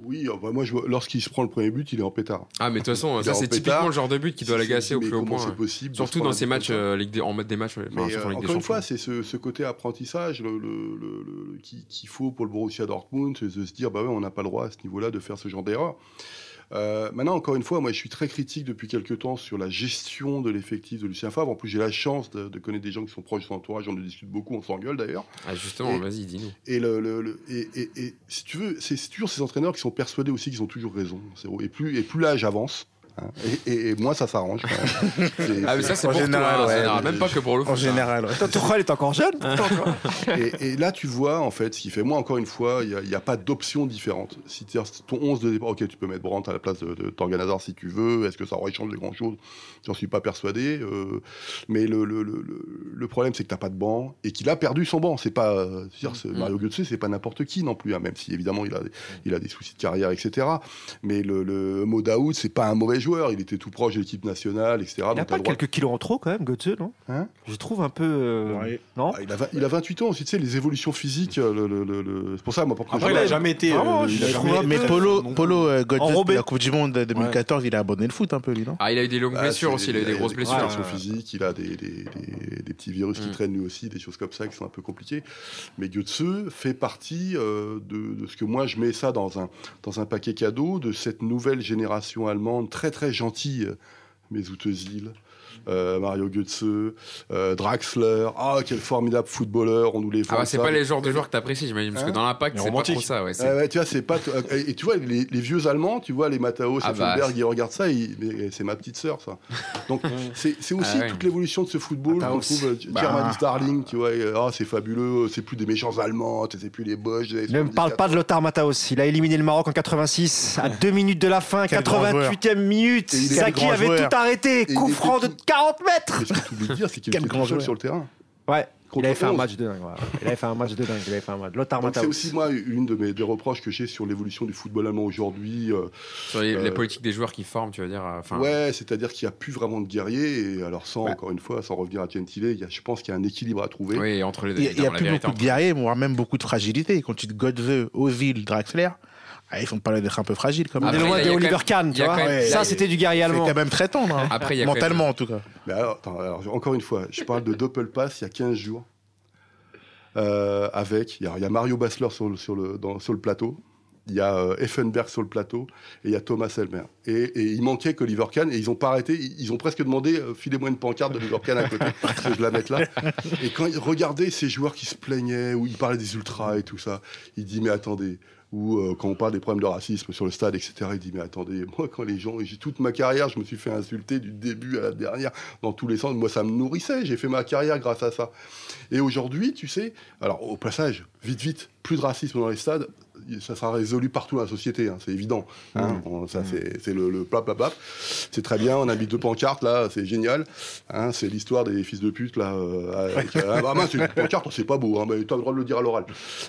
Euh, oui, moi, lorsqu'il se prend le premier but, il est en pétard. Ah, mais de toute façon, ça, c'est typiquement le genre de but qui doit l'agacer au plus haut point. possible Surtout dans ces matchs, euh, en mode des matchs. encore une fois, c'est ce, côté apprentissage qu'il faut pour le Borussia Dortmund, de se dire, bah ouais, on n'a pas le droit à ce niveau-là de faire ce genre d'erreur. Euh, maintenant, encore une fois, moi, je suis très critique depuis quelques temps sur la gestion de l'effectif de Lucien Favre. En plus, j'ai la chance de, connaître des gens qui sont proches de son entourage. On en discute beaucoup, on s'engueule d'ailleurs. Ah, justement, vas-y, dis-nous. Et, le, et, si tu veux, c'est toujours ces entraîneurs qui sont persuadés aussi qu'ils ont toujours raison. Et plus, et plus l'âge avance, Hein. Et, moi, ça s'arrange. ah, mais ça, c'est pour général, général, même pas que pour le foot. En général, ouais. Tourelle est encore jeune. et, là, tu vois, en fait, ce qui fait, moi, encore une fois, il n'y a, pas d'option différente. Si tu ton 11 de départ, ok, tu peux mettre Brandt à la place de, de si tu veux. Est-ce que ça aurait changé grand-chose? J'en suis pas persuadé. Euh, mais le, le, le, le problème, c'est que tu n'as pas de banc et qu'il a perdu son banc. C'est pas, dire, mm. Mario Götze, c'est pas n'importe qui non plus, hein, même si évidemment il a, il a des soucis de carrière, etc. Mais le, le Modaoud, c'est pas un mauvais joueur, il était tout proche de l'équipe nationale, etc. Il a pas quelques kilos en trop quand même, Götze, non hein Je trouve un peu. Euh, non ah, il, a, il, a, 28 ans aussi, tu sais, les évolutions physiques. Le, c'est pour ça, moi, pour Après, il a jamais été. Euh, mais Polo, Polo euh, Götze, la Coupe du Monde 2014, il a abandonné le foot un peu, lui, non Ah, il a eu des longues ah, blessures aussi, il a eu des grosses blessures. physiques, il a des, des, petits virus qui mm. traînent lui aussi, des choses comme ça qui sont un peu compliquées. Mais Götze fait partie de, de ce que moi, je mets ça dans un, dans un paquet cadeau de cette nouvelle génération allemande très très gentille mes Outesil, euh, Mario Götze, euh, Draxler. Ah, quel formidable footballeur, on nous les Ah, c'est pas les genres de joueurs que t'apprécies, j'imagine, parce que hein dans l'impact, c'est pas trop ça. Ouais, ouais, tu vois, c'est pas. Et, tu vois, les, vieux Allemands, tu vois, les Matao, ah bah, ils regardent ça, c'est ma petite sœur, ça. Donc, c'est aussi ah toute l'évolution de ce football qu'on trouve. Euh, bah. Starling, tu vois, ah, c'est fabuleux, c'est plus des méchants Allemands, c'est plus les Bosch. Ne me parle pas de Lothar Mataos. Il a éliminé le Maroc en 86, à deux minutes de la fin, 88e minute. Saki avait tout arrêté, coup franc de 40 mètres ce que tu oublies de dire, c'est qu'il était tout seul sur le terrain. Ouais. Il avait fait un match de dingue. Il avait fait un match de dingue. Il avait fait un match. C'est aussi moi une de mes des reproches que j'ai sur l'évolution du football allemand aujourd'hui. Euh, sur les, euh, politiques des joueurs qui forment, tu veux dire. Euh, enfin. Ouais, c'est-à-dire qu'il n'y a plus vraiment de guerriers. Et alors sans encore une fois, sans revenir à Gentile, je pense qu'il y a un équilibre à trouver. Oui, entre les. deux. Il n'y a, plus beaucoup de guerriers, voire même beaucoup de fragilité. Quand tu te Godze, Ozil, Draxler. Ah, ils font pas d'être un peu fragile comme même. loin de Oliver Kahn, tu vois. Ça, c'était du guerrier allemand. C'était même très tendre. Hein. Après, Mentalement, en tout cas. Mais alors, encore une fois, je parle de Doppelpass il y a 15 jours. Euh, avec, il y, a Mario Bassler sur le, sur le, sur le plateau, il y a euh, Effenberg sur le plateau et il y a Thomas Elmer. Et, il manquait qu'Oliver Kahn, et ils ont pas arrêté, ils, ont presque demandé euh, filez-moi une pancarte d'Oliver Kahn à côté, que je la mette là. Et quand il regardait ces joueurs qui se plaignaient, ou ils parlaient des ultras et tout ça, il dit mais attendez, ou euh, quand on parle des problèmes de racisme sur le stade, etc., il dit Mais attendez, moi, quand les gens, j'ai toute ma carrière, je me suis fait insulter du début à la dernière, dans tous les sens. Moi, ça me nourrissait, j'ai fait ma carrière grâce à ça. Et aujourd'hui, tu sais, alors au passage, vite, vite, plus de racisme dans les stades, ça sera résolu partout dans la société, hein, c'est évident. Hein. Mmh. ça, mmh. c'est le, le plap, C'est très bien, on a mis deux pancartes là, c'est génial. Hein, c'est l'histoire des fils de pute là. Euh, ah, bah, c'est une pancarte, c'est pas beau, mais tu as le droit de le dire à l'oral.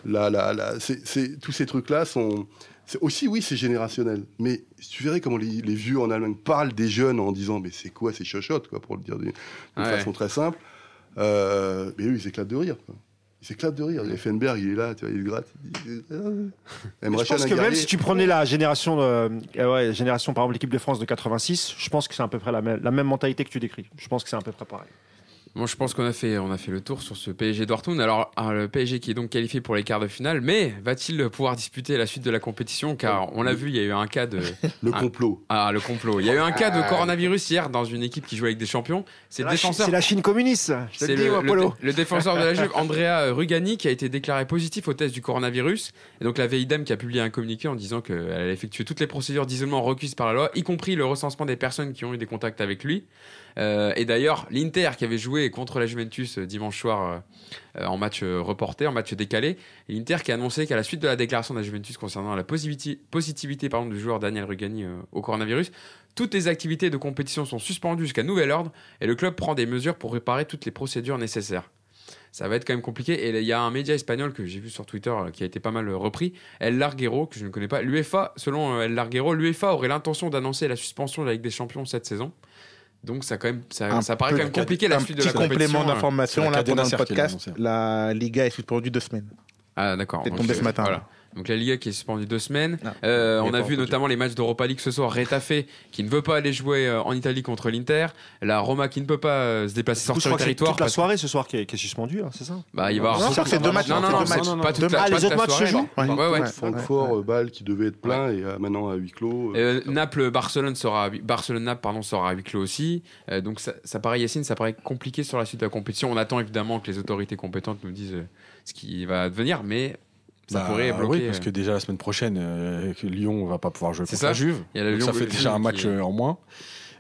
Là, là, là, tous ces trucs là sont. Aussi, oui, c'est générationnel. Mais tu verrais comment les, vieux en Allemagne parlent des jeunes en disant Mais c'est quoi ces chochottes, quoi, pour le dire d'une façon très simple. Euh, mais eux, ils éclatent de rire. Quoi. Il s'éclate de rire. Effenberg, il est là, tu vois, il gratte. je pense que même si tu prenais la génération, euh, ouais, génération par exemple l'équipe de France de 86, je pense que c'est à peu près la même, la même mentalité que tu décris. Je pense que c'est à peu près pareil. Moi, je pense qu'on a fait, on a fait le tour sur ce PSG Dortmund. Alors, le PSG qui est donc qualifié pour les quarts de finale, mais va-t-il pouvoir disputer la suite de la compétition? Car on l'a vu, il y a eu un cas de le complot. Ah, le complot. Il y a eu un cas de ah. coronavirus hier dans une équipe qui jouait avec des champions. C'est le défenseur. C'est la Chine communiste. C'est le, le, défenseur de la Juve, Andrea Rugani, qui a été déclaré positif au test du coronavirus. Et donc la VIDEM qui a publié un communiqué en disant qu'elle allait effectuer toutes les procédures d'isolement requises par la loi, y compris le recensement des personnes qui ont eu des contacts avec lui. Euh, et d'ailleurs, l'Inter qui avait joué contre la Juventus euh, dimanche soir euh, en match reporté, en match décalé, l'Inter qui a annoncé qu'à la suite de la déclaration de la Juventus concernant la positivité, du joueur Daniel Rugani au coronavirus, toutes les activités de compétition sont suspendues jusqu'à nouvel ordre et le club prend des mesures pour réparer toutes les procédures nécessaires ça va être quand même compliqué. Et il y a un média espagnol que j'ai vu sur Twitter qui a été pas mal repris, El Larguero, que je ne connais pas. L'UEFA, selon El Larguero, l'UEFA aurait l'intention d'annoncer la suspension de la Ligue des Champions cette saison. Donc ça, quand même, ça, ça paraît quand même compliqué la suite de la compétition. Complément d'information, là, pendant le podcast, la Liga est suspendue deux semaines. Ah d'accord. C'est tombé ce matin. Voilà. Donc la Liga qui est suspendue deux semaines. Euh, on a vu notamment les matchs d'Europa League ce soir. Retafe qui ne veut pas aller jouer euh, en Italie contre l'Inter. La Roma qui ne peut pas euh, se déplacer sur le territoire. Toute la soirée ce soir qui est, qui suspendue, hein, c'est ça Bah il va avoir. C'est deux matchs. Non non non, pas toute la. Ah les autres matchs se jouent. Ouais ouais. Francfort, Bâle qui devait être plein et maintenant à huis clos. Naples, Barcelone sera Barcelone Naples pardon sera à huis clos aussi. Donc ça paraît Yacine, ça paraît compliqué sur la suite de la compétition. On attend évidemment que les autorités compétentes nous disent ce qui va advenir, mais ça bah, pourrait bloquer. Oui, parce que déjà la semaine prochaine, euh, Lyon va pas pouvoir jouer contre ça. la Juve. ça fait déjà un match euh, en moins.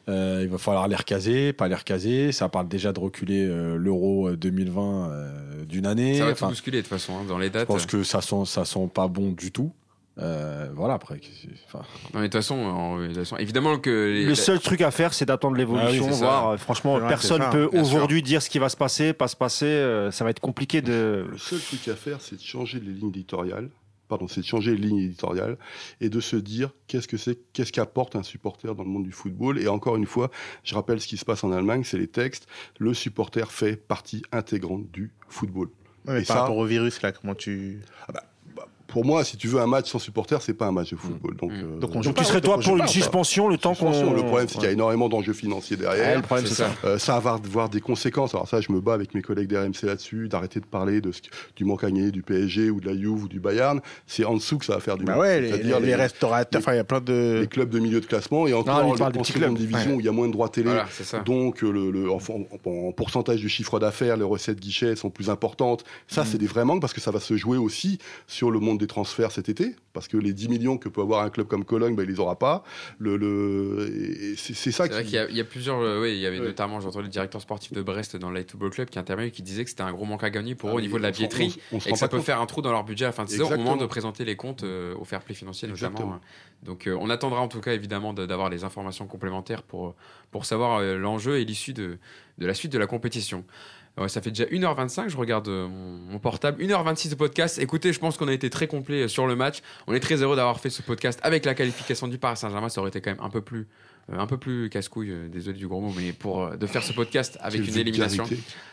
Euh, il va falloir les recaser, pas les recaser. Ça parle déjà de reculer l'Euro 2020 d'une année. Ça va tout bousculer de toute façon hein, dans les dates. Je pense que ça sent, ça sent pas bon du tout. Euh, voilà, après. Enfin... Non, mais de toute façon, évidemment que. Le seul truc à faire, c'est d'attendre l'évolution, ah voir. Euh, franchement, personne ne peut aujourd'hui dire ce qui va se passer, pas se passer. Euh, ça va être compliqué de. Le seul truc à faire, c'est de changer les lignes éditoriales. Pardon, c'est de changer les lignes éditoriales et de se dire qu'est-ce que c'est, qu'est-ce qu'apporte un supporter dans le monde du football. Et encore une fois, je rappelle ce qui se passe en Allemagne, c'est les textes. Le supporter fait partie intégrante du football. et par rapport au virus, là, comment tu. Ah bah, pour moi, si tu veux un match sans supporter, c'est pas un match de football. Donc, mm. euh, donc, tu serais toi pour une suspension le temps qu'on. Le problème, c'est qu'il y a énormément d'enjeux financiers derrière. le problème, c'est ça. Euh, ça va avoir des conséquences. Alors ça, je me bats avec mes collègues d'RMC là-dessus, d'arrêter de parler de ce, du manque à gagner du PSG ou de la Juve ou du Bayern. C'est en dessous que ça va faire du bah mal. Ouais, les, les, les, restaurateurs, enfin, il y a plein de. Les clubs de milieu de classement et encore non, en seconde division où il y a moins de droits télé. donc, euh, le, en, pourcentage du chiffre d'affaires, les recettes guichets sont plus importantes. Ça, mm. c'est des vrais manques parce que ça va se jouer aussi sur le monde des transferts cet été parce que les 10 millions que peut avoir un club comme Cologne, bah, il les aura pas. Le, le... C'est ça qui. Vrai qu'il y, a, il y a plusieurs. Euh, oui, il y avait notamment, j'ai entendu le directeur sportif de Brest dans le Light Football Club qui intervenu qui disait que c'était un gros manque à gagner pour eux au ah, niveau de la billetterie et que ça peut faire un trou dans leur budget à la fin de saison au moment de présenter les comptes euh, au fair play financier notamment. Donc euh, on attendra en tout cas évidemment d'avoir les informations complémentaires pour, pour savoir l'enjeu et l'issue de, de la suite de la compétition. Ouais, ça fait déjà 1h25, je regarde euh, mon, portable. 1h26 de podcast. Écoutez, je pense qu'on a été très complet euh, sur le match. On est très heureux d'avoir fait ce podcast avec la qualification du Paris Saint-Germain. Ça aurait été quand même un peu plus, euh, un peu plus casse-couille, désolé du gros mot, mais pour de faire ce podcast avec une élimination.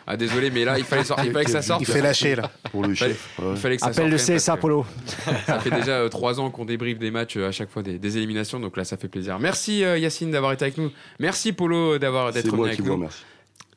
Ah, désolé, mais là, il fallait, sortir, il fallait que ça sorte. Il fait lâcher, là, pour le chef. Il fallait que ça Appelle le CSA, Polo. ça fait déjà trois ans qu'on débriefe des matchs à chaque fois des, éliminations, donc là, ça fait plaisir. Merci Yacine d'avoir été avec nous. Merci Polo d'avoir d'être venu avec nous. Merci.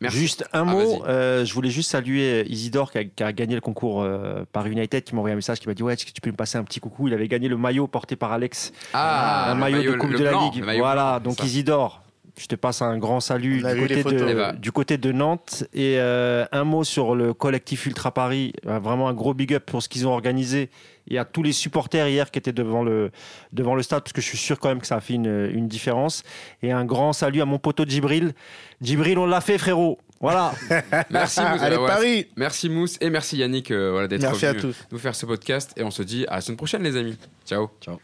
Juste un ah, mot, euh, je voulais juste saluer Isidore qui a, gagné le concours euh, par United, qui m'a envoyé un message qui m'a dit ouais, est-ce que tu peux me passer un petit coucou? Il avait gagné le maillot porté par Alex, ah, un maillot, de Coupe de la Ligue. Voilà, donc Isidore, je te passe un grand salut du côté, de, eh ben. du côté, de, Nantes. Et euh, un mot sur le collectif Ultra Paris. Vraiment un gros big up pour ce qu'ils ont organisé. Et à tous les supporters hier qui étaient devant le, devant le stade, parce que je suis sûr quand même que ça a fait une, une différence. Et un grand salut à mon poteau Djibril. Djibril, on l'a fait, frérot. Voilà. merci Mousse. Allez, Paris. Merci Mousse et merci Yannick euh, voilà, d'être venu nous faire ce podcast. Et on se dit à la semaine prochaine, les amis. Ciao. Ciao.